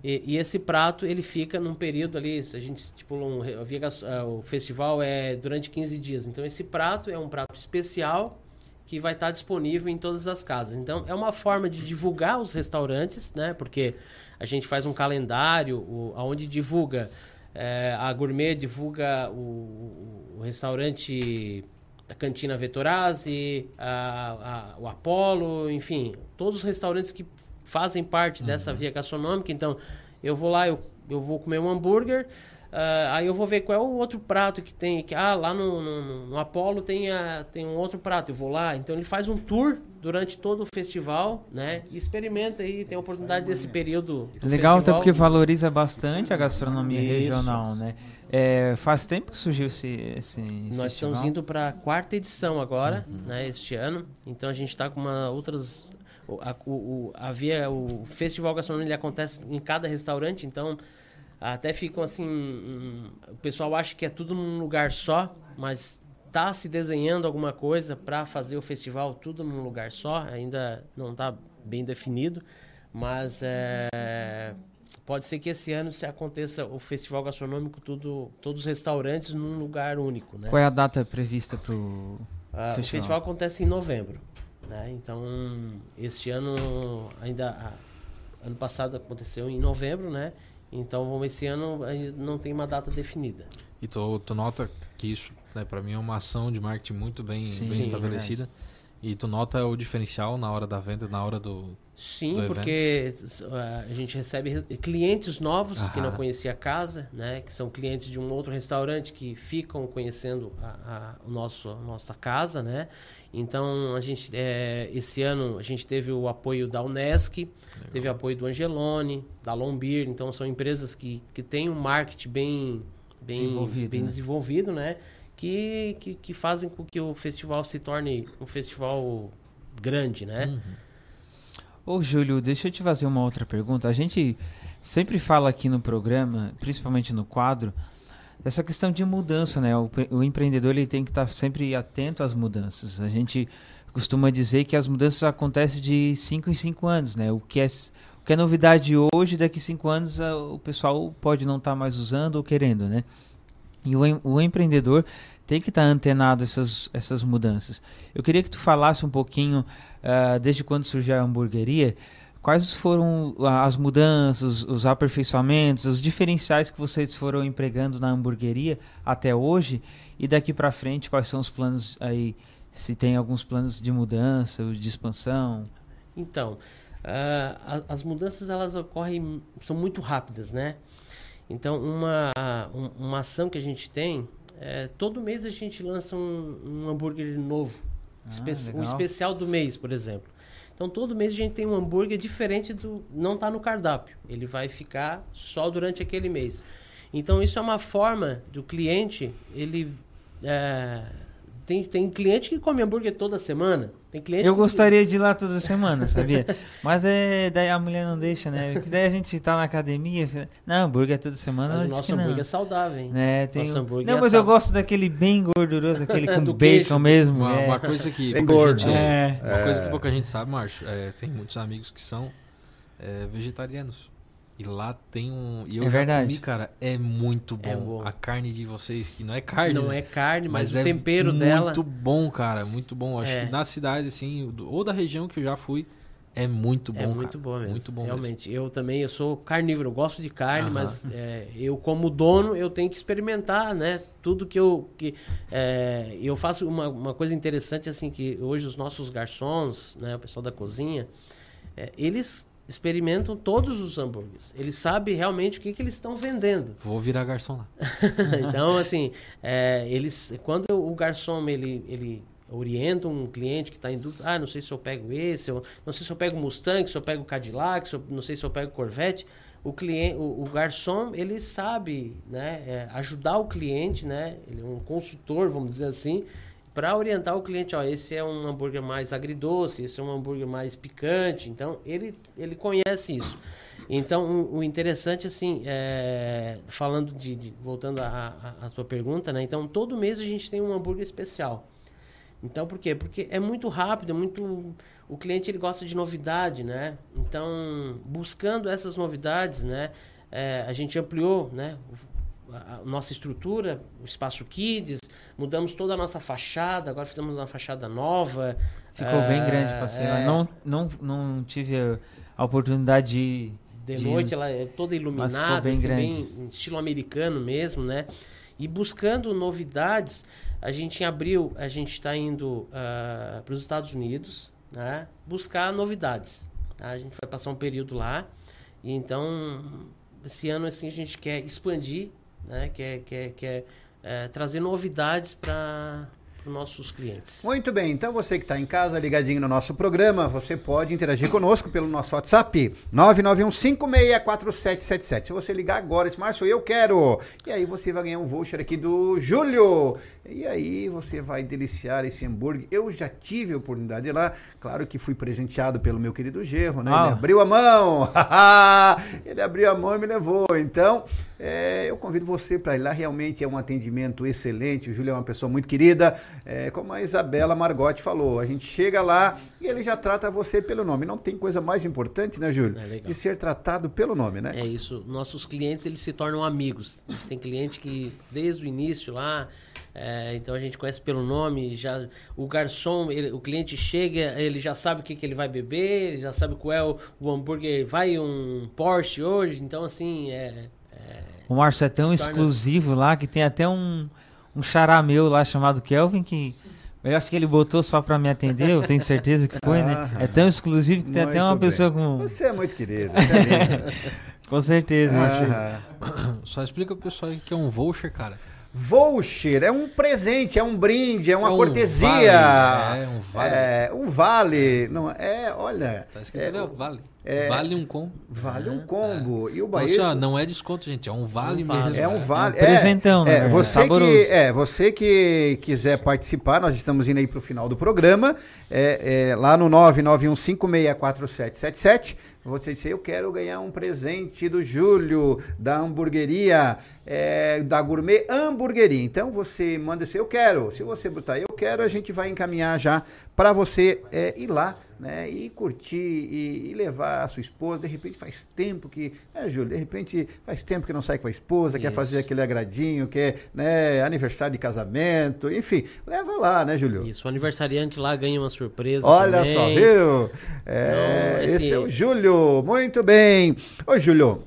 E, e, esse prato ele fica num período ali, a gente estipula um, uh, o festival é durante 15 dias. Então esse prato é um prato especial que vai estar disponível em todas as casas. Então é uma forma de divulgar os restaurantes, né? Porque a gente faz um calendário o, onde divulga é, a Gourmet divulga o, o, restaurante da Cantina Vettorazzi, a, a, o Apollo, enfim, todos os restaurantes que fazem parte uhum. dessa via gastronômica. Então, eu vou lá, eu, eu vou comer um hambúrguer, Uh, aí eu vou ver qual é o outro prato que tem. Que, ah, lá no, no, no Apolo tem, a, tem um outro prato, eu vou lá. Então ele faz um tour durante todo o festival, né? E experimenta aí, tem a oportunidade desse período. Legal, festival. até porque valoriza bastante a gastronomia Isso. regional, né? É, faz tempo que surgiu esse, esse Nós festival? estamos indo para a quarta edição agora, uhum. né? Este ano. Então a gente está com uma outras a, o, a via, o festival gastronômico ele acontece em cada restaurante, então até ficam assim, hum, o pessoal acha que é tudo num lugar só, mas tá se desenhando alguma coisa para fazer o festival tudo num lugar só, ainda não está bem definido, mas é, pode ser que esse ano se aconteça o festival gastronômico tudo, todos os restaurantes num lugar único, né? Qual é a data prevista para o ah, festival? O festival acontece em novembro, né? Então este ano ainda ah, ano passado aconteceu em novembro, né? Então esse ano não tem uma data definida. E tu, tu nota que isso, né, para mim é uma ação de marketing muito bem, Sim, bem estabelecida. Verdade. E tu nota o diferencial na hora da venda, na hora do. Sim, porque a gente recebe clientes novos Aham. que não conhecia a casa, né? Que são clientes de um outro restaurante que ficam conhecendo a, a, o nosso, a nossa casa, né? Então a gente é, esse ano a gente teve o apoio da Unesc, Legal. teve o apoio do Angelone, da Lombir, então são empresas que, que têm um marketing bem bem desenvolvido, bem né? desenvolvido, né? que, que, que, fazem com que o festival se torne um festival grande, né? Uhum. Ô, Júlio, deixa eu te fazer uma outra pergunta. A gente sempre fala aqui no programa, principalmente no quadro, dessa questão de mudança, né? O, o empreendedor ele tem que estar sempre atento às mudanças. A gente costuma dizer que as mudanças acontecem de 5 em 5 anos, né? O que é o que é novidade hoje, daqui a 5 anos o pessoal pode não estar mais usando ou querendo, né? E o, o empreendedor tem que estar tá antenado essas, essas mudanças. Eu queria que tu falasse um pouquinho, uh, desde quando surgiu a hamburgueria, quais foram as mudanças, os aperfeiçoamentos, os diferenciais que vocês foram empregando na hamburgueria até hoje e daqui para frente quais são os planos aí, se tem alguns planos de mudança, de expansão? Então, uh, as mudanças elas ocorrem, são muito rápidas, né? Então, uma, uma ação que a gente tem, é, todo mês a gente lança um, um hambúrguer novo. Ah, espe um especial do mês, por exemplo. Então, todo mês a gente tem um hambúrguer diferente do. Não está no cardápio. Ele vai ficar só durante aquele mês. Então, isso é uma forma do cliente ele é, tem, tem cliente que come hambúrguer toda semana. Tem cliente Eu que... gostaria de ir lá toda semana, sabia? Mas é, daí a mulher não deixa, né? Que daí a gente tá na academia. Não, hambúrguer toda semana. Mas o nosso hambúrguer é saudável, hein? É, tem nosso hambúrguer Não, é mas eu gosto daquele bem gorduroso, aquele com bacon queijo. mesmo. Uma, é. uma coisa que. Bem gordo. Gente, é. Uma coisa que pouca gente sabe, Márcio, é, tem muitos amigos que são é, vegetarianos. E lá tem um. E eu é verdade. Comi, cara, é muito bom. É bom. A carne de vocês, que não é carne. Não né? é carne, mas, mas o é tempero dela. Muito bom, cara. Muito bom. Acho é. que na cidade, assim, ou da região que eu já fui, é muito bom. É muito cara. bom mesmo. Muito bom Realmente. Mesmo. Eu também, eu sou carnívoro, eu gosto de carne, mas é, eu, como dono, eu tenho que experimentar, né? Tudo que eu. Que, é, eu faço uma, uma coisa interessante, assim, que hoje os nossos garçons, né, o pessoal da cozinha, é, eles experimentam todos os hambúrgueres. Eles sabem realmente o que, que eles estão vendendo. Vou virar garçom lá. então, assim, é, eles, quando o garçom ele, ele orienta um cliente que está em dúvida, ah, não sei se eu pego esse, eu, não sei se eu pego Mustang, se eu pego Cadillac, se eu, não sei se eu pego Corvette. O cliente, o, o garçom, ele sabe, né, é, ajudar o cliente, né? Ele é um consultor, vamos dizer assim, para orientar o cliente, ó, esse é um hambúrguer mais agridoce, esse é um hambúrguer mais picante. Então, ele, ele conhece isso. Então, o, interessante, assim, é, falando de, de voltando à sua pergunta, né? Então, todo mês a gente tem um hambúrguer especial. Então, por quê? Porque é muito rápido, é muito... O cliente, ele gosta de novidade, né? Então, buscando essas novidades, né? É, a gente ampliou, né? A nossa estrutura, o espaço Kids, mudamos toda a nossa fachada, agora fizemos uma fachada nova. Ficou bem grande, passei é... Não, não, não tive a oportunidade de. De, de noite ela é toda iluminada, bem, assim, bem estilo americano mesmo, né? E buscando novidades, a gente em abril, a gente está indo uh, ah, para os Estados Unidos, né? Buscar novidades. Tá? A gente vai passar um período lá. E então, esse ano assim, a gente quer expandir né? É, é, que é, é trazer novidades para para os nossos clientes. Muito bem, então você que está em casa ligadinho no nosso programa, você pode interagir conosco pelo nosso WhatsApp 991564777. Se você ligar agora, esse Márcio, eu quero. E aí você vai ganhar um voucher aqui do Júlio. E aí você vai deliciar esse hambúrguer. Eu já tive a oportunidade de ir lá. Claro que fui presenteado pelo meu querido Gerro, né? Ah. Ele abriu a mão. Ele abriu a mão e me levou. Então, é, eu convido você para ir lá. Realmente é um atendimento excelente. O Júlio é uma pessoa muito querida. É, como a Isabela Margotti falou, a gente chega lá e ele já trata você pelo nome. Não tem coisa mais importante, né, Júlio? É. De ser tratado pelo nome, né? É isso. Nossos clientes eles se tornam amigos. Tem cliente que desde o início lá, é, então a gente conhece pelo nome. Já o garçom, ele- o cliente chega, ele já sabe o que, que ele vai beber, ele já sabe qual é o, o hambúrguer. Vai um Porsche hoje, então assim é. O Márcio é tão exclusivo lá que tem até um, um xará meu lá chamado Kelvin que. Eu acho que ele botou só pra me atender, eu tenho certeza que foi, né? Ah, É tão exclusivo que tem até uma bem. pessoa com. Você é muito querido. é com certeza. Ah. Só explica pro pessoal aí que é um voucher, cara. Voucher é um presente, é um brinde, é uma É um cortesia. vale, é um vale. É, um vale. Não, é, olha. Tá escrito é, vale. é- vale um combo. Vale um combo. E o Então, Baeço- assim, ó, não é desconto, gente. É um vale mesmo. É um vale. É um presentão, é, né? É, você Saboroso. que, é, você que quiser participar, nós estamos indo aí para o final do programa. É, é, lá no 991564777. Você disse, eu quero ganhar um presente do Júlio, da hamburgueria, é, da Gourmet Hamburgueria. Então você manda assim, eu quero. Se você botar eu quero, a gente vai encaminhar já para você é, ir lá né, e curtir e, e levar a sua esposa. De repente faz tempo que, é, Júlio, de repente faz tempo que não sai com a esposa, quer Isso. fazer aquele agradinho, quer né, aniversário de casamento, enfim, leva lá, né, Júlio? Isso, o aniversariante lá ganha uma surpresa. Olha também. só, viu? É, Então, esse esse- é o Júlio, muito bem. Ô, Júlio,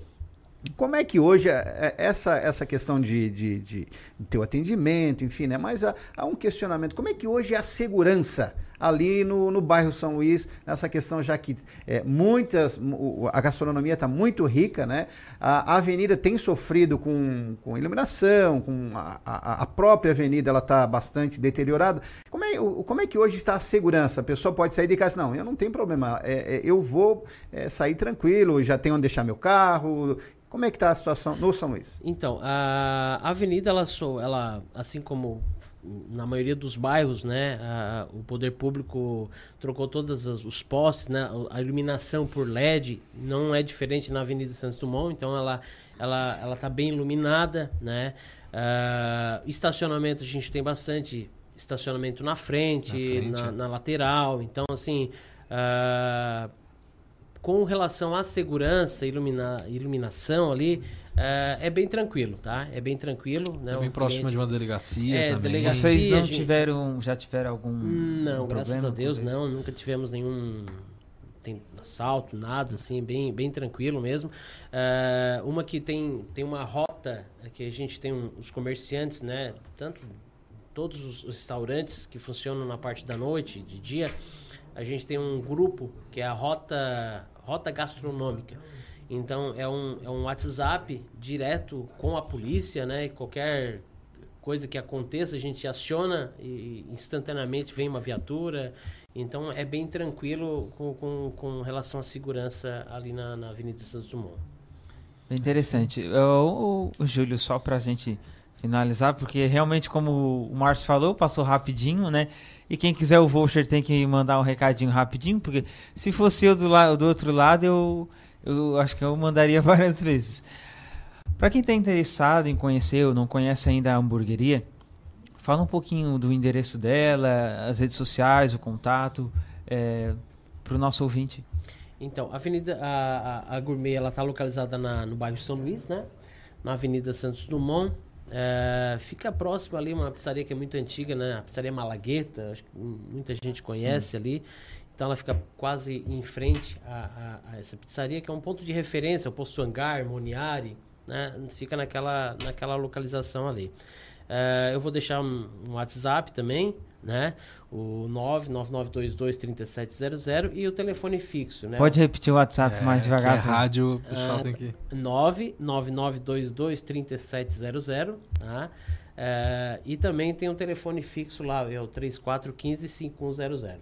como é que hoje é- é- essa, essa questão de, de, de teu atendimento, enfim, né? Mas há, há um questionamento. Como é que hoje é a segurança ali no, no bairro São Luís, nessa questão já que é, muitas, a gastronomia está muito rica, né? A, a avenida tem sofrido com, com iluminação, com a, a, a própria avenida ela está bastante deteriorada. Como é, como é que hoje está a segurança? A pessoa pode sair de casa, não, eu não tenho problema, é, é, eu vou é, sair tranquilo, já tenho onde deixar meu carro. Como é que está a situação no São Luís? Então, a avenida, ela, ela assim como na maioria dos bairros, né, a- o poder público trocou todos as- os postes, né, a iluminação por LED não é diferente na Avenida Santos Dumont, então ela ela ela está bem iluminada, né, Ah, estacionamento a gente tem bastante estacionamento na frente, Na frente, na, é. na lateral, então assim ah, com relação à segurança, ilumina, iluminação ali, é bem tranquilo, tá? É bem tranquilo. Né? É bem próximo cliente- de uma delegacia É, também. delegacia. Vocês não gente- tiveram, já tiveram algum Não, um graças problema a Deus não. Nunca tivemos nenhum tem assalto, nada, assim, bem, bem tranquilo mesmo. Eh, uma que tem, tem uma rota, é que a gente tem um- os comerciantes, né? Tanto todos os restaurantes que funcionam na parte da noite, de dia, a gente tem um grupo que é a Rota, rota Gastronômica. Então é um, é um WhatsApp direto com a polícia, né? Qualquer coisa que aconteça, a gente aciona e instantaneamente vem uma viatura. Então é bem tranquilo com, com, com relação à segurança ali na, na Avenida Santos Dumont. Interessante. O, o, o Júlio, só pra gente finalizar, porque realmente, como o Márcio falou, passou rapidinho, né? E quem quiser o voucher tem que mandar um recadinho rapidinho, porque se fosse eu do, do outro lado, eu, eu acho que eu mandaria várias vezes. Para quem está interessado em conhecer ou não conhece ainda a hamburgueria, fala um pouquinho do endereço dela, as redes sociais, o contato, é, para o nosso ouvinte. Então, a Avenida a, a, a Gourmet ela está localizada na, no bairro São Luís, né? Na Avenida Santos Dumont. É, fica próximo ali uma pizzaria que é muito antiga, né? A pizzaria Malagueta, acho que muita gente conhece Sim. ali. Então ela fica quase em frente a, a- a essa pizzaria, que é um ponto de referência, o posto Hangar, Moniari, né? Fica naquela, naquela localização ali. É, eu vou deixar um, um WhatsApp também né? O 999223700 e o telefone fixo, né? Pode repetir o WhatsApp É, mais devagar. que é por- rádio, o pessoal Ah, tem que... 999223700, tá? É, e também tem um telefone fixo lá, é o 3415-5100.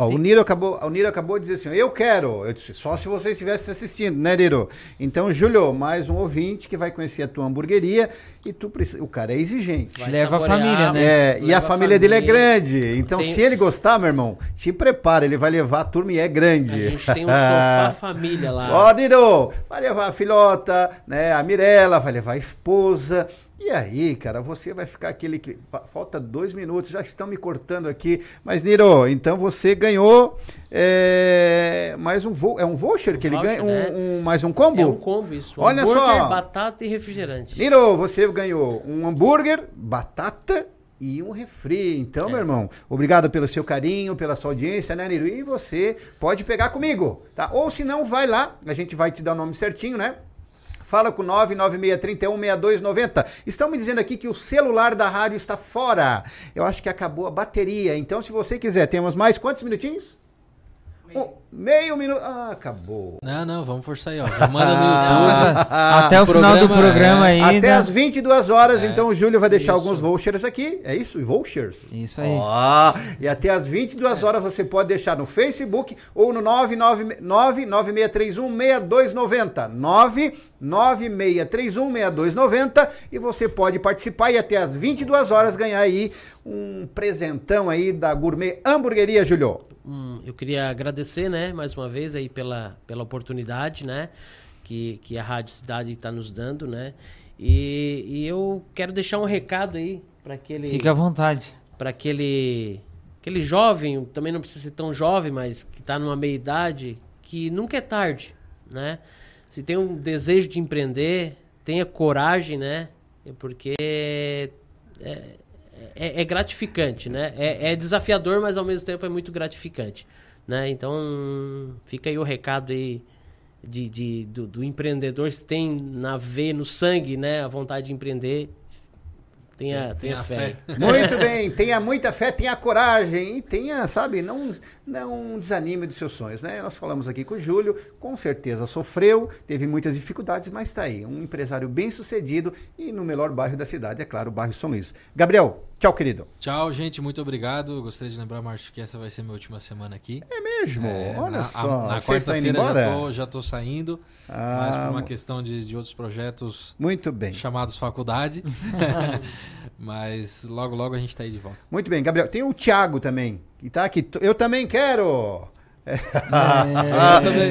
Ó, o, Niro acabou, o Niro acabou de dizer assim: eu quero. Eu disse, só se você estivesse assistindo, né, Niro? Então, Júlio, mais um ouvinte que vai conhecer a tua hamburgueria e tu precisa. O cara é exigente. Vai Leva a família, né? É, e leva a a família dele é família. grande. Então, Tem- se ele gostar, meu irmão, te prepara, ele vai levar a turma e é grande. A gente tem um sofá família lá. Ó, Niro, vai levar a filhota, né? A Mirella, vai levar a esposa. E aí, cara, você vai ficar aquele. que- fa- Falta dois minutos, já estão me cortando aqui. Mas, Niro, então você ganhou é, mais um vou, é um voucher que ele voucher, ganha, um- né? um, mais um combo. É um combo isso. Olha hambúrguer, só. batata e refrigerante. Niro, você ganhou um hambúrguer, batata e um refri. Então, É. meu irmão, obrigado pelo seu carinho, pela sua audiência, né, Niro? E você pode pegar comigo, tá? Ou se não, vai lá, a gente vai te dar o nome certinho, né? Fala com 996316290. Estão me dizendo aqui que o celular da rádio está fora. Eu acho que acabou a bateria. Então, se você quiser, temos mais quantos minutinhos? Um, meio minuto. Ah, acabou. Não, não, vamos forçar aí, ó. Já manda no Ah, YouTube. mas até o final do programa é, ainda. Até às 22 horas, É, então o Júlio vai deixar isso. alguns vouchers aqui. É isso? Vouchers? Isso aí. Ó, e até às 22 horas você pode deixar no Facebook ou no 996316290. 996316290 e você pode participar e até às 22 horas ganhar aí um presentão aí da Gourmet Hamburgueria, Júlio. Hum, eu queria agradecer, né, mais uma vez aí pela, pela oportunidade, né, que, que a Rádio Cidade está nos dando, né, e, e eu quero deixar um recado aí para aquele... Fica à vontade. Para aquele, aquele jovem, também não precisa ser tão jovem, mas que está numa meia idade, que nunca é tarde, né, se tem um desejo de empreender, tenha coragem, né, porque é, é, é gratificante, né? É, é desafiador, mas ao mesmo tempo é muito gratificante, né? Então fica aí o recado aí de, de- do, do empreendedor se tem na veia, no sangue, né? A vontade de empreender, tenha, tenha, Tenha fé. Muito bem, tenha muita fé, tenha coragem e tenha, sabe, não, não desanime dos seus sonhos, né? Nós falamos aqui com o Júlio, com certeza sofreu, teve muitas dificuldades, mas está aí, um empresário bem sucedido e no melhor bairro da cidade, é claro, o bairro São Luís. Gabriel, tchau, querido. Tchau, gente, muito obrigado. Gostaria de lembrar, Márcio, que essa vai ser minha última semana aqui. É mesmo? Olha na, só, Na você está indo quarta-feira já tô, já tô saindo, Ah, mas por uma mu- questão de, de outros projetos Muito bem. chamados faculdade. mas logo, logo a gente tá aí de volta. Muito bem, Gabriel. Tem o Thiago também, que tá aqui. Eu também quero. É.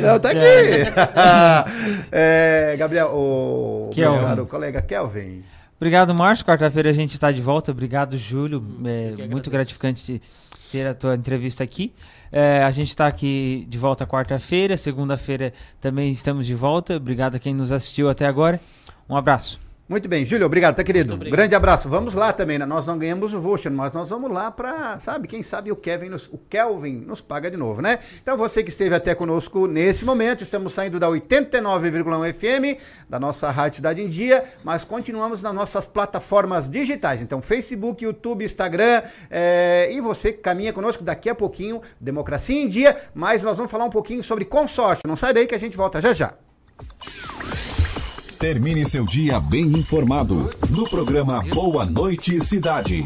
Não, tá aqui. É, Gabriel, o meu caro colega Kelvin. Obrigado, Márcio. Quarta-feira a gente está de volta. Obrigado, Júlio. É que muito gratificante ter a tua entrevista aqui. É, a gente está aqui de volta quarta-feira. Segunda-feira também estamos de volta. Obrigado a quem nos assistiu até agora. Um abraço. Muito bem, Júlio, obrigado, tá querido? obrigado. Grande abraço. Vamos lá também, né? Nós não ganhamos o voucher, mas nós vamos lá para, sabe, quem sabe o Kevin nos, o Kelvin nos paga de novo, né? Então você que esteve até conosco nesse momento, estamos saindo da 89,1 FM, da nossa Rádio Cidade em Dia, mas continuamos nas nossas plataformas digitais. Então, Facebook, YouTube, Instagram, eh, e você que caminha conosco daqui a pouquinho, Democracia em Dia, mas nós vamos falar um pouquinho sobre consórcio. Não sai daí que a gente volta já já. Termine seu dia bem informado no programa Boa Noite Cidade.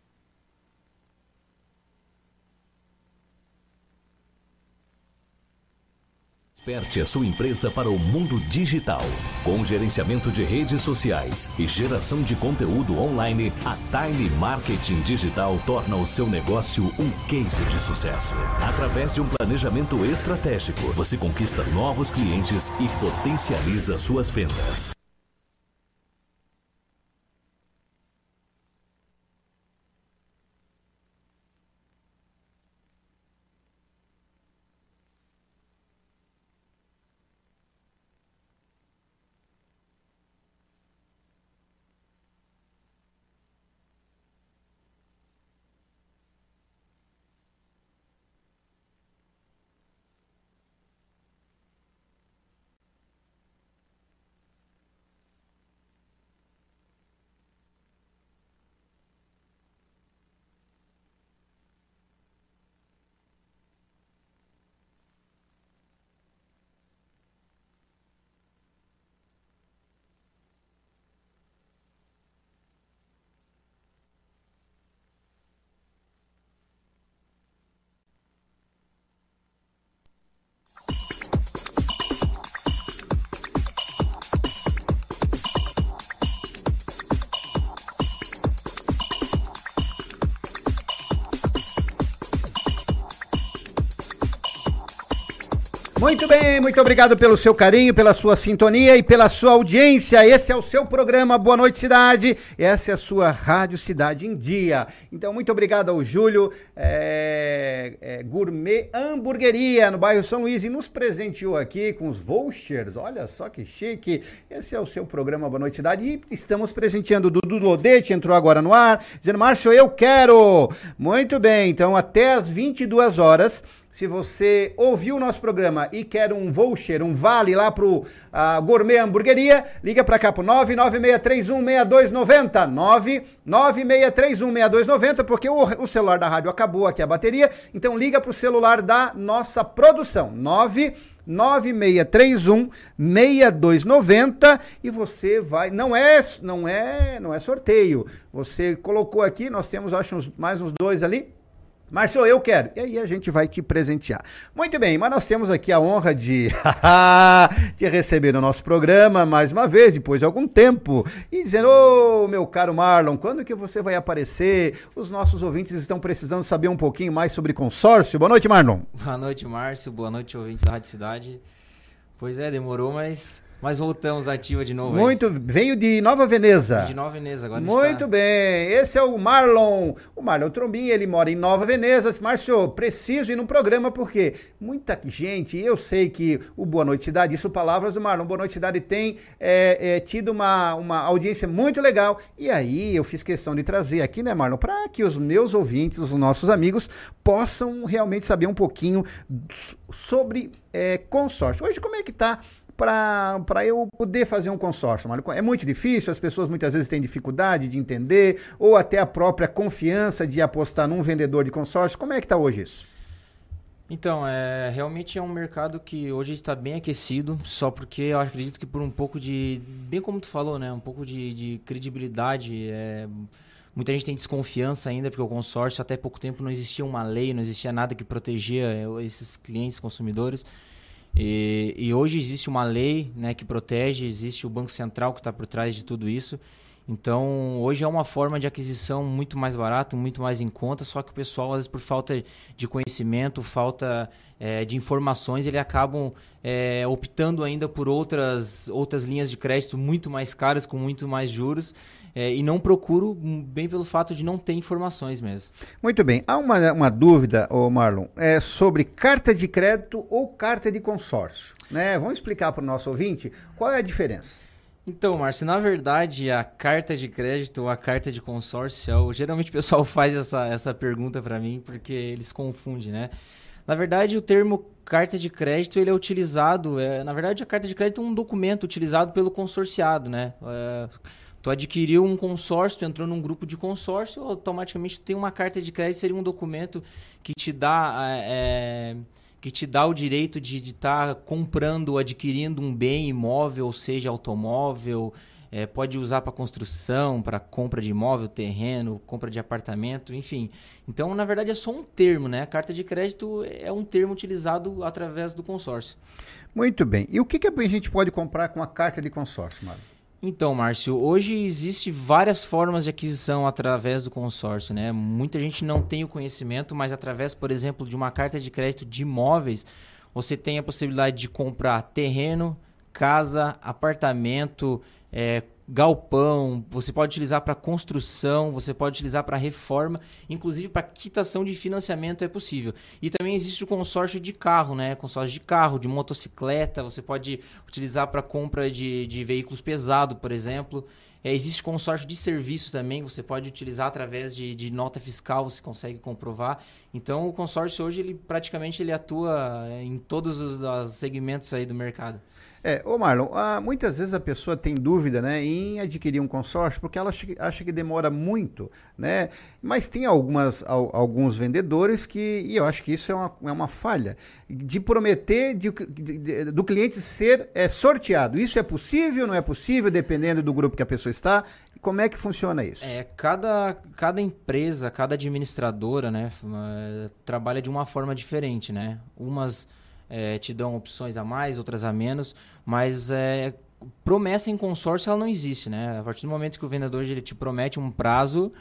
Desperte a sua empresa para o mundo digital. Com gerenciamento de redes sociais e geração de conteúdo online, a Time Marketing Digital torna o seu negócio um case de sucesso. Através de um planejamento estratégico, você conquista novos clientes e potencializa suas vendas. Muito bem, muito obrigado pelo seu carinho, pela sua sintonia e pela sua audiência. Esse é o seu programa Boa Noite Cidade. Essa é a sua Rádio Cidade em Dia. Então, muito obrigado ao Júlio é, é, Gourmet Hamburgueria, no bairro São Luís, e nos presenteou aqui com os vouchers. Olha só que chique. Esse é o seu programa Boa Noite Cidade. E estamos presenteando o Dudu Lodete, entrou agora no ar, dizendo, Márcio, eu quero. Muito bem, então até às 22 horas se você ouviu o nosso programa e quer um voucher, um vale lá pro uh, Gourmet Hamburgueria, liga para cá pro 996316290, 996316290, porque o, o, celular da rádio acabou aqui a bateria, então liga pro celular da nossa produção, 9 9631 6290 e você vai, não é, não é, não é sorteio. Você colocou aqui, nós temos acho uns, mais uns dois ali Márcio, eu quero. E aí a gente vai te presentear. Muito bem, mas nós temos aqui a honra de, receber no nosso programa mais uma vez, depois de algum tempo, e dizendo, ô meu caro Marlon, quando que você vai aparecer? Os nossos ouvintes estão precisando saber um pouquinho mais sobre consórcio. Boa noite, Marlon. Boa noite, Márcio. Boa noite, ouvintes da Rádio Cidade. Pois é, demorou, mas mas voltamos ativa de novo. Muito, aí. veio de Nova Veneza. De Nova Veneza agora. Muito está... bem. Esse é o Marlon. O Marlon Trombin, ele mora em Nova Veneza. Márcio, preciso ir no programa porque muita gente, eu sei que o Boa Noite Cidade, isso palavras do Marlon, Boa Noite Cidade tem é, é, tido uma, uma audiência muito legal. E aí eu fiz questão de trazer aqui, né, Marlon, para que os meus ouvintes, os nossos amigos, possam realmente saber um pouquinho sobre é, consórcio. Hoje, como é que tá para eu poder fazer um consórcio. É muito difícil, as pessoas muitas vezes têm dificuldade de entender, ou até a própria confiança de apostar num vendedor de consórcio. Como é que está hoje isso? Então, é, realmente é um mercado que hoje está bem aquecido, só porque eu acredito que por um pouco de, bem como tu falou, né, um pouco de, de credibilidade, é, muita gente tem desconfiança ainda, porque o consórcio até pouco tempo não existia uma lei, não existia nada que protegia é, esses clientes, consumidores. E, e, hoje existe uma lei né, que protege, existe o Banco Central que está por trás de tudo isso. Então, hoje é uma forma de aquisição muito mais barata, muito mais em conta, só que o pessoal, às vezes, por falta de conhecimento, falta é, de informações, eles acabam é, optando ainda por outras, outras linhas de crédito muito mais caras, com muito mais juros, é, e não procuro bem pelo fato de não ter informações mesmo. Muito bem. Há uma, uma dúvida, ô Marlon, é sobre carta de crédito ou carta de consórcio. Né? Vamos explicar para o nosso ouvinte qual é a diferença. Então, Márcio, na verdade, a carta de crédito ou a carta de consórcio, geralmente o pessoal faz essa, essa pergunta para mim porque eles confundem, né? Na verdade, o termo carta de crédito ele é utilizado, é, na verdade, a carta de crédito é um documento utilizado pelo consorciado, né? É, Tu adquiriu um consórcio, tu entrou num grupo de consórcio, automaticamente tu tem uma carta de crédito, seria um documento que te dá, é, que te dá o direito de estar tá comprando ou adquirindo um bem imóvel, seja automóvel, é, pode usar para construção, para compra de imóvel, terreno, compra de apartamento, enfim. Então, na verdade, é só um termo, né? A carta de crédito é um termo utilizado através do consórcio. Muito bem. E o que, que a gente pode comprar com a carta de consórcio, Mário? Então, Márcio, hoje existe várias formas de aquisição através do consórcio, né? Muita gente não tem o conhecimento, mas através, por exemplo, de uma carta de crédito de imóveis, você tem a possibilidade de comprar terreno, casa, apartamento, é, galpão, você pode utilizar para construção, você pode utilizar para reforma, inclusive para quitação de financiamento é possível. E também existe o consórcio de carro, né? Consórcio de carro, de motocicleta, você pode utilizar para compra de, de veículos pesados, por exemplo. É, existe consórcio de serviço também, você pode utilizar através de, de, nota fiscal, você consegue comprovar. Então o consórcio hoje ele praticamente ele atua é, em todos os, os segmentos aí do mercado. É, ô Marlon, muitas vezes a pessoa tem dúvida né, em adquirir um consórcio porque ela acha que, demora muito, né? Mas tem algumas, alguns vendedores que, e eu acho que isso é uma, é uma falha, de prometer de, de, de, do cliente ser é, sorteado. Isso é possível, não é possível, dependendo do grupo que a pessoa está? Como é que funciona isso? É, cada, cada empresa, cada administradora, né, trabalha de uma forma diferente, né? Umas é, te dão opções a mais, outras a menos, mas é, promessa em consórcio ela não existe, né? A partir do momento que o vendedor ele te promete um prazo,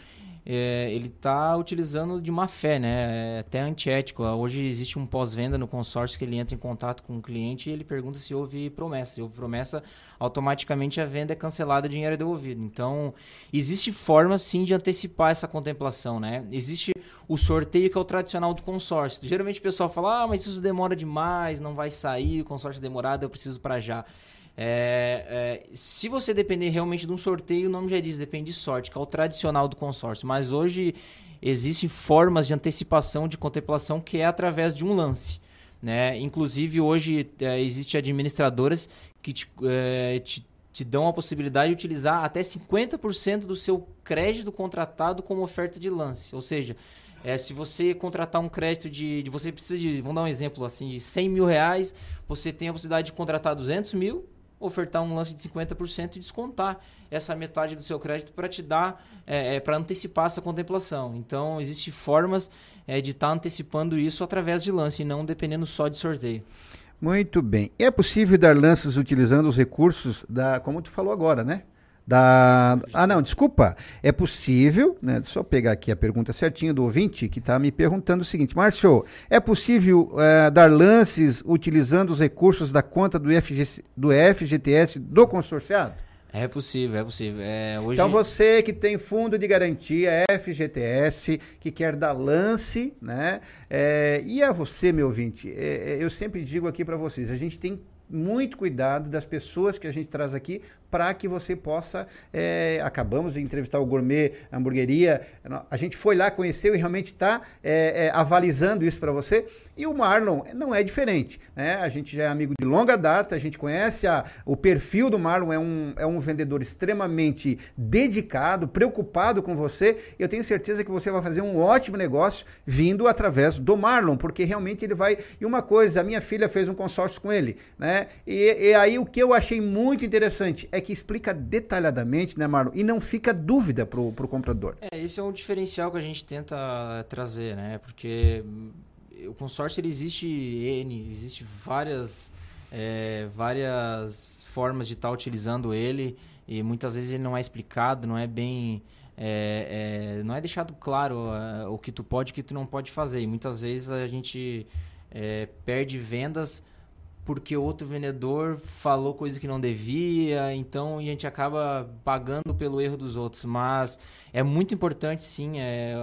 é, ele está utilizando de má fé, né? É até antiético. Hoje existe um pós-venda no consórcio que ele entra em contato com o cliente e ele pergunta se houve promessa. Se houve promessa, automaticamente a venda é cancelada, o dinheiro é devolvido. Então, existe forma sim de antecipar essa contemplação, né? Existe o sorteio que é o tradicional do consórcio. Geralmente o pessoal fala: "Ah, mas isso demora demais, não vai sair, o consórcio é demorado, eu preciso para já". É, é, se você depender realmente de um sorteio, o nome já diz, depende de sorte, que é o tradicional do consórcio. Mas hoje existem formas de antecipação de contemplação que é através de um lance. Né? Inclusive, hoje é, existem administradoras que te, é, te, te, dão a possibilidade de utilizar até 50% do seu crédito contratado como oferta de lance. Ou seja, é, se você contratar um crédito de, de, Você precisa de. Vamos dar um exemplo assim: de 100 mil reais, você tem a possibilidade de contratar 200 mil ofertar um lance de 50% e descontar essa metade do seu crédito para te dar, é, é, para antecipar essa contemplação. Então, existem formas é, de estar tá antecipando isso através de lance e não dependendo só de sorteio. Muito bem. É possível dar lances utilizando os recursos da, como tu falou agora, né? Da... Ah, não, desculpa. É possível, né? Só pegar aqui a pergunta certinha do ouvinte que está me perguntando o seguinte: Márcio, é possível é, dar lances utilizando os recursos da conta do, FG... do FGTS do consorciado? É possível, é possível. É, hoje... Então você que tem fundo de garantia FGTS, que quer dar lance, né? É, e a você, meu ouvinte, é eu sempre digo aqui para vocês, a gente tem muito cuidado das pessoas que a gente traz aqui para que você possa. É, acabamos de entrevistar o Gourmet Hamburgueria. A gente foi lá, conheceu e realmente está é, é, avalizando isso para você. E o Marlon não é diferente. Né? A gente já é amigo de longa data, a gente conhece a, o perfil do Marlon, é um, é um vendedor extremamente dedicado, preocupado com você. Eu tenho certeza que você vai fazer um ótimo negócio vindo através do Marlon, porque realmente ele vai. E uma coisa, a minha filha fez um consórcio com ele, né? E, e aí o que eu achei muito interessante é que explica detalhadamente, né, Marlon? E não fica dúvida pro, pro comprador. É, esse é um diferencial que a gente tenta trazer, né? Porque o consórcio ele existe N, existe várias, é, várias formas de estar tá utilizando ele e muitas vezes ele não é explicado, não é bem. É, é, não é deixado claro uh, o que tu pode e o que tu não pode fazer. E muitas vezes a gente é, perde vendas porque outro vendedor falou coisa que não devia, então a gente acaba pagando pelo erro dos outros. Mas é muito importante, sim, é,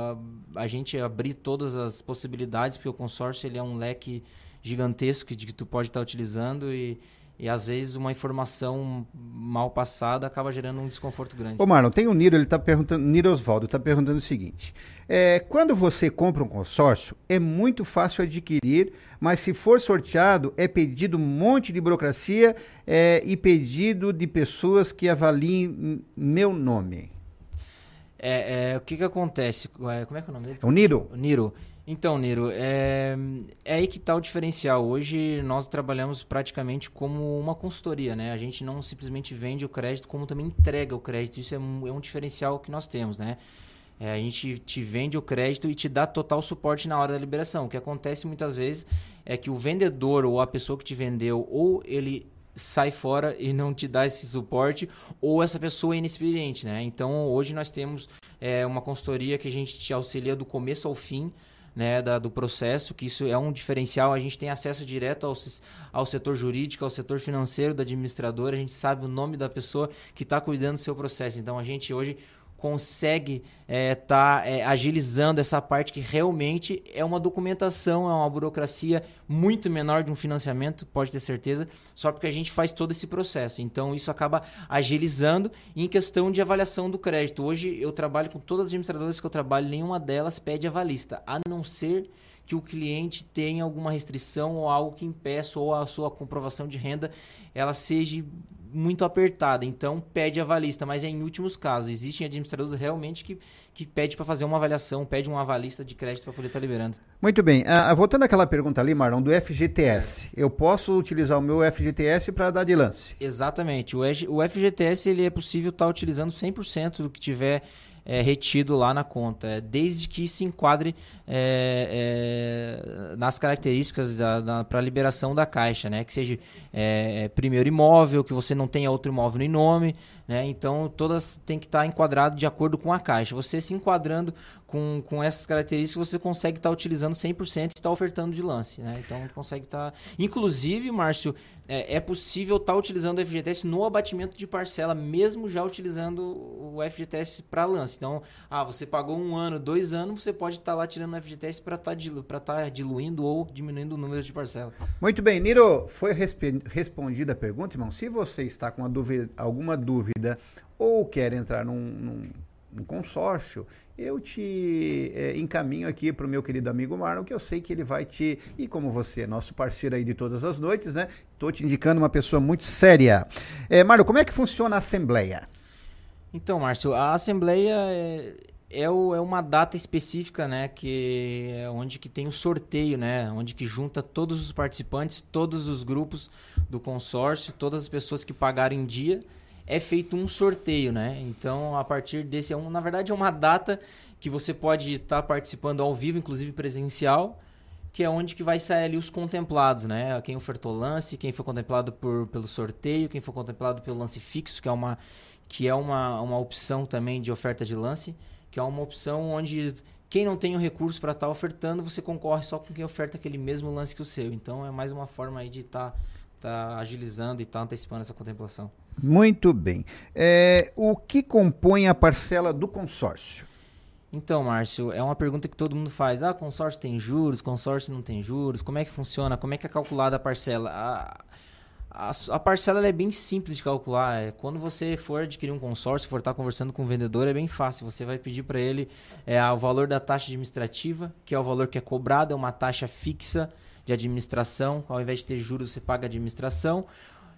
a gente abrir todas as possibilidades, porque o consórcio ele é um leque gigantesco de que tu pode estar utilizando e, e às vezes uma informação mal passada acaba gerando um desconforto grande. Ô Marlon, tem o Niro, ele está perguntando, Niro Osvaldo está perguntando o seguinte: é, quando você compra um consórcio, é muito fácil adquirir, mas se for sorteado, é pedido um monte de burocracia é, e pedido de pessoas que avaliem meu nome. É, é, o que que acontece? É, como é que é o nome dele? O Niro. O Niro. Então, Niro, é, é aí que está o diferencial. Hoje nós trabalhamos praticamente como uma consultoria, né? A gente não simplesmente vende o crédito, como também entrega o crédito. Isso é um, é um diferencial que nós temos, né? É, a gente te vende o crédito e te dá total suporte na hora da liberação. O que acontece muitas vezes é que o vendedor ou a pessoa que te vendeu, ou ele sai fora e não te dá esse suporte, ou essa pessoa é inexperiente, né? Então, hoje nós temos é, uma consultoria que a gente te auxilia do começo ao fim, né, da, do processo, que isso é um diferencial. A gente tem acesso direto ao, ao setor jurídico, ao setor financeiro da administradora, a gente sabe o nome da pessoa que está cuidando do seu processo. Então, a gente hoje consegue estar é, tá, é, agilizando essa parte que realmente é uma documentação, é uma burocracia muito menor de um financiamento, pode ter certeza, só porque a gente faz todo esse processo. Então isso acaba agilizando em questão de avaliação do crédito. Hoje eu trabalho com todas as administradoras que eu trabalho, nenhuma delas pede avalista, a não ser que o cliente tenha alguma restrição ou algo que impeça ou a sua comprovação de renda ela seja muito apertada, então pede avalista, mas é em últimos casos. Existem administradores realmente que, que pede para fazer uma avaliação, pede um avalista de crédito para poder estar tá liberando. Muito bem. Uh, voltando àquela pergunta ali, Marlon, do FGTS. Certo. Eu posso utilizar o meu FGTS para dar de lance? Exatamente. O, o FGTS ele é possível estar tá utilizando 100% do que tiver é, retido lá na conta, é, desde que se enquadre é, é, nas características para liberação da caixa, né? Que seja é, primeiro imóvel, que você não tenha outro imóvel em nome, né? Então todas têm que estar tá enquadrado de acordo com a caixa. Você se enquadrando com, com essas características, você consegue estar tá utilizando 100% e estar tá ofertando de lance, né? Então consegue estar... Tá... Inclusive, Márcio, é, é possível estar tá utilizando o FGTS no abatimento de parcela, mesmo já utilizando o FGTS para lance. Então, ah, você pagou um ano, dois anos, você pode estar tá lá tirando o FGTS para estar tá dilu tá diluindo ou diminuindo o número de parcela. Muito bem, Niro, foi respondida a pergunta, irmão. Se você está com dúvida, alguma dúvida ou quer entrar num, num, num consórcio, eu te é, encaminho aqui para o meu querido amigo Marlon, que eu sei que ele vai te. E como você é nosso parceiro aí de todas as noites, né? Estou te indicando uma pessoa muito séria. É, Marlon, como é que funciona a Assembleia? Então, Márcio, a Assembleia é, é, o, é uma data específica, né? Que é onde que tem o sorteio, né? Onde que junta todos os participantes, todos os grupos do consórcio, todas as pessoas que pagaram em dia é feito um sorteio, né? Então, a partir desse, é um, na verdade, é uma data que você pode estar tá participando ao vivo, inclusive presencial, que é onde que vai sair ali os contemplados, né? Quem ofertou lance, quem foi contemplado por, pelo sorteio, quem foi contemplado pelo lance fixo, que é uma que é uma, uma opção também de oferta de lance, que é uma opção onde quem não tem o recurso para estar tá ofertando, você concorre só com quem oferta aquele mesmo lance que o seu. Então é mais uma forma aí de estar tá, tá agilizando e estar tá antecipando essa contemplação. Muito bem. É, o que compõe a parcela do consórcio? Então, Márcio, é uma pergunta que todo mundo faz. Ah, consórcio tem juros, consórcio não tem juros, como é que funciona? Como é que é calculada a parcela? A, a, parcela é bem simples de calcular. É, quando você for adquirir um consórcio, for estar conversando com o vendedor, é bem fácil. Você vai pedir para ele é, o valor da taxa administrativa, que é o valor que é cobrado, é uma taxa fixa de administração. Ao invés de ter juros, você paga administração.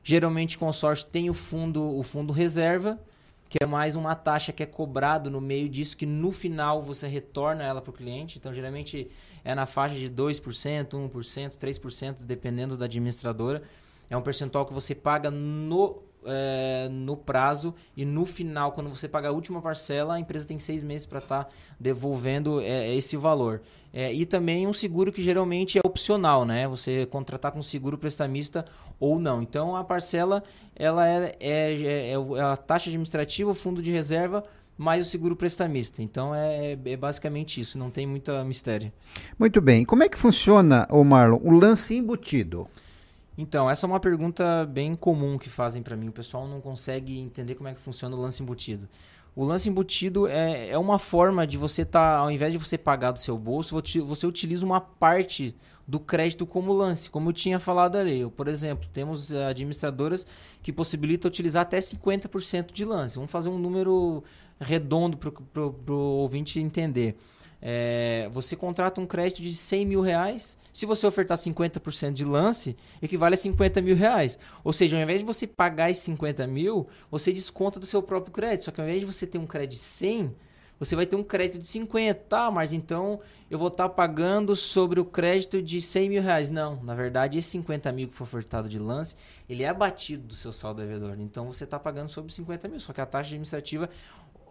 Geralmente consórcio tem o fundo, o fundo reserva, que é mais uma taxa que é cobrado no meio disso, que no final você retorna ela para o cliente. Então, geralmente é na faixa de 2%, 1%, 3%, dependendo da administradora. É um percentual que você paga no é, no prazo e no final, quando você pagar a última parcela, a empresa tem seis meses para estar tá devolvendo é, esse valor. É, e também um seguro que geralmente é opcional, né? Você contratar com seguro prestamista ou não. Então a parcela ela é, é, é, é a taxa administrativa, o fundo de reserva mais o seguro prestamista. Então é, é, basicamente isso, não tem muita mistério. Muito bem. Como é que funciona, Marlon, o lance embutido? Então, essa é uma pergunta bem comum que fazem para mim. O pessoal não consegue entender como é que funciona o lance embutido. O lance embutido é, é uma forma de você estar, tá, ao invés de você pagar do seu bolso, você utiliza uma parte do crédito como lance, como eu tinha falado ali. Por exemplo, temos eh, administradoras que possibilitam utilizar até 50% de lance. Vamos fazer um número redondo para o ouvinte entender. É, você contrata um crédito de 100 mil reais. Se você ofertar 50% de lance, equivale a 50 mil reais. Ou seja, ao invés de você pagar esses 50 mil, você desconta do seu próprio crédito. Só que ao invés de você ter um crédito de 100, você vai ter um crédito de 50. Tá, mas então eu vou estar tá pagando sobre o crédito de 100 mil reais. Não, na verdade, esse 50 mil que foi ofertado de lance, ele é abatido do seu saldo devedor. Então você está pagando sobre 50 mil. Só que a taxa administrativa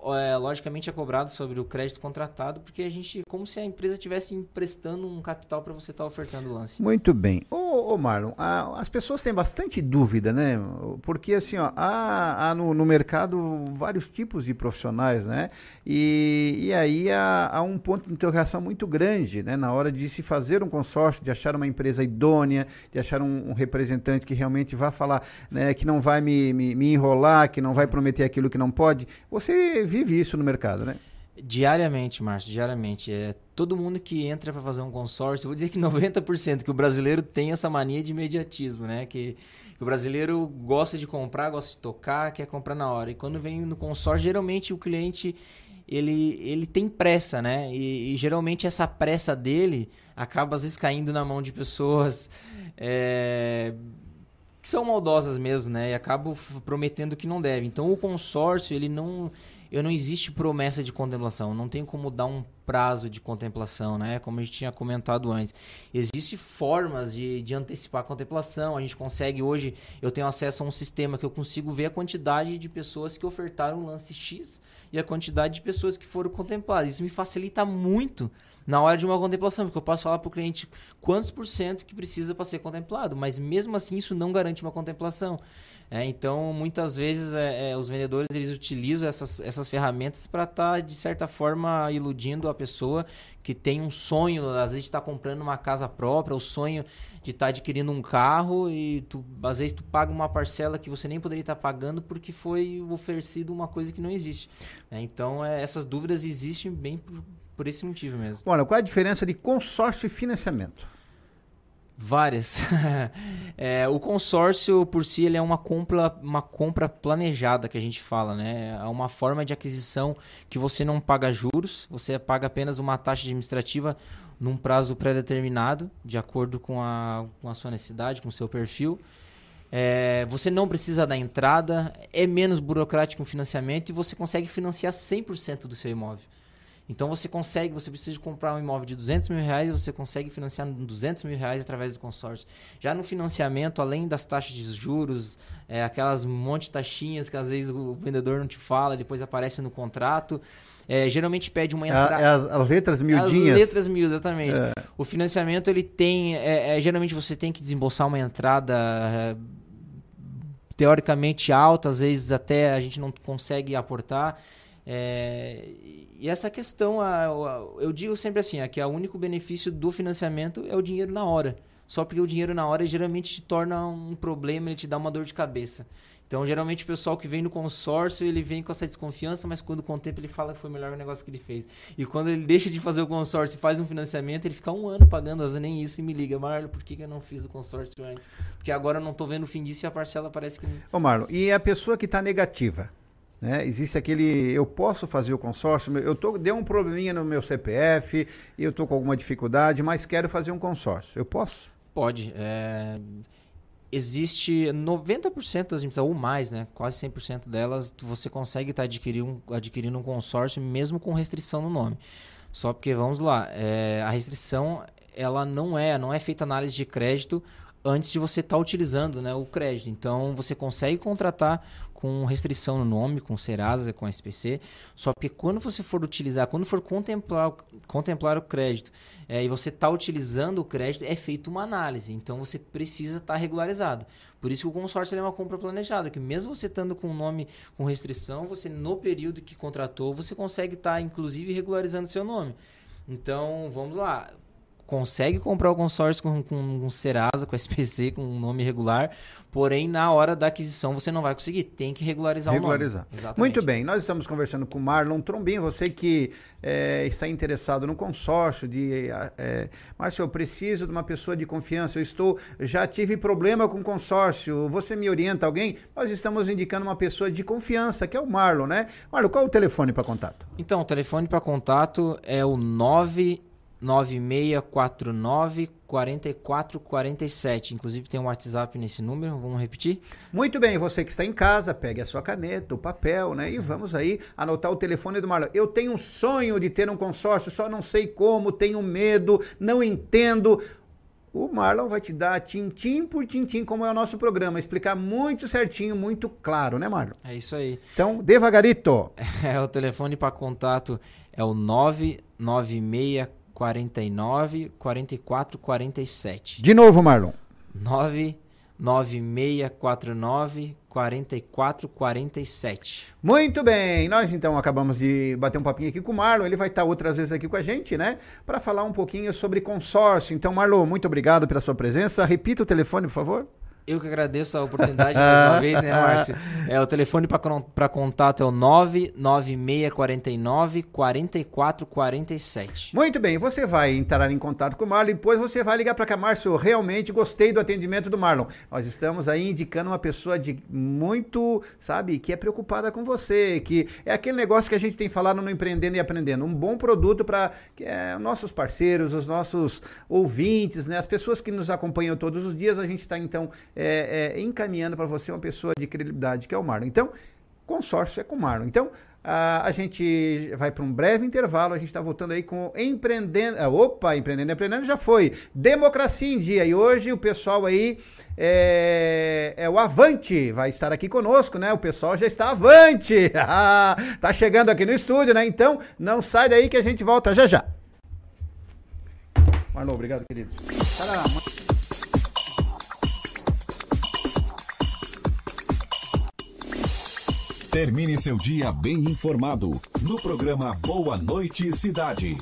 é, logicamente é cobrado sobre o crédito contratado, porque a gente, como se a empresa estivesse emprestando um capital para você estar tá ofertando o lance. Muito bem. Ô, ô Marlon, a, as pessoas têm bastante dúvida, né? Porque assim, ó, há, há no, no, mercado vários tipos de profissionais, né? E, e aí há, há, um ponto de interrogação muito grande, né? Na hora de se fazer um consórcio, de achar uma empresa idônea, de achar um, um representante que realmente vá falar, né? Que não vai me, me, me enrolar, que não vai prometer aquilo que não pode. Você vive isso no mercado, né? Diariamente, Márcio, diariamente. É, todo mundo que entra para fazer um consórcio, vou dizer que 90% que o brasileiro tem essa mania de imediatismo, né? Que, que, o brasileiro gosta de comprar, gosta de tocar, quer comprar na hora. E quando vem no consórcio, geralmente o cliente ele, ele tem pressa, né? E, e geralmente essa pressa dele acaba às vezes caindo na mão de pessoas é, que são maldosas mesmo, né? E acabam prometendo que não deve. Então o consórcio, ele não eu não existe promessa de contemplação. Não tem como dar um prazo de contemplação, né? Como a gente tinha comentado antes. Existem formas de, de antecipar a contemplação. A gente consegue hoje, eu tenho acesso a um sistema que eu consigo ver a quantidade de pessoas que ofertaram um lance X e a quantidade de pessoas que foram contempladas. Isso me facilita muito na hora de uma contemplação, porque eu posso falar para o cliente quantos por cento que precisa para ser contemplado, mas mesmo assim isso não garante uma contemplação. É, então, muitas vezes, é, é, os vendedores eles utilizam essas, essas ferramentas para estar, tá, de certa forma, iludindo a pessoa que tem um sonho, às vezes, de estar tá comprando uma casa própria, o sonho de estar tá adquirindo um carro e, tu, às vezes, tu paga uma parcela que você nem poderia estar tá pagando porque foi oferecido uma coisa que não existe. É, então, é, essas dúvidas existem bem por, por esse motivo mesmo. Olha, qual é a diferença de consórcio e financiamento? Várias. é, o consórcio por si ele é uma compra, uma compra planejada que a gente fala, né? É uma forma de aquisição que você não paga juros, você paga apenas uma taxa administrativa num prazo pré-determinado, de acordo com a, com a sua necessidade, com o seu perfil. É, você não precisa da entrada, é menos burocrático o financiamento e você consegue financiar 100% do seu imóvel. Então você consegue, você precisa comprar um imóvel de 200 mil reais, você consegue financiar 200 mil reais através do consórcio. Já no financiamento, além das taxas de juros, é, aquelas monte de taxinhas que às vezes o vendedor não te fala, depois aparece no contrato. É, geralmente pede uma entrada. É, as, as, letras miudinhas. As letras miúdas, exatamente. É. O financiamento, ele tem. É, é, geralmente você tem que desembolsar uma entrada é, teoricamente alta, às vezes até a gente não consegue aportar. É, e essa questão, a, a, eu digo sempre assim, que o único benefício do financiamento é o dinheiro na hora. Só porque o dinheiro na hora geralmente te torna um problema, ele te dá uma dor de cabeça. Então, geralmente o pessoal que vem no consórcio, ele vem com essa desconfiança, mas quando contempla, ele fala que foi o melhor negócio que ele fez. E quando ele deixa de fazer o consórcio e faz um financiamento, ele fica um ano pagando, às vezes nem isso, e me liga, Marlon, por que, que eu não fiz o consórcio antes? Porque agora eu não estou vendo o fim disso e a parcela parece que... Ô Marlon, e a pessoa que está negativa? Né? Existe aquele, eu posso fazer o consórcio, eu tô, deu um probleminha no meu CPF, eu estou com alguma dificuldade, mas quero fazer um consórcio. Eu posso? Pode. É, existe 90% das empresas, ou mais, né? quase 100% delas, você consegue estar tá adquirindo, um, adquirindo um consórcio mesmo com restrição no nome. Só porque, vamos lá, é, a restrição ela não é, não é feita análise de crédito antes de você estar tá utilizando né, o crédito. Então, você consegue contratar com restrição no nome, com Serasa, com SPC, só que quando você for utilizar, quando for contemplar, contemplar o crédito é, e você está utilizando o crédito, é feita uma análise. Então, você precisa estar tá regularizado. Por isso que o consórcio é uma compra planejada, que mesmo você estando com o nome com restrição, você no período que contratou, você consegue estar, tá, inclusive, regularizando seu nome. Então, vamos lá consegue comprar o consórcio com, com um Serasa, com SPC, com um nome regular, porém na hora da aquisição você não vai conseguir, tem que regularizar, regularizar. o nome. Muito bem, nós estamos conversando com Marlon Trombin, você que é, está interessado no consórcio de... É, Márcio, eu preciso de uma pessoa de confiança, eu estou, já tive problema com consórcio, você me orienta alguém? Nós estamos indicando uma pessoa de confiança, que é o Marlon, né? Marlon, qual é o telefone para contato? Então, o telefone para contato é o 9 9649 4447. Inclusive tem um WhatsApp nesse número, vamos repetir? Muito bem, você que está em casa, pegue a sua caneta, o papel, né? E vamos aí anotar o telefone do Marlon. Eu tenho um sonho de ter um consórcio, só não sei como, tenho medo, não entendo. O Marlon vai te dar tintim por tintim, como é o nosso programa, explicar muito certinho, muito claro, né, Marlon? É isso aí. Então, devagarito. É, o telefone para contato é o 996 49 44 47. De novo, Marlon. 99649 44 47. Muito bem, nós então acabamos de bater um papinho aqui com o Marlon, ele vai estar outras vezes aqui com a gente, né, para falar um pouquinho sobre consórcio. Então, Marlon, muito obrigado pela sua presença. Repita o telefone, por favor. Eu que agradeço a oportunidade mais uma vez, né, Márcio? É, o telefone para contato é o 99649 4447. Muito bem, você vai entrar em contato com o Marlon e depois você vai ligar para cá, Márcio. Realmente gostei do atendimento do Marlon. Nós estamos aí indicando uma pessoa de muito, sabe, que é preocupada com você, que é aquele negócio que a gente tem falado no Empreendendo e Aprendendo. Um bom produto para é, nossos parceiros, os nossos ouvintes, né, as pessoas que nos acompanham todos os dias. A gente está então é, é, encaminhando para você uma pessoa de credibilidade, que é o Marlon. Então, consórcio é com o Marlon. Então, Ah, a gente vai para um breve intervalo. A gente está voltando aí com Empreendendo. ah, opa, Empreendendo, Empreendendo já foi. Democracia em Dia. E hoje o pessoal aí é, é o Avante. Vai estar aqui conosco, né? O pessoal já está avante. Ah, tá chegando aqui no estúdio, né? Então não sai daí que a gente volta já já. Marlon, obrigado, querido. Caramba. Termine seu dia bem informado no programa Boa Noite Cidade.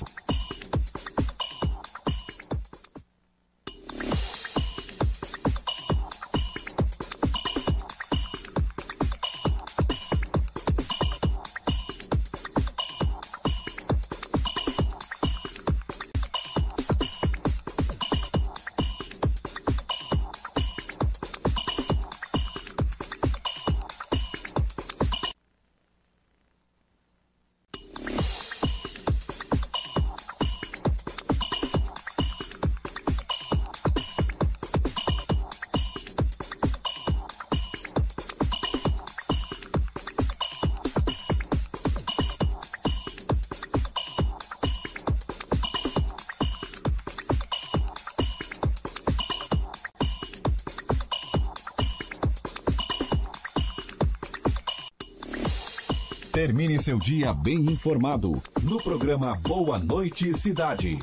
Seu dia bem informado no programa Boa Noite Cidade.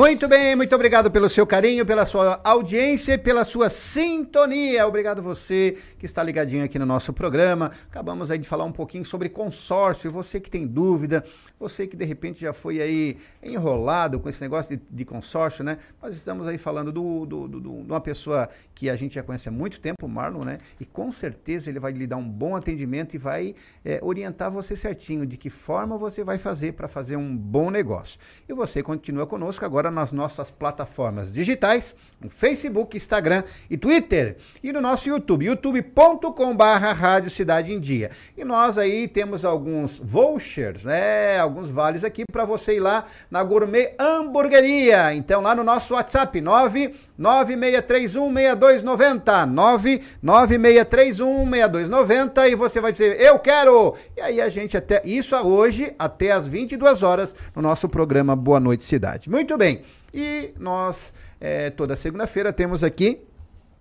Muito bem, muito obrigado pelo seu carinho, pela sua audiência e pela sua sintonia. Obrigado você que está ligadinho aqui no nosso programa. Acabamos aí de falar um pouquinho sobre consórcio. Você que tem dúvida, você que de repente já foi aí enrolado com esse negócio de, de consórcio, né? Nós estamos aí falando do, do, do, de uma pessoa que a gente já conhece há muito tempo, o Marlon, né? E com certeza ele vai lhe dar um bom atendimento e vai é, orientar você certinho de que forma você vai fazer para fazer um bom negócio. E você continua conosco agora nas nossas plataformas digitais, no Facebook, Instagram e Twitter. E no nosso YouTube, youtube.com/barra Rádio Cidade em Dia. E nós aí temos alguns vouchers, né? Alguns vales aqui para você ir lá na Gourmet Hamburgueria. Então lá no nosso WhatsApp 9 96316290 996316290 e você vai dizer eu quero. E aí a gente até isso hoje até às 22 horas no nosso programa Boa Noite Cidade. Muito bem. E nós é, toda segunda-feira temos aqui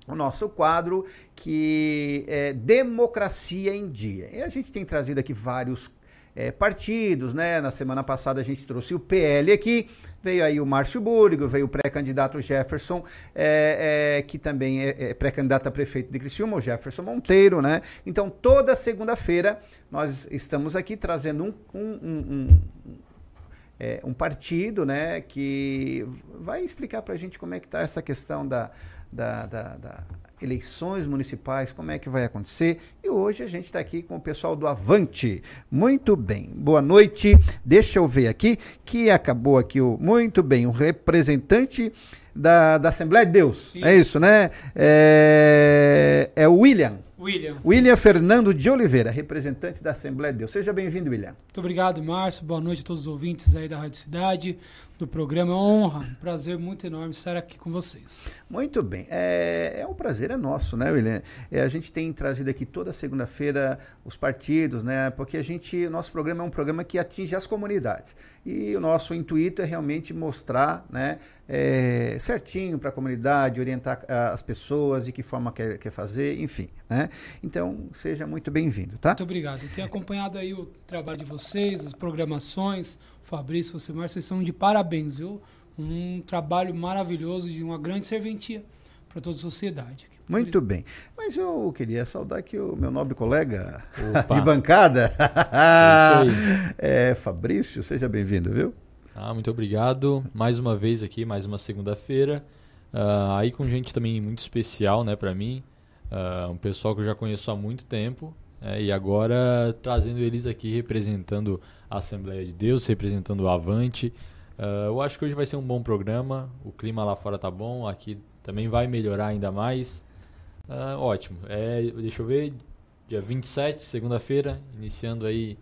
o nosso quadro que é Democracia em Dia. E a gente tem trazido aqui vários é, partidos, né? Na semana passada a gente trouxe o PL aqui, veio aí o Márcio Burgo, veio o pré-candidato Jefferson, é, é, que também é, é, pré-candidato a prefeito de Criciúma, o Jefferson Monteiro, né? Então toda segunda-feira nós estamos aqui trazendo um, um, um, um é, um partido né, que vai explicar para a gente como é que está essa questão da, da, da, da, eleições municipais, como é que vai acontecer. E hoje a gente está aqui com o pessoal do Avante. Muito bem, boa noite. Deixa eu ver aqui que acabou aqui o. Muito bem, o representante da, da Assembleia de Deus. Isso. É isso, né? É, é o William. William. William Fernando de Oliveira, representante da Assembleia de Deus. Seja bem-vindo, William. Muito obrigado, Márcio. Boa noite a todos os ouvintes aí da Rádio Cidade, do programa. É uma honra, um prazer muito enorme estar aqui com vocês. Muito bem. É, é um prazer, é nosso, né, William? É, a gente tem trazido aqui toda segunda-feira os partidos, né? Porque a gente, o nosso programa é um programa que atinge as comunidades. E Sim. o nosso intuito é realmente mostrar, né? É, certinho para a comunidade, orientar uh, as pessoas e que forma quer, quer fazer, enfim. Né? Então, seja muito bem-vindo, tá? Muito obrigado. Eu tenho acompanhado aí o trabalho de vocês, as programações. Fabrício, você, Márcio, vocês são de parabéns, viu? Um trabalho maravilhoso, de uma grande serventia para toda a sociedade. Muito bem. Mas eu queria saudar aqui o meu nobre colega Opa. de bancada, é, Fabrício, seja bem-vindo, viu? Ah, muito obrigado. Mais uma vez aqui, mais uma segunda-feira. Uh, aí com gente também muito especial, né, para mim. Uh, um pessoal que eu já conheço há muito tempo é, e agora trazendo eles aqui representando Assembleia de Deus, representando o Avante. Uh, eu acho que hoje vai ser um bom programa. O clima lá fora tá bom, aqui também vai melhorar ainda mais. Uh, ótimo. É, deixa eu ver, dia 27, segunda-feira, iniciando aí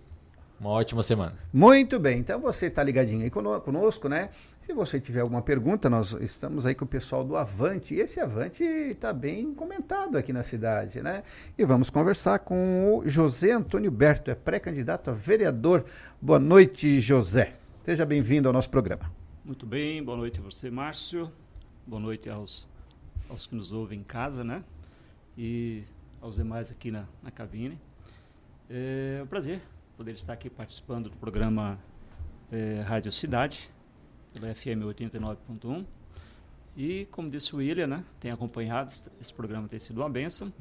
uma ótima semana. Muito bem, então você está ligadinho aí conosco, né? Se você tiver alguma pergunta, nós estamos aí com o pessoal do Avante. E esse Avante está bem comentado aqui na cidade, né? E vamos conversar com o José Antônio Berto, é pré-candidato a vereador. Boa noite, José. Seja bem-vindo ao nosso programa. Muito bem, boa noite a você, Márcio. Boa noite aos, aos que nos ouvem em casa, né? E aos demais aqui na, na cabine. É um prazer poder estar aqui participando do programa é, Rádio Cidade pela FM 89.1. E, como disse o William, né, tem acompanhado, esse programa tem sido uma benção.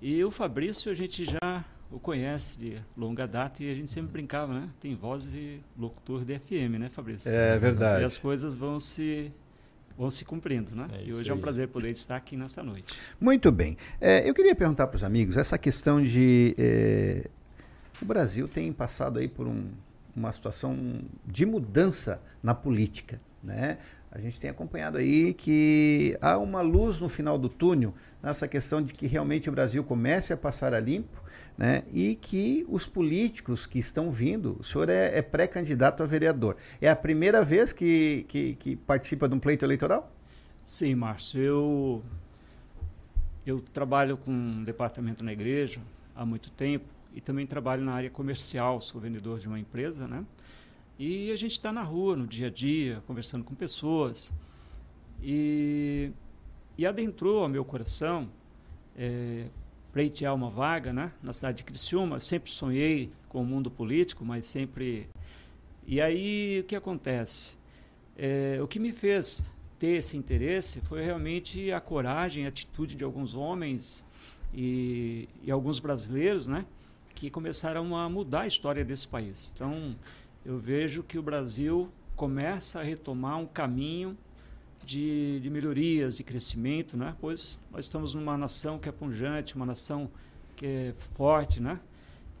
E o Fabrício, a gente já o conhece de longa data e a gente sempre brincava, né? Tem voz de locutor de FM, né, Fabrício? É verdade. E as coisas vão se vão se cumprindo, né? É e hoje é um prazer poder estar aqui nessa noite. Muito bem. É, eu queria perguntar para os amigos essa questão de é, o Brasil tem passado aí por um, uma situação de mudança na política, né? A gente tem acompanhado aí que há uma luz no final do túnel nessa questão de que realmente o Brasil comece a passar a limpo, né? E que os políticos que estão vindo, o senhor é, é pré-candidato a vereador. É a primeira vez que, que, que, participa de um pleito eleitoral? Sim, Márcio. Eu, eu trabalho com um departamento na igreja há muito tempo e também trabalho na área comercial, sou vendedor de uma empresa, né? E a gente está na rua, no dia a dia, conversando com pessoas. E, e adentrou ao meu coração é, pleitear uma vaga né, na cidade de Criciúma. Eu sempre sonhei com o mundo político, mas sempre. E aí o que acontece? É, o que me fez ter esse interesse foi realmente a coragem, a atitude de alguns homens e, e alguns brasileiros, né? Que começaram a mudar a história desse país. Então, eu vejo que o Brasil começa a retomar um caminho de, de melhorias e crescimento, né? pois nós estamos numa nação que é pungente, uma nação que é forte, né?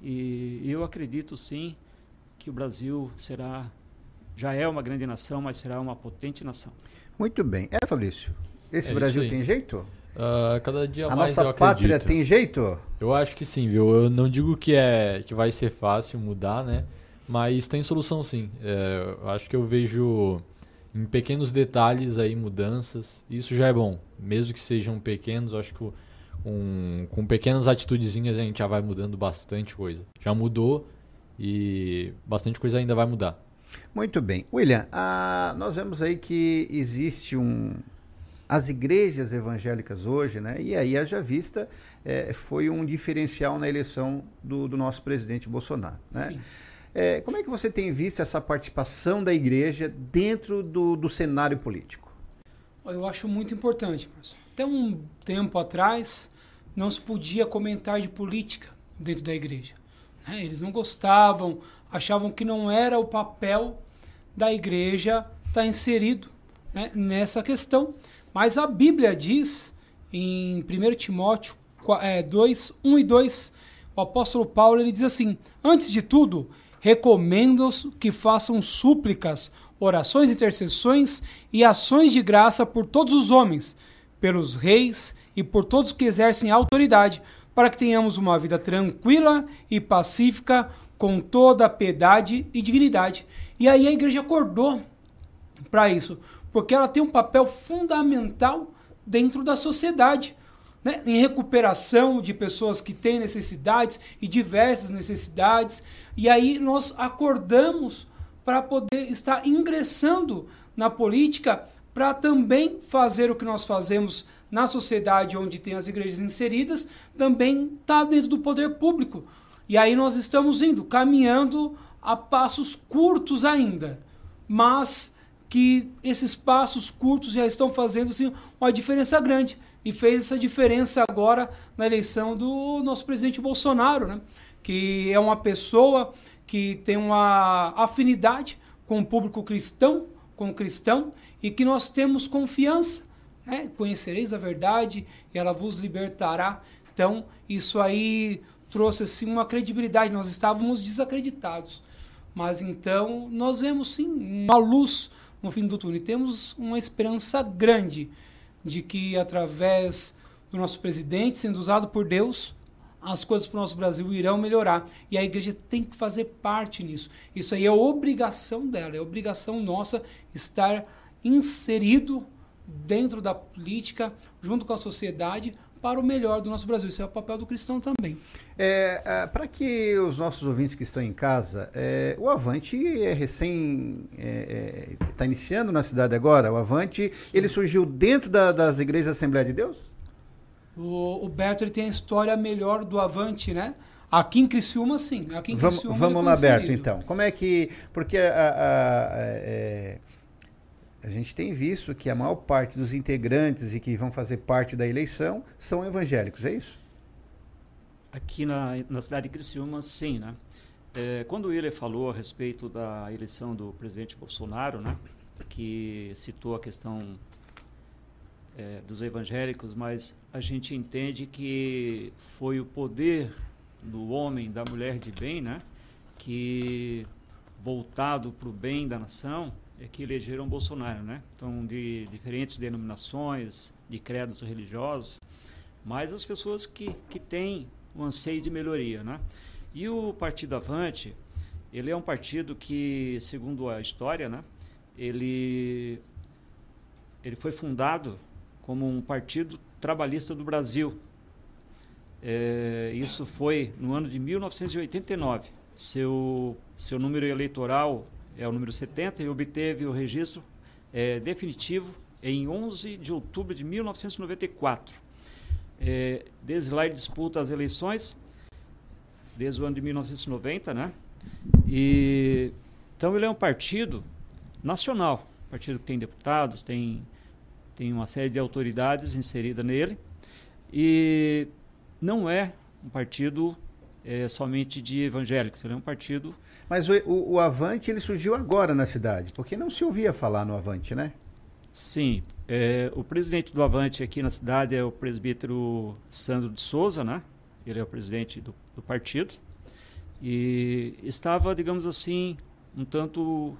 E, e eu acredito sim que o Brasil será, já é uma grande nação, mas será uma potente nação. Muito bem. É, Fabrício, esse é Brasil tem jeito? Uh, cada dia a mais nossa eu pátria tem jeito? Eu acho que sim, viu? Eu não digo que é que vai ser fácil mudar, né? Mas tem solução sim. É, eu acho que eu vejo em pequenos detalhes aí mudanças. Isso já é bom, mesmo que sejam pequenos. Acho que um, com pequenas atitudezinhas a gente já vai mudando bastante coisa. Já mudou e bastante coisa ainda vai mudar. Muito bem, William. Ah, nós vemos aí que existe um as igrejas evangélicas hoje, né? E aí, haja vista, é, foi um diferencial na eleição do, do nosso presidente Bolsonaro, né? É, como é que você tem visto essa participação da igreja dentro do, do cenário político? Eu acho muito importante, Marcos. Até um tempo atrás, não se podia comentar de política dentro da igreja. Né? Eles não gostavam, achavam que não era o papel da igreja estar inserido né, nessa questão. Mas a Bíblia diz, em 1 Timóteo 2, 1 é, e 2, o apóstolo Paulo ele diz assim: Antes de tudo, recomendo-os que façam súplicas, orações, intercessões e ações de graça por todos os homens, pelos reis e por todos que exercem autoridade, para que tenhamos uma vida tranquila e pacífica, com toda piedade e dignidade. E aí a igreja acordou para isso porque ela tem um papel fundamental dentro da sociedade. Né? Em recuperação de pessoas que têm necessidades e diversas necessidades. E aí nós acordamos para poder estar ingressando na política para também fazer o que nós fazemos na sociedade onde tem as igrejas inseridas, também está dentro do poder público. E aí nós estamos indo, caminhando a passos curtos ainda, mas que esses passos curtos já estão fazendo assim, uma diferença grande. E fez essa diferença agora na eleição do nosso presidente Bolsonaro, né? que é uma pessoa que tem uma afinidade com o público cristão, com o cristão, e que nós temos confiança né? Conhecereis a verdade e ela vos libertará. Então, isso aí trouxe assim uma credibilidade. Nós estávamos desacreditados. Mas então nós vemos sim uma luz no fim do túnel. E temos uma esperança grande de que através do nosso presidente sendo usado por Deus, as coisas para o nosso Brasil irão melhorar. E a igreja tem que fazer parte nisso. Isso aí é obrigação dela, é obrigação nossa estar inserido dentro da política, junto com a sociedade, para o melhor do nosso Brasil. Isso é o papel do cristão também. É, é, para que os nossos ouvintes que estão em casa, é, o Avante é recém. está é, é, iniciando na cidade agora. O Avante, Sim. ele surgiu dentro da, das igrejas da Assembleia de Deus? O, o Beto ele tem a história melhor do Avante, né? Aqui em Criciúma, sim. Aqui em vamos Criciúma, vamos lá, Beto, então. Como é que. Porque a, a, a, é, a, gente tem visto que a maior parte dos integrantes e que vão fazer parte da eleição são evangélicos, é isso? Aqui na, na cidade de Criciúma, sim, né? É, quando Willer falou a respeito da eleição do presidente Bolsonaro, né? Que citou a questão é, dos evangélicos, mas a gente entende que foi o poder do homem, da mulher de bem, né, que voltado para o bem da nação, é que elegeram Bolsonaro, né? Então, de diferentes denominações, de credos religiosos, mas as pessoas que, que têm um anseio de melhoria, né? E o Partido Avante, ele é um partido que, segundo a história, né, ele, ele foi fundado como um partido trabalhista do Brasil. É, isso foi no ano de 1989. Seu, seu número eleitoral é o número 70 e obteve o registro é, definitivo em 11 de outubro de 1994. É, desde lá ele disputa as eleições, desde o ano de 1990, né? E, então ele é um partido nacional, partido que tem deputados, tem tem uma série de autoridades inserida nele e não é um partido é, somente de evangélicos, ele é um partido... Mas o, o, o, Avante ele surgiu agora na cidade, porque não se ouvia falar no Avante, né? Sim, é, o presidente do Avante aqui na cidade é o presbítero Sandro de Souza, né? Ele é o presidente do, do partido e estava, digamos assim, um tanto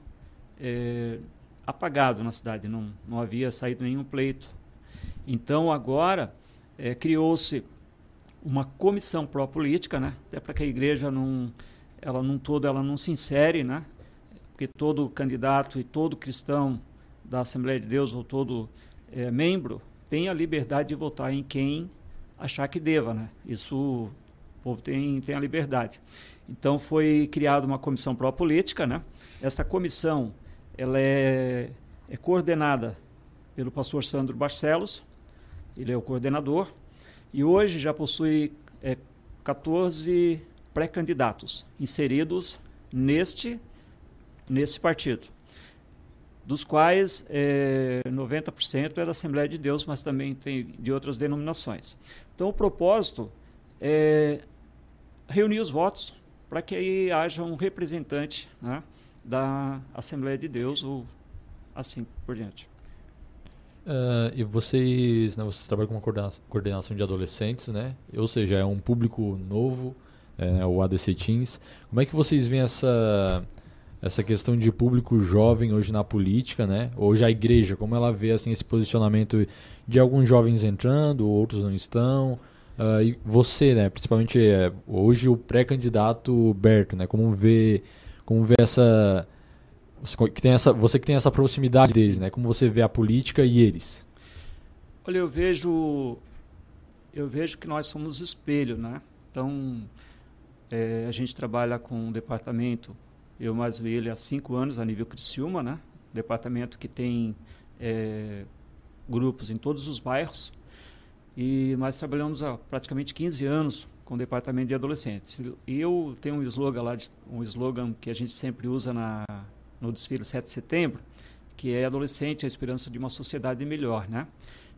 é, apagado na cidade, não, não havia saído nenhum pleito. Então agora é, criou-se uma comissão pró-política, né? Até para que a igreja não, ela não toda, ela não se insere, né? Porque todo candidato e todo cristão da Assembleia de Deus ou todo é, membro tem a liberdade de votar em quem achar que deva, né? Isso o povo tem, tem a liberdade. Então foi criada uma comissão pró-política, né? Essa comissão ela é, é coordenada pelo pastor Sandro Barcelos, ele é o coordenador, e hoje já possui é, 14 pré-candidatos inseridos neste, nesse partido, dos quais é, 90% é da Assembleia de Deus, mas também tem de outras denominações. Então, o propósito é reunir os votos para que aí haja um representante né, da Assembleia de Deus ou assim por diante. Uh, e vocês, né, vocês trabalham com uma coordenação de adolescentes, né? Ou seja, é um público novo, é, o ADC Teens. Como é que vocês veem essa essa questão de público jovem hoje na política, né? Hoje a igreja, como ela vê assim esse posicionamento de alguns jovens entrando, outros não estão. Uh, e você, né? Principalmente é, hoje o pré-candidato Berto, né? Como vê como vê essa você que tem essa você que tem essa proximidade deles, né? Como você vê a política e eles? Olha, eu vejo eu vejo que nós somos espelho, né? Então é, a gente trabalha com um departamento, eu mais o ele há cinco anos a nível Criciúma, né? Departamento que tem é, grupos em todos os bairros e nós trabalhamos há praticamente 15 anos com o departamento de adolescentes. E eu tenho um slogan lá, um slogan que a gente sempre usa na, no desfile 7 de setembro, que é adolescente, a esperança de uma sociedade melhor, né?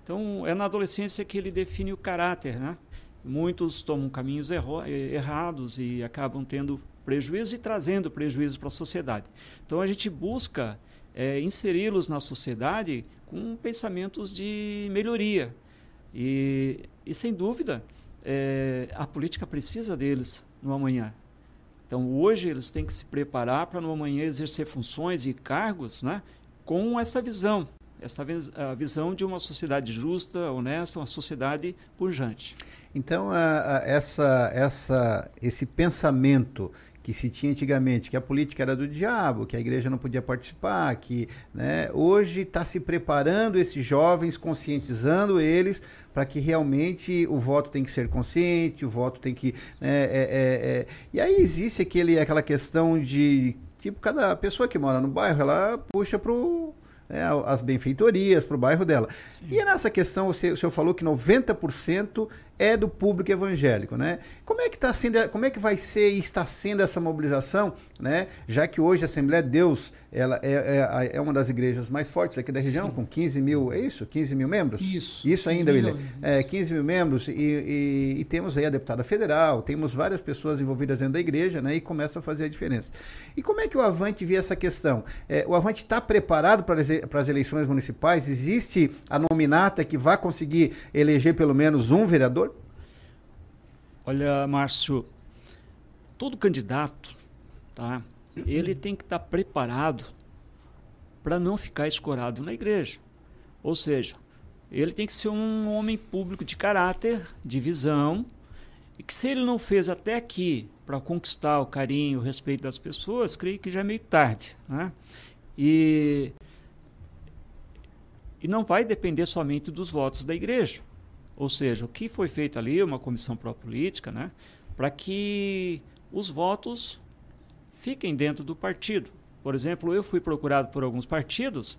Então, é na adolescência que ele define o caráter, né? Muitos tomam caminhos erro, errados e acabam tendo prejuízo e trazendo prejuízo para a sociedade. Então, a gente busca é, inseri-los na sociedade com pensamentos de melhoria. E, e sem dúvida, é, a política precisa deles no amanhã. Então, hoje, eles têm que se preparar para no amanhã exercer funções e cargos né, com essa visão, essa a visão de uma sociedade justa, honesta, uma sociedade pujante. Então, a, a, essa, essa, esse pensamento que se tinha antigamente, que a política era do diabo, que a igreja não podia participar, que né, hoje está se preparando esses jovens, conscientizando eles para que realmente o voto tem que ser consciente, o voto tem que. Né, é, é, é, e aí existe aquele, aquela questão de. Tipo, cada pessoa que mora no bairro, ela puxa pro, né, as benfeitorias para o bairro dela. Sim. E nessa questão, você, o senhor falou que 90% é do público evangélico, né? Como é que está sendo, como é que vai ser e está sendo essa mobilização, né? Já que hoje a Assembleia de Deus ela é, é, é uma das igrejas mais fortes aqui da região, Sim. com 15 mil, é isso? 15 mil membros? Isso. Isso ainda, William. É, 15 mil membros e, e, e, temos aí a deputada federal, temos várias pessoas envolvidas dentro da igreja, né? E começa a fazer a diferença. E como é que o Avante vê essa questão? É, o Avante está preparado para, para as eleições municipais? Existe a nominata que vai conseguir eleger pelo menos um vereador? Olha, Márcio, todo candidato, tá? Ele tem que estar tá preparado para não ficar escorado na igreja. Ou seja, ele tem que ser um homem público de caráter, de visão, e que se ele não fez até aqui para conquistar o carinho, o respeito das pessoas, creio que já é meio tarde, né? E e não vai depender somente dos votos da igreja. Ou seja, o que foi feito ali, uma comissão pró-política, né, para que os votos fiquem dentro do partido. Por exemplo, eu fui procurado por alguns partidos,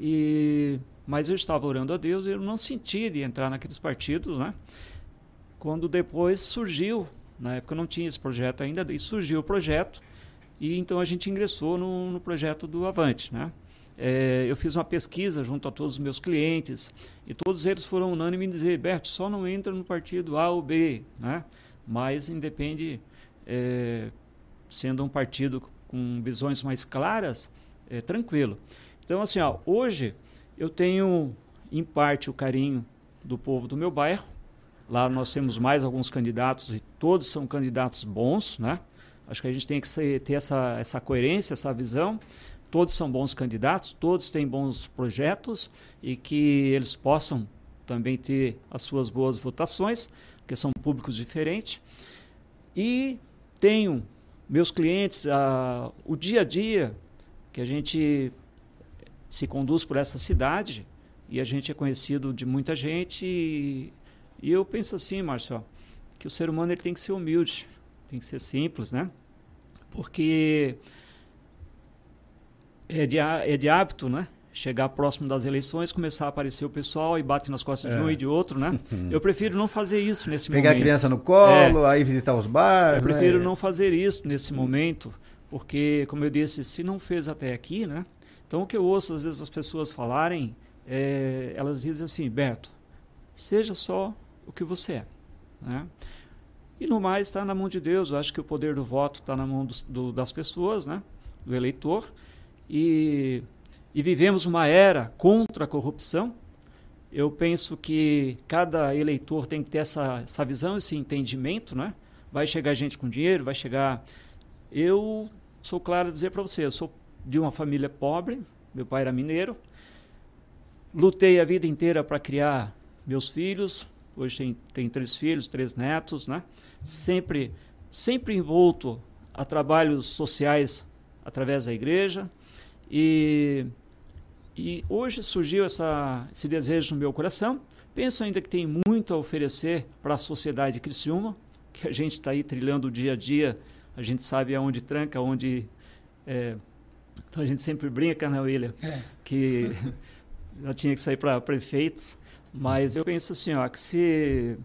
e mas eu estava orando a Deus e eu não senti de entrar naqueles partidos, né? Quando depois surgiu, na época não tinha esse projeto ainda, e surgiu o projeto, e então a gente ingressou no, no projeto do Avante, né? É, eu fiz uma pesquisa junto a todos os meus clientes e todos eles foram unânimes em dizer, Berto, só não entra no partido A ou B, né? mas independe, é, sendo um partido com visões mais claras, é tranquilo. Então, assim, ó, hoje eu tenho, em parte, o carinho do povo do meu bairro. Lá nós temos mais alguns candidatos e todos são candidatos bons, né? Acho que a gente tem que ser, ter essa, essa coerência, essa visão todos são bons candidatos, todos têm bons projetos e que eles possam também ter as suas boas votações, porque são públicos diferentes. E tenho meus clientes, a, o dia a dia que a gente se conduz por essa cidade e a gente é conhecido de muita gente e, e eu penso assim, Márcio, que o ser humano ele tem que ser humilde, tem que ser simples, né? Porque é de, é de hábito, né? Chegar próximo das eleições, começar a aparecer o pessoal e bate nas costas é. de um e de outro, né? Eu prefiro não fazer isso nesse Pegar momento. Pegar a criança no colo, é. aí visitar os bares. Eu prefiro né? não fazer isso nesse momento, porque, como eu disse, se não fez até aqui, né? Então, o que eu ouço, às vezes, as pessoas falarem, é, elas dizem assim, Berto, seja só o que você é, né? E no mais, está na mão de Deus. Eu acho que o poder do voto está na mão do, do, das pessoas, né? do eleitor e, e vivemos uma era contra a corrupção. Eu penso que cada eleitor tem que ter essa, essa visão, esse entendimento, né? Vai chegar gente com dinheiro, vai chegar. Eu sou claro a dizer para você, eu sou de uma família pobre, meu pai era mineiro, lutei a vida inteira para criar meus filhos, hoje tem, tem três filhos, três netos, né? Sempre, sempre envolto a trabalhos sociais através da igreja. E, e hoje surgiu essa, esse desejo no meu coração. Penso ainda que tem muito a oferecer para a sociedade de Criciúma, que a gente está aí trilhando o dia a dia, a gente sabe aonde tranca, aonde. É, então a gente sempre brinca, né, William? É. Que já tinha que sair para prefeitos. Mas eu penso assim, ó, que se,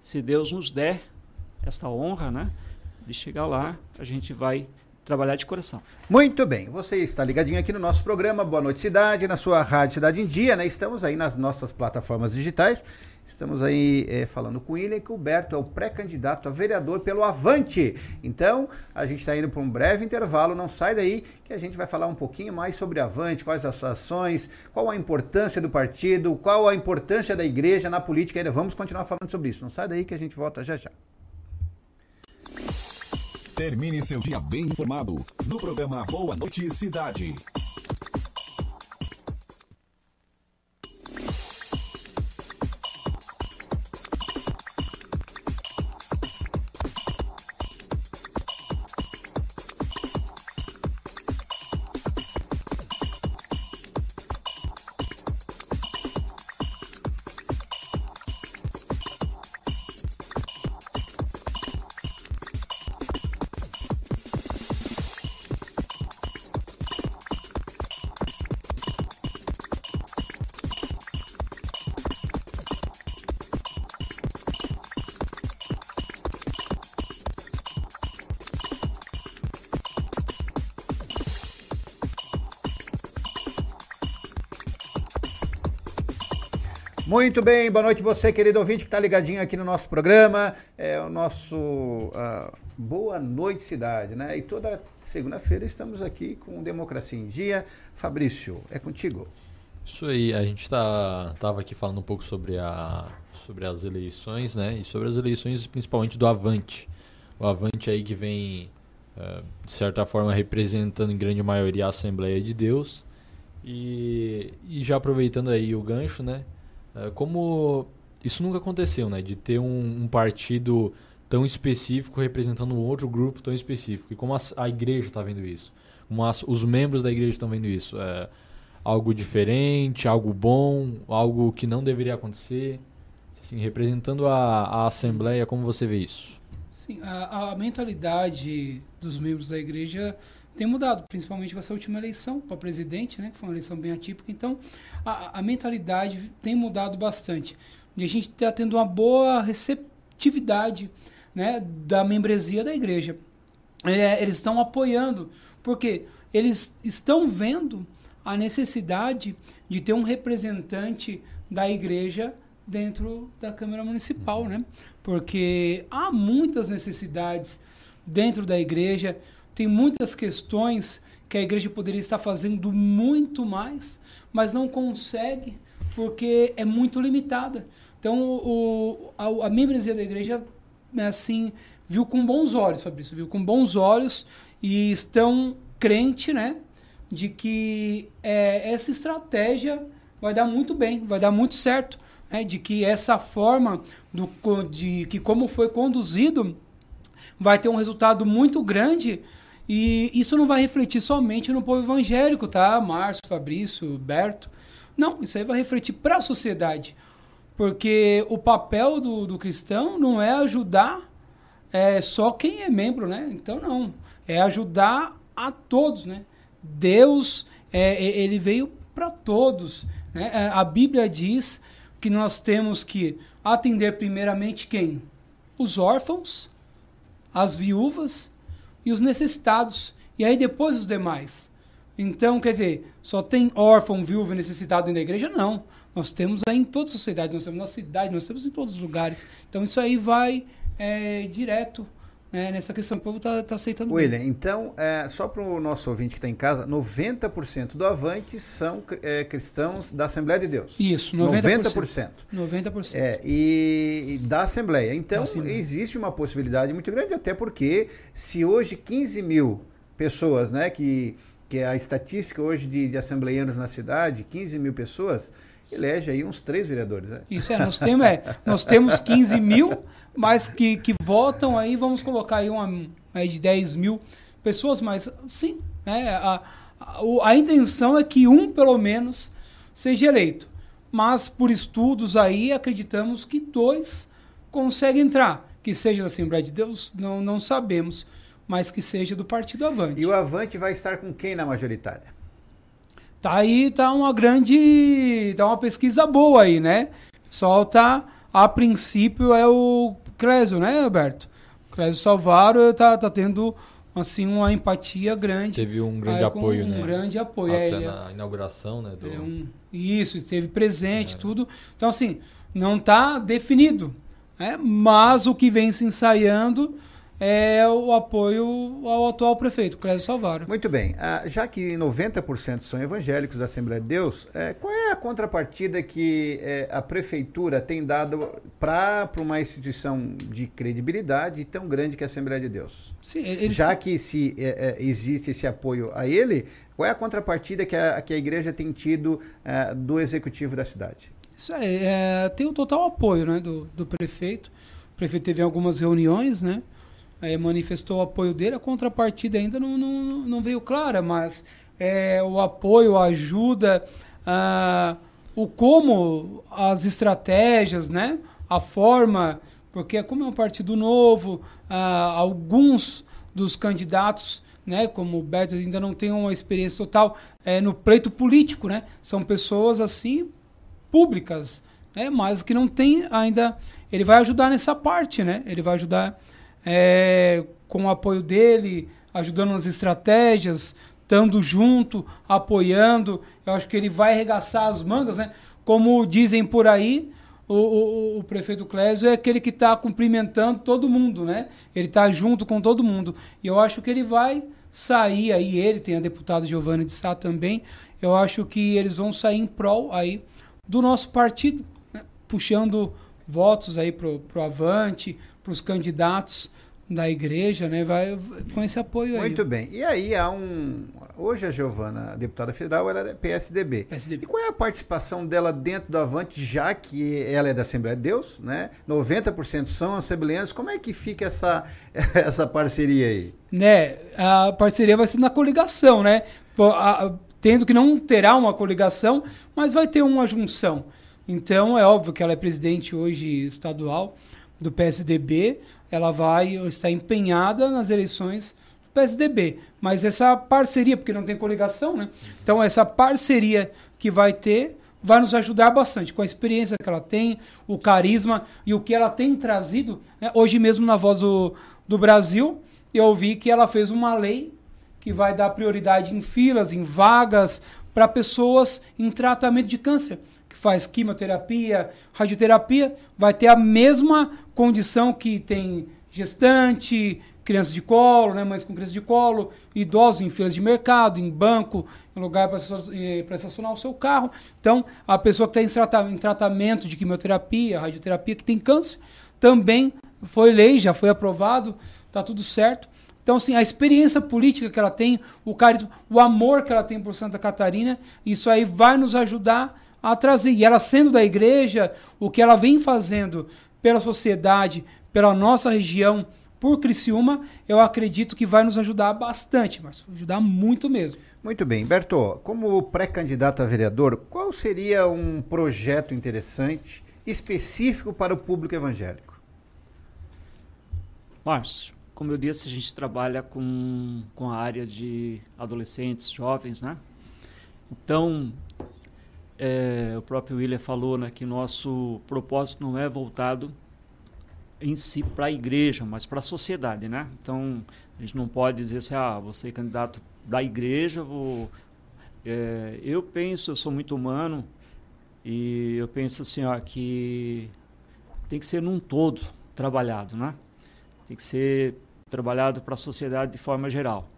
se Deus nos der esta honra, né, de chegar lá, a gente vai trabalhar de coração. Muito bem, você está ligadinho aqui no nosso programa Boa Noite Cidade, na sua Rádio Cidade em Dia, né? Estamos aí nas nossas plataformas digitais. Estamos aí é, falando com William, que o Berto é o pré-candidato a vereador pelo Avante. Então, a gente está indo para um breve intervalo, não sai daí, que a gente vai falar um pouquinho mais sobre Avante, quais as ações, qual a importância do partido, qual a importância da igreja na política. Ainda vamos continuar falando sobre isso. Não sai daí que a gente volta já já. Termine seu dia bem informado no programa Boa Noite Cidade. Muito bem, boa noite você, querido ouvinte que está ligadinho aqui no nosso programa. É o nosso uh, Boa Noite Cidade, né? E toda segunda-feira estamos aqui com Democracia em Dia. Fabrício, é contigo. Isso aí, a gente tá, tava aqui falando um pouco sobre, a, sobre as eleições, né? E sobre as eleições principalmente do Avante. O Avante aí que vem, uh, de certa forma, representando em grande maioria a Assembleia de Deus. E, e já aproveitando aí o gancho, né? Uh, como isso nunca aconteceu, né? De ter um, um, partido tão específico representando um outro grupo tão específico. E como a, a igreja está vendo isso. Como as, os membros da igreja estão vendo isso. É, algo diferente, algo bom, algo que não deveria acontecer. Assim, representando a, a Assembleia, como você vê isso? Sim, a, a mentalidade dos membros da igreja tem mudado, principalmente com essa última eleição para presidente, né, que foi uma eleição bem atípica. Então, a, a mentalidade tem mudado bastante. E a gente está tendo uma boa receptividade né, da membresia da igreja. É, eles estão apoiando, porque eles estão vendo a necessidade de ter um representante da igreja dentro da Câmara Municipal, né? Porque há muitas necessidades dentro da igreja, tem muitas questões que a igreja poderia estar fazendo muito mais, mas não consegue porque é muito limitada. Então, o, a, a membresia da igreja, é assim, viu com bons olhos, Fabrício, viu com bons olhos e estão crente, né, de que é, essa estratégia vai dar muito bem, vai dar muito certo, né, de que essa forma do, de que como foi conduzido vai ter um resultado muito grande e isso não vai refletir somente no povo evangélico, tá? Márcio, Fabrício, Berto. Não, isso aí vai refletir para a sociedade. Porque o papel do, do cristão não é ajudar é, só quem é membro, né? Então, não. É ajudar a todos, né? Deus, é, ele veio para todos. Né? É, a Bíblia diz que nós temos que atender primeiramente quem? Os órfãos, as viúvas e os necessitados, e aí depois os demais. Então, quer dizer, só tem órfão, viúva e necessitado da igreja? Não. Nós temos aí em toda a sociedade, nós temos na cidade, nós temos em todos os lugares. Então, isso aí vai é, direto né, nessa questão. O povo está tá aceitando. William, bem. então, é, só para o nosso ouvinte que está em casa, 90% do Avante são é, cristãos da Assembleia de Deus. Isso, 90%. 90%. 90%. É, e, e da Assembleia. Então, existe uma possibilidade muito grande, até porque se hoje 15 mil pessoas, né, que, que é a estatística hoje de, de assembleianos na cidade, 15 mil pessoas, elege aí uns três vereadores. Né? Isso é, nós temos, é, nós temos 15 mil, mas que, que votam aí, vamos colocar aí uma aí de 10 mil pessoas, mas sim, né, a, a, a intenção é que um, pelo menos, seja eleito. Mas por estudos aí, acreditamos que dois conseguem entrar. Que seja da Assembleia de Deus, não, não sabemos, mas que seja do Partido Avante. E o Avante vai estar com quem na majoritária? Tá aí, tá uma grande. tá uma pesquisa boa aí, né? O pessoal tá. A princípio é o Clésio, né, Alberto? Clésio Salvaro tá, tá tendo assim uma empatia grande. Teve um grande Aí, apoio, um né? grande apoio. Até É, ele é- na inauguração, né? Do... é um- isso, esteve presente, tudo. Então, assim, não está definido. né? Mas o que vem se ensaiando é o apoio ao atual prefeito, Clésio Salvaro. Muito bem. Ah, já que 90% são evangélicos da Assembleia de Deus, eh, qual é a contrapartida que eh, a prefeitura tem dado para uma instituição de credibilidade tão grande que a Assembleia de Deus? Sim, eles- Já que se eh, eh, existe esse apoio a ele, qual é a contrapartida que a, que a igreja tem tido eh, do executivo da cidade? Isso aí, é, tem o total apoio né, do, do prefeito. O prefeito teve algumas reuniões, né? É, manifestou o apoio dele. A contrapartida ainda não, não, não veio clara, mas é, o apoio, a ajuda, o como, as estratégias, né? a forma, porque como é um partido novo, alguns dos candidatos né, como o Beto ainda não tem uma experiência total é, no pleito político, né? São pessoas assim públicas, né? Mas que não tem ainda. Ele vai ajudar nessa parte, né? Ele vai ajudar é, com o apoio dele, ajudando nas estratégias, estando junto, apoiando. Eu acho que ele vai arregaçar as mangas, né? Como dizem por aí, o, o, o prefeito Clésio é aquele que está cumprimentando todo mundo, né? Ele está junto com todo mundo. E eu acho que ele vai sair aí, ele tem a deputada Giovanna de Sá também. Eu acho que eles vão sair em prol aí do nosso partido, né? puxando votos aí pro, pro Avante, para os candidatos da igreja, né? Vai com esse apoio aí. Muito bem. E aí há um. Hoje a Giovana, a deputada federal, ela é PSDB. PSDB. E qual é a participação dela dentro do Avante, já que ela é da Assembleia de Deus, né? 90% são assembleanos. Como é que fica essa, essa parceria aí? né, a parceria vai ser na coligação, né? Tendo que não terá uma coligação, mas vai ter uma junção. Então é óbvio que ela é presidente hoje estadual do PSDB, ela vai estar empenhada nas eleições do PSDB, mas essa parceria, porque não tem coligação, né? Então essa parceria que vai ter vai nos ajudar bastante com a experiência que ela tem, o carisma e o que ela tem trazido. né? Hoje mesmo na Voz do, do Brasil, eu ouvi que ela fez uma lei que vai dar prioridade em filas, em vagas para pessoas em tratamento de câncer, que faz quimioterapia, radioterapia, vai ter a mesma condição que tem gestante, crianças de colo, né, mães com crianças de colo, idosos em filas de mercado, em banco, em lugar para estacionar o seu carro. Então, a pessoa que está em tratamento de quimioterapia, radioterapia, que tem câncer, também foi lei, já foi aprovado, está tudo certo. Então, assim, a experiência política que ela tem, o carisma, o amor que ela tem por Santa Catarina, isso aí vai nos ajudar a trazer. E ela sendo da igreja, o que ela vem fazendo pela sociedade, pela nossa região, por Criciúma, eu acredito que vai nos ajudar bastante, mas ajudar muito mesmo. Muito bem. Berto, como pré-candidato a vereador, qual seria um projeto interessante, específico para o público evangélico? Márcio, como eu disse, a gente trabalha com, com a área de adolescentes, jovens, né? Então, é, o próprio William falou né, que nosso propósito não é voltado em si para a igreja, mas para a sociedade, né? Então, a gente não pode dizer assim, ah, você é candidato da igreja, vou... É, eu penso, eu sou muito humano, e eu penso assim, ó, que tem que ser num todo trabalhado, né? Tem que ser trabalhado para a sociedade de forma geral.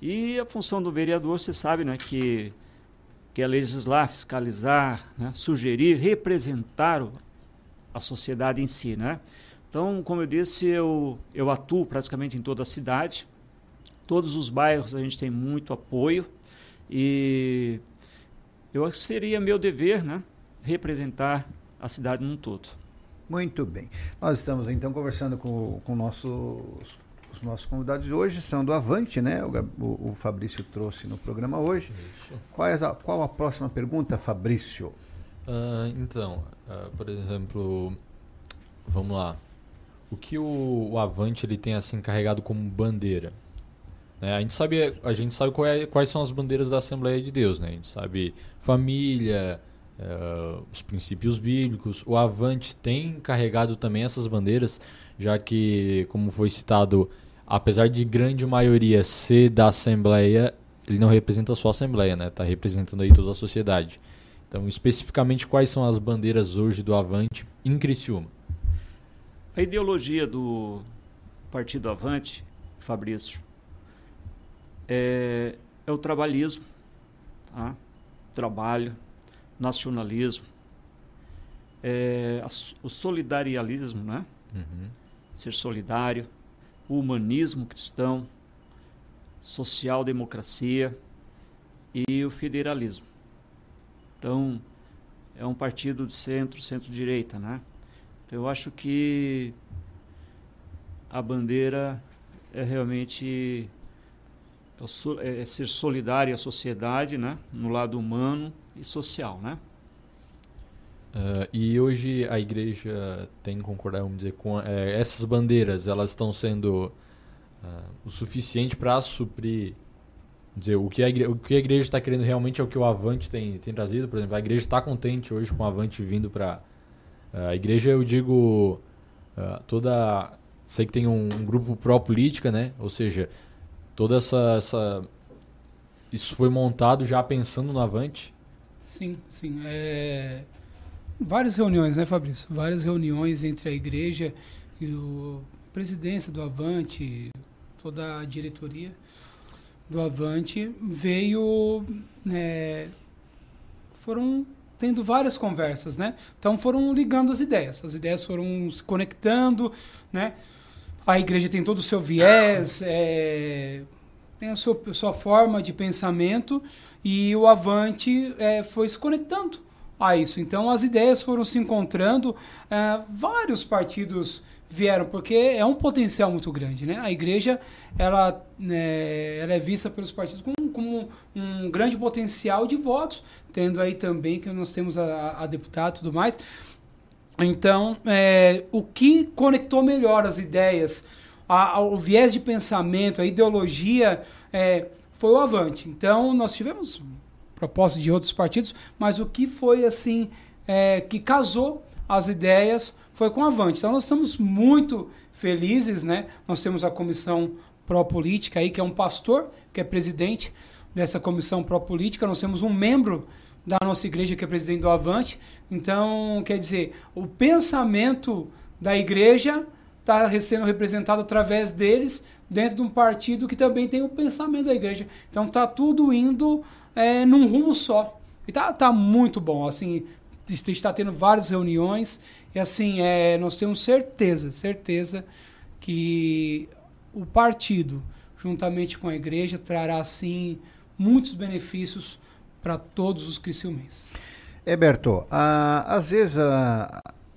E a função do vereador, você sabe, né, que que é legislar, fiscalizar, né, sugerir, representar a sociedade em si, né? Então, como eu disse, eu eu atuo praticamente em toda a cidade. Todos os bairros a gente tem muito apoio e eu seria meu dever, né, representar a cidade num todo. Muito bem. Nós estamos então conversando com, com nossos, os nossos convidados de hoje, são do Avante, né? O, o- Fabrício trouxe no programa hoje. Qual, é a, qual a próxima pergunta, Fabrício? Ah, então, ah, por exemplo, vamos lá. O que o, o Avante ele tem assim carregado como bandeira? Né? A gente sabe, a gente sabe é- quais são as bandeiras da Assembleia de Deus, né? A gente sabe família, eh, os princípios bíblicos. O Avante tem carregado também essas bandeiras, já que, como foi citado, apesar de grande maioria ser da Assembleia, ele não representa só a Assembleia, né? Está representando aí toda a sociedade. Então, especificamente, quais são as bandeiras hoje do Avante em Criciúma? A ideologia do Partido Avante, Fabrício, é, é o trabalhismo, tá? trabalho, nacionalismo, é, a, o solidarialismo, né? Uhum. ser solidário, o humanismo cristão, social-democracia e o federalismo. Então, é um partido de centro, centro-direita, né? Então, eu acho que a bandeira é realmente é, é ser solidário à sociedade, né? No lado humano e social, né? Uh, e hoje a igreja tem que concordar, vamos dizer, com é, essas bandeiras, elas estão sendo uh, o suficiente para suprir dizer, o que a igreja, o que a igreja está querendo realmente é o que o Avante tem, tem trazido. Por exemplo, a igreja está contente hoje com o Avante vindo para. Uh, a igreja, eu digo, toda. Sei que tem um, um grupo pró-política, né? Ou seja, toda essa, essa. Isso foi montado já pensando no Avante? Sim, sim. É várias reuniões, né, Fabrício? Várias reuniões entre a igreja e o a presidência do Avante, toda a diretoria do Avante veio, é, foram tendo várias conversas, né? Então foram ligando as ideias, as ideias foram se conectando, né? A igreja tem todo o seu viés, é, tem a sua, a sua forma de pensamento e o Avante é, foi se conectando a isso. Então as ideias foram se encontrando, é, vários partidos vieram, porque é um potencial muito grande. Né? A igreja ela, é, ela é vista pelos partidos como, como, um grande potencial de votos, tendo aí também que nós temos a, a deputada e tudo mais. Então, é, o que conectou melhor as ideias, a, a, o viés de pensamento, a ideologia, é, foi o Avante. Então, nós tivemos propostas de outros partidos, mas o que foi assim é, que casou as ideias foi com a Avante. Então nós estamos muito felizes, né? Nós temos a comissão pró-política aí, que é um pastor, que é presidente dessa comissão pró-política. Nós temos um membro da nossa igreja que é presidente do Avante. Então, quer dizer, o pensamento da igreja está sendo representado através deles dentro de um partido que também tem o pensamento da igreja. Então, está tudo indo é, num rumo só. E tá, tá muito bom, assim, está tendo várias reuniões e assim, é, nós temos certeza, certeza que o partido, juntamente com a igreja, trará assim muitos benefícios para todos os criciumenses. Heberto, às vezes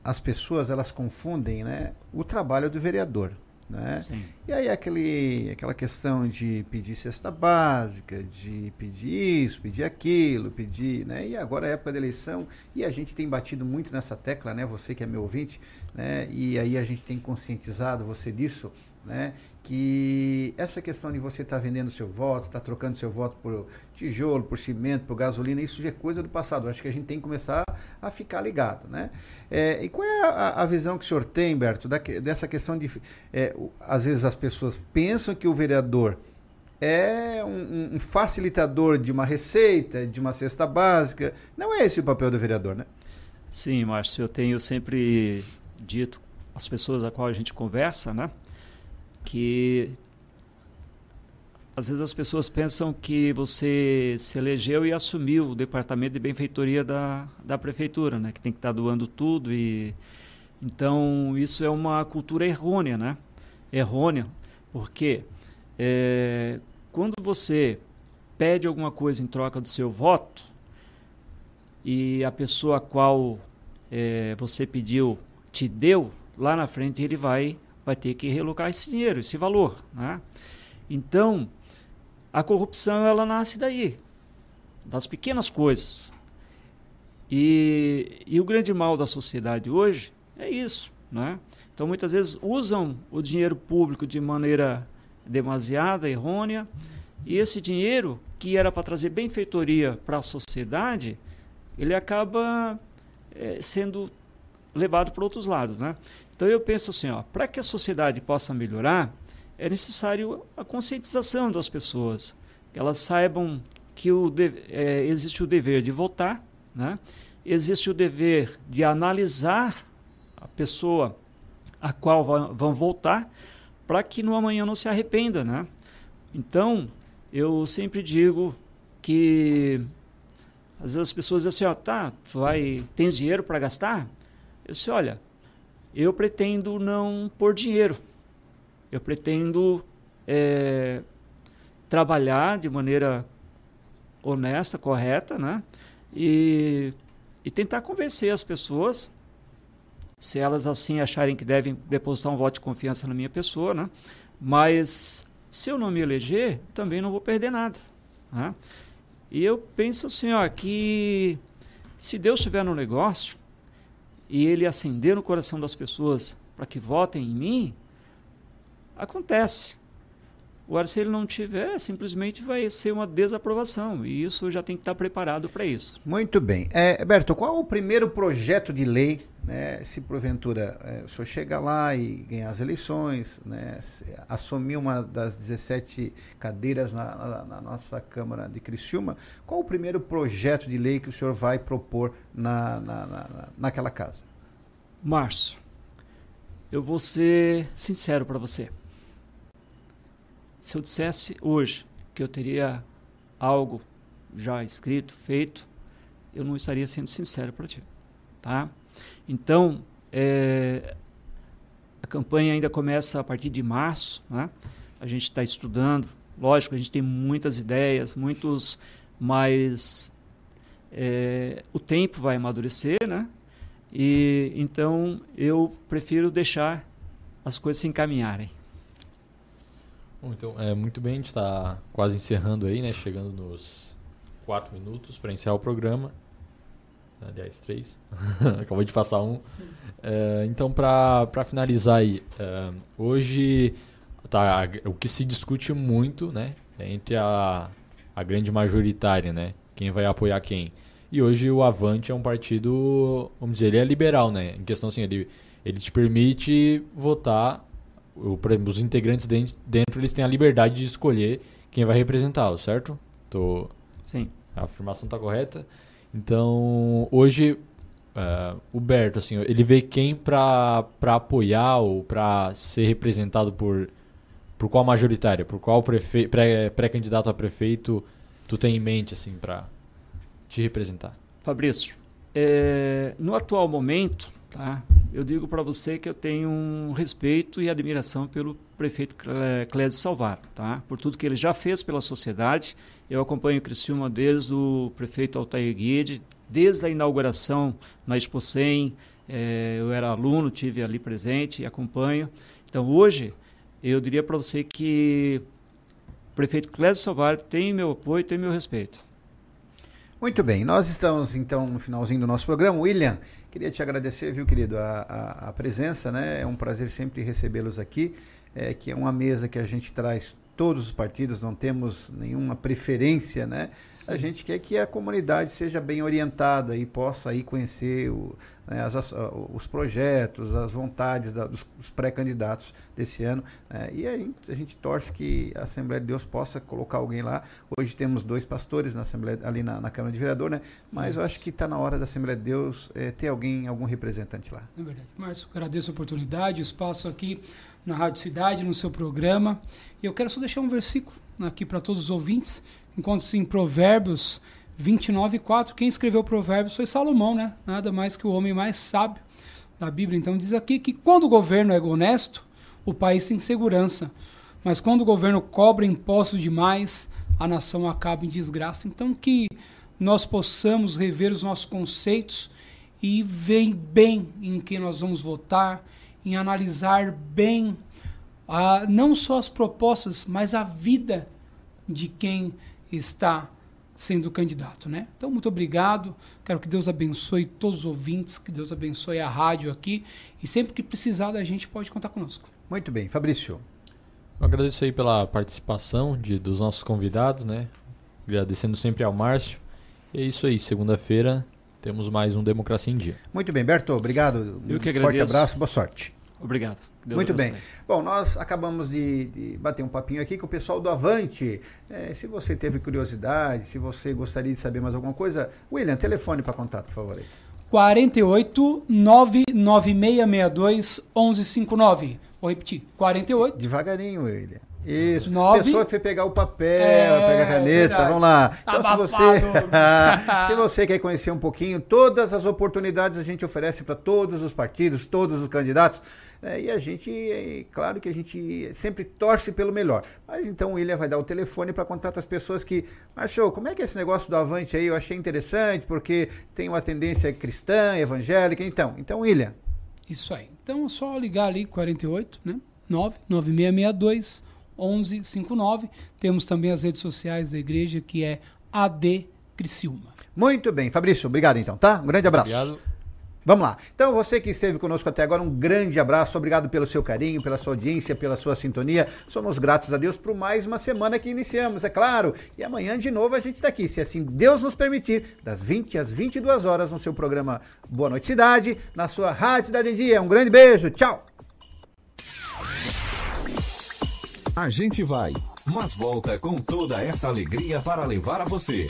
as pessoas elas confundem né, o trabalho do vereador. Né? Sim. E aí aquele, aquela questão de pedir cesta básica, de pedir isso, pedir aquilo, pedir, né? E agora é época da eleição e a gente tem batido muito nessa tecla, né? Você que é meu ouvinte, né? E aí a gente tem conscientizado você disso, né? Que essa questão de você estar tá vendendo seu voto, estar tá trocando seu voto por tijolo, por cimento, por gasolina, isso já é coisa do passado. Acho que a gente tem que começar a ficar ligado, né? É, e qual é a, a, visão que o senhor tem, Berto, da, dessa questão de... É, às vezes as pessoas pensam que o vereador é um, um, facilitador de uma receita, de uma cesta básica. Não é esse o papel do vereador, né? Sim, Márcio, eu tenho sempre dito às pessoas a qual a gente conversa, né? Que às vezes as pessoas pensam que você se elegeu e assumiu o departamento de benfeitoria da, da prefeitura, né? Que tem que estar tá doando tudo e então isso é uma cultura errônea, né? Errônea, porque é, quando você pede alguma coisa em troca do seu voto e a pessoa a qual é, você pediu te deu, lá na frente ele vai vai ter que relocar esse dinheiro, esse valor, né? Então a corrupção ela nasce daí, das pequenas coisas. E, e o grande mal da sociedade hoje é isso, né? Então muitas vezes usam o dinheiro público de maneira demasiada, errônea, e esse dinheiro que era para trazer benfeitoria para a sociedade, ele acaba é, sendo levado para outros lados, né? Então eu penso assim, ó, para que a sociedade possa melhorar, é necessário a conscientização das pessoas, que elas saibam que o de, é, existe o dever de votar, né? existe o dever de analisar a pessoa a qual vão votar, para que no amanhã não se arrependa. Né? Então, eu sempre digo que às vezes as pessoas dizem assim, ó, tá, tu vai, tens dinheiro para gastar? Eu disse, olha, eu pretendo não pôr dinheiro. Eu pretendo é, trabalhar de maneira honesta, correta, né? E, e tentar convencer as pessoas, se elas assim acharem que devem depositar um voto de confiança na minha pessoa, né? Mas se eu não me eleger, também não vou perder nada. Né? E eu penso assim, ó, que se Deus estiver no negócio e Ele acender no coração das pessoas para que votem em mim, acontece. Agora, se ele não tiver, simplesmente vai ser uma desaprovação. E isso já tem que estar preparado para isso. Muito bem. É, Berto, qual o primeiro projeto de lei, né, se porventura é, o senhor chega lá e ganhar as eleições, né, assumir uma das 17 cadeiras na, na, na, nossa Câmara de Criciúma, qual o primeiro projeto de lei que o senhor vai propor na, na, naquela casa? Márcio, eu vou ser sincero para você se eu dissesse hoje que eu teria algo já escrito, feito, eu não estaria sendo sincero para ti, tá? Então, é, a campanha ainda começa a partir de março, né? A gente está estudando, lógico, a gente tem muitas ideias, muitos, mas é, o tempo vai amadurecer, né? E então eu prefiro deixar as coisas se encaminharem. Bom, então, é, muito bem, a gente está quase encerrando aí, né? Chegando nos quatro minutos para encerrar o programa. Aliás, três. Acabou de passar um. É, então, para finalizar aí, é, hoje tá, o que se discute muito, né? É entre a, a grande majoritária, né? Quem vai apoiar quem. E hoje o Avante é um partido, vamos dizer, ele é liberal, né? Em questão assim, ele, ele te permite votar o, os integrantes dentro, dentro eles têm a liberdade de escolher quem vai representá-los, certo? Tô, Sim. A afirmação está correta. Então, hoje, uh, o Berto, assim, ele vê quem para apoiar ou para ser representado por, por qual majoritária, por qual pré-candidato pré a prefeito tu tem em mente, assim, para te representar? Fabrício, é, no atual momento, tá? Eu digo para você que eu tenho um respeito e admiração pelo prefeito Clédio Salvar, tá? por tudo que ele já fez pela sociedade. Eu acompanho o Criciúma desde o prefeito Altair Guide, desde a inauguração na Expo 100, é, eu era aluno, tive ali presente e acompanho. Então hoje, eu diria para você que o prefeito Clédio Salvar tem meu apoio, tem meu respeito. Muito bem, nós estamos então no finalzinho do nosso programa. William, Queria te agradecer, viu, querido, a, a, a presença, né? É um prazer sempre recebê-los aqui, é, que é uma mesa que a gente traz todos os partidos, não temos nenhuma preferência, né? Sim. A gente quer que a comunidade seja bem orientada e possa aí conhecer o, né, as, os projetos, as vontades da, dos, dos pré-candidatos desse ano. Né? E aí a gente torce que a Assembleia de Deus possa colocar alguém lá. Hoje temos dois pastores na Assembleia, ali na, na Câmara de Vereador, né? Mas eu acho que está na hora da Assembleia de Deus é, ter alguém, algum representante lá. É verdade. Márcio, agradeço a oportunidade, o espaço aqui na Rádio Cidade, no seu programa. E eu quero só deixar um versículo aqui para todos os ouvintes. Encontra-se em Provérbios 29, 4. Quem escreveu Provérbios foi Salomão, né? Nada mais que o homem mais sábio da Bíblia. Então diz aqui que quando o governo é honesto, o país tem segurança. Mas quando o governo cobra impostos demais, a nação acaba em desgraça. Então que nós possamos rever os nossos conceitos e ver bem em quem nós vamos votar, em analisar bem ah, não só as propostas, mas a vida de quem está sendo candidato, né? Então, muito obrigado. Quero que Deus abençoe todos os ouvintes, que Deus abençoe a rádio aqui e sempre que precisar da gente pode contar conosco. Muito bem, Fabrício. Eu agradeço aí pela participação de, dos nossos convidados, né? Agradecendo sempre ao Márcio. E é isso aí, segunda-feira temos mais um Democracia em Dia. Muito bem, Berto, obrigado. Eu que um agradeço. Forte abraço, boa sorte. Obrigado. Deus Muito bem. Bom, nós acabamos de, de bater um papinho aqui com o pessoal do Avante. É, se você teve curiosidade, se você gostaria de saber mais alguma coisa, William, telefone para contato, por favor. aí. 48 99662 1159. Vou repetir. 48. Devagarinho, William. Isso. Nove. A pessoa foi pegar o papel, É, pegar a caneta, verdade. vamos lá. Tá Então, se você, se você quer conhecer um pouquinho, todas as oportunidades a gente oferece para todos os partidos, todos os candidatos. né, e a gente, é, claro que a gente sempre torce pelo melhor. Mas então o William vai dar o telefone para contato as pessoas que. Achou, como é que é esse negócio do Avante aí? Eu achei interessante, porque tem uma tendência cristã, evangélica. Então, então William. Isso aí. Então é só ligar ali 48, né? 99662 1159. Temos também as redes sociais da igreja que é AD Criciúma. Muito bem, Fabrício, obrigado então, tá? Um grande abraço. Obrigado. Vamos lá. Então, você que esteve conosco até agora, um grande abraço. Obrigado pelo seu carinho, pela sua audiência, pela sua sintonia. Somos gratos a Deus por mais uma semana que iniciamos, é claro. E amanhã, de novo, a gente está aqui, se assim Deus nos permitir, das 20 às 22 horas, no seu programa Boa Noite Cidade, na sua Rádio Cidade em Dia. Um grande beijo, tchau. A gente vai, mas volta com toda essa alegria para levar a você.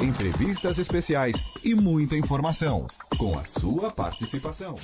Entrevistas especiais e muita informação, com a sua participação.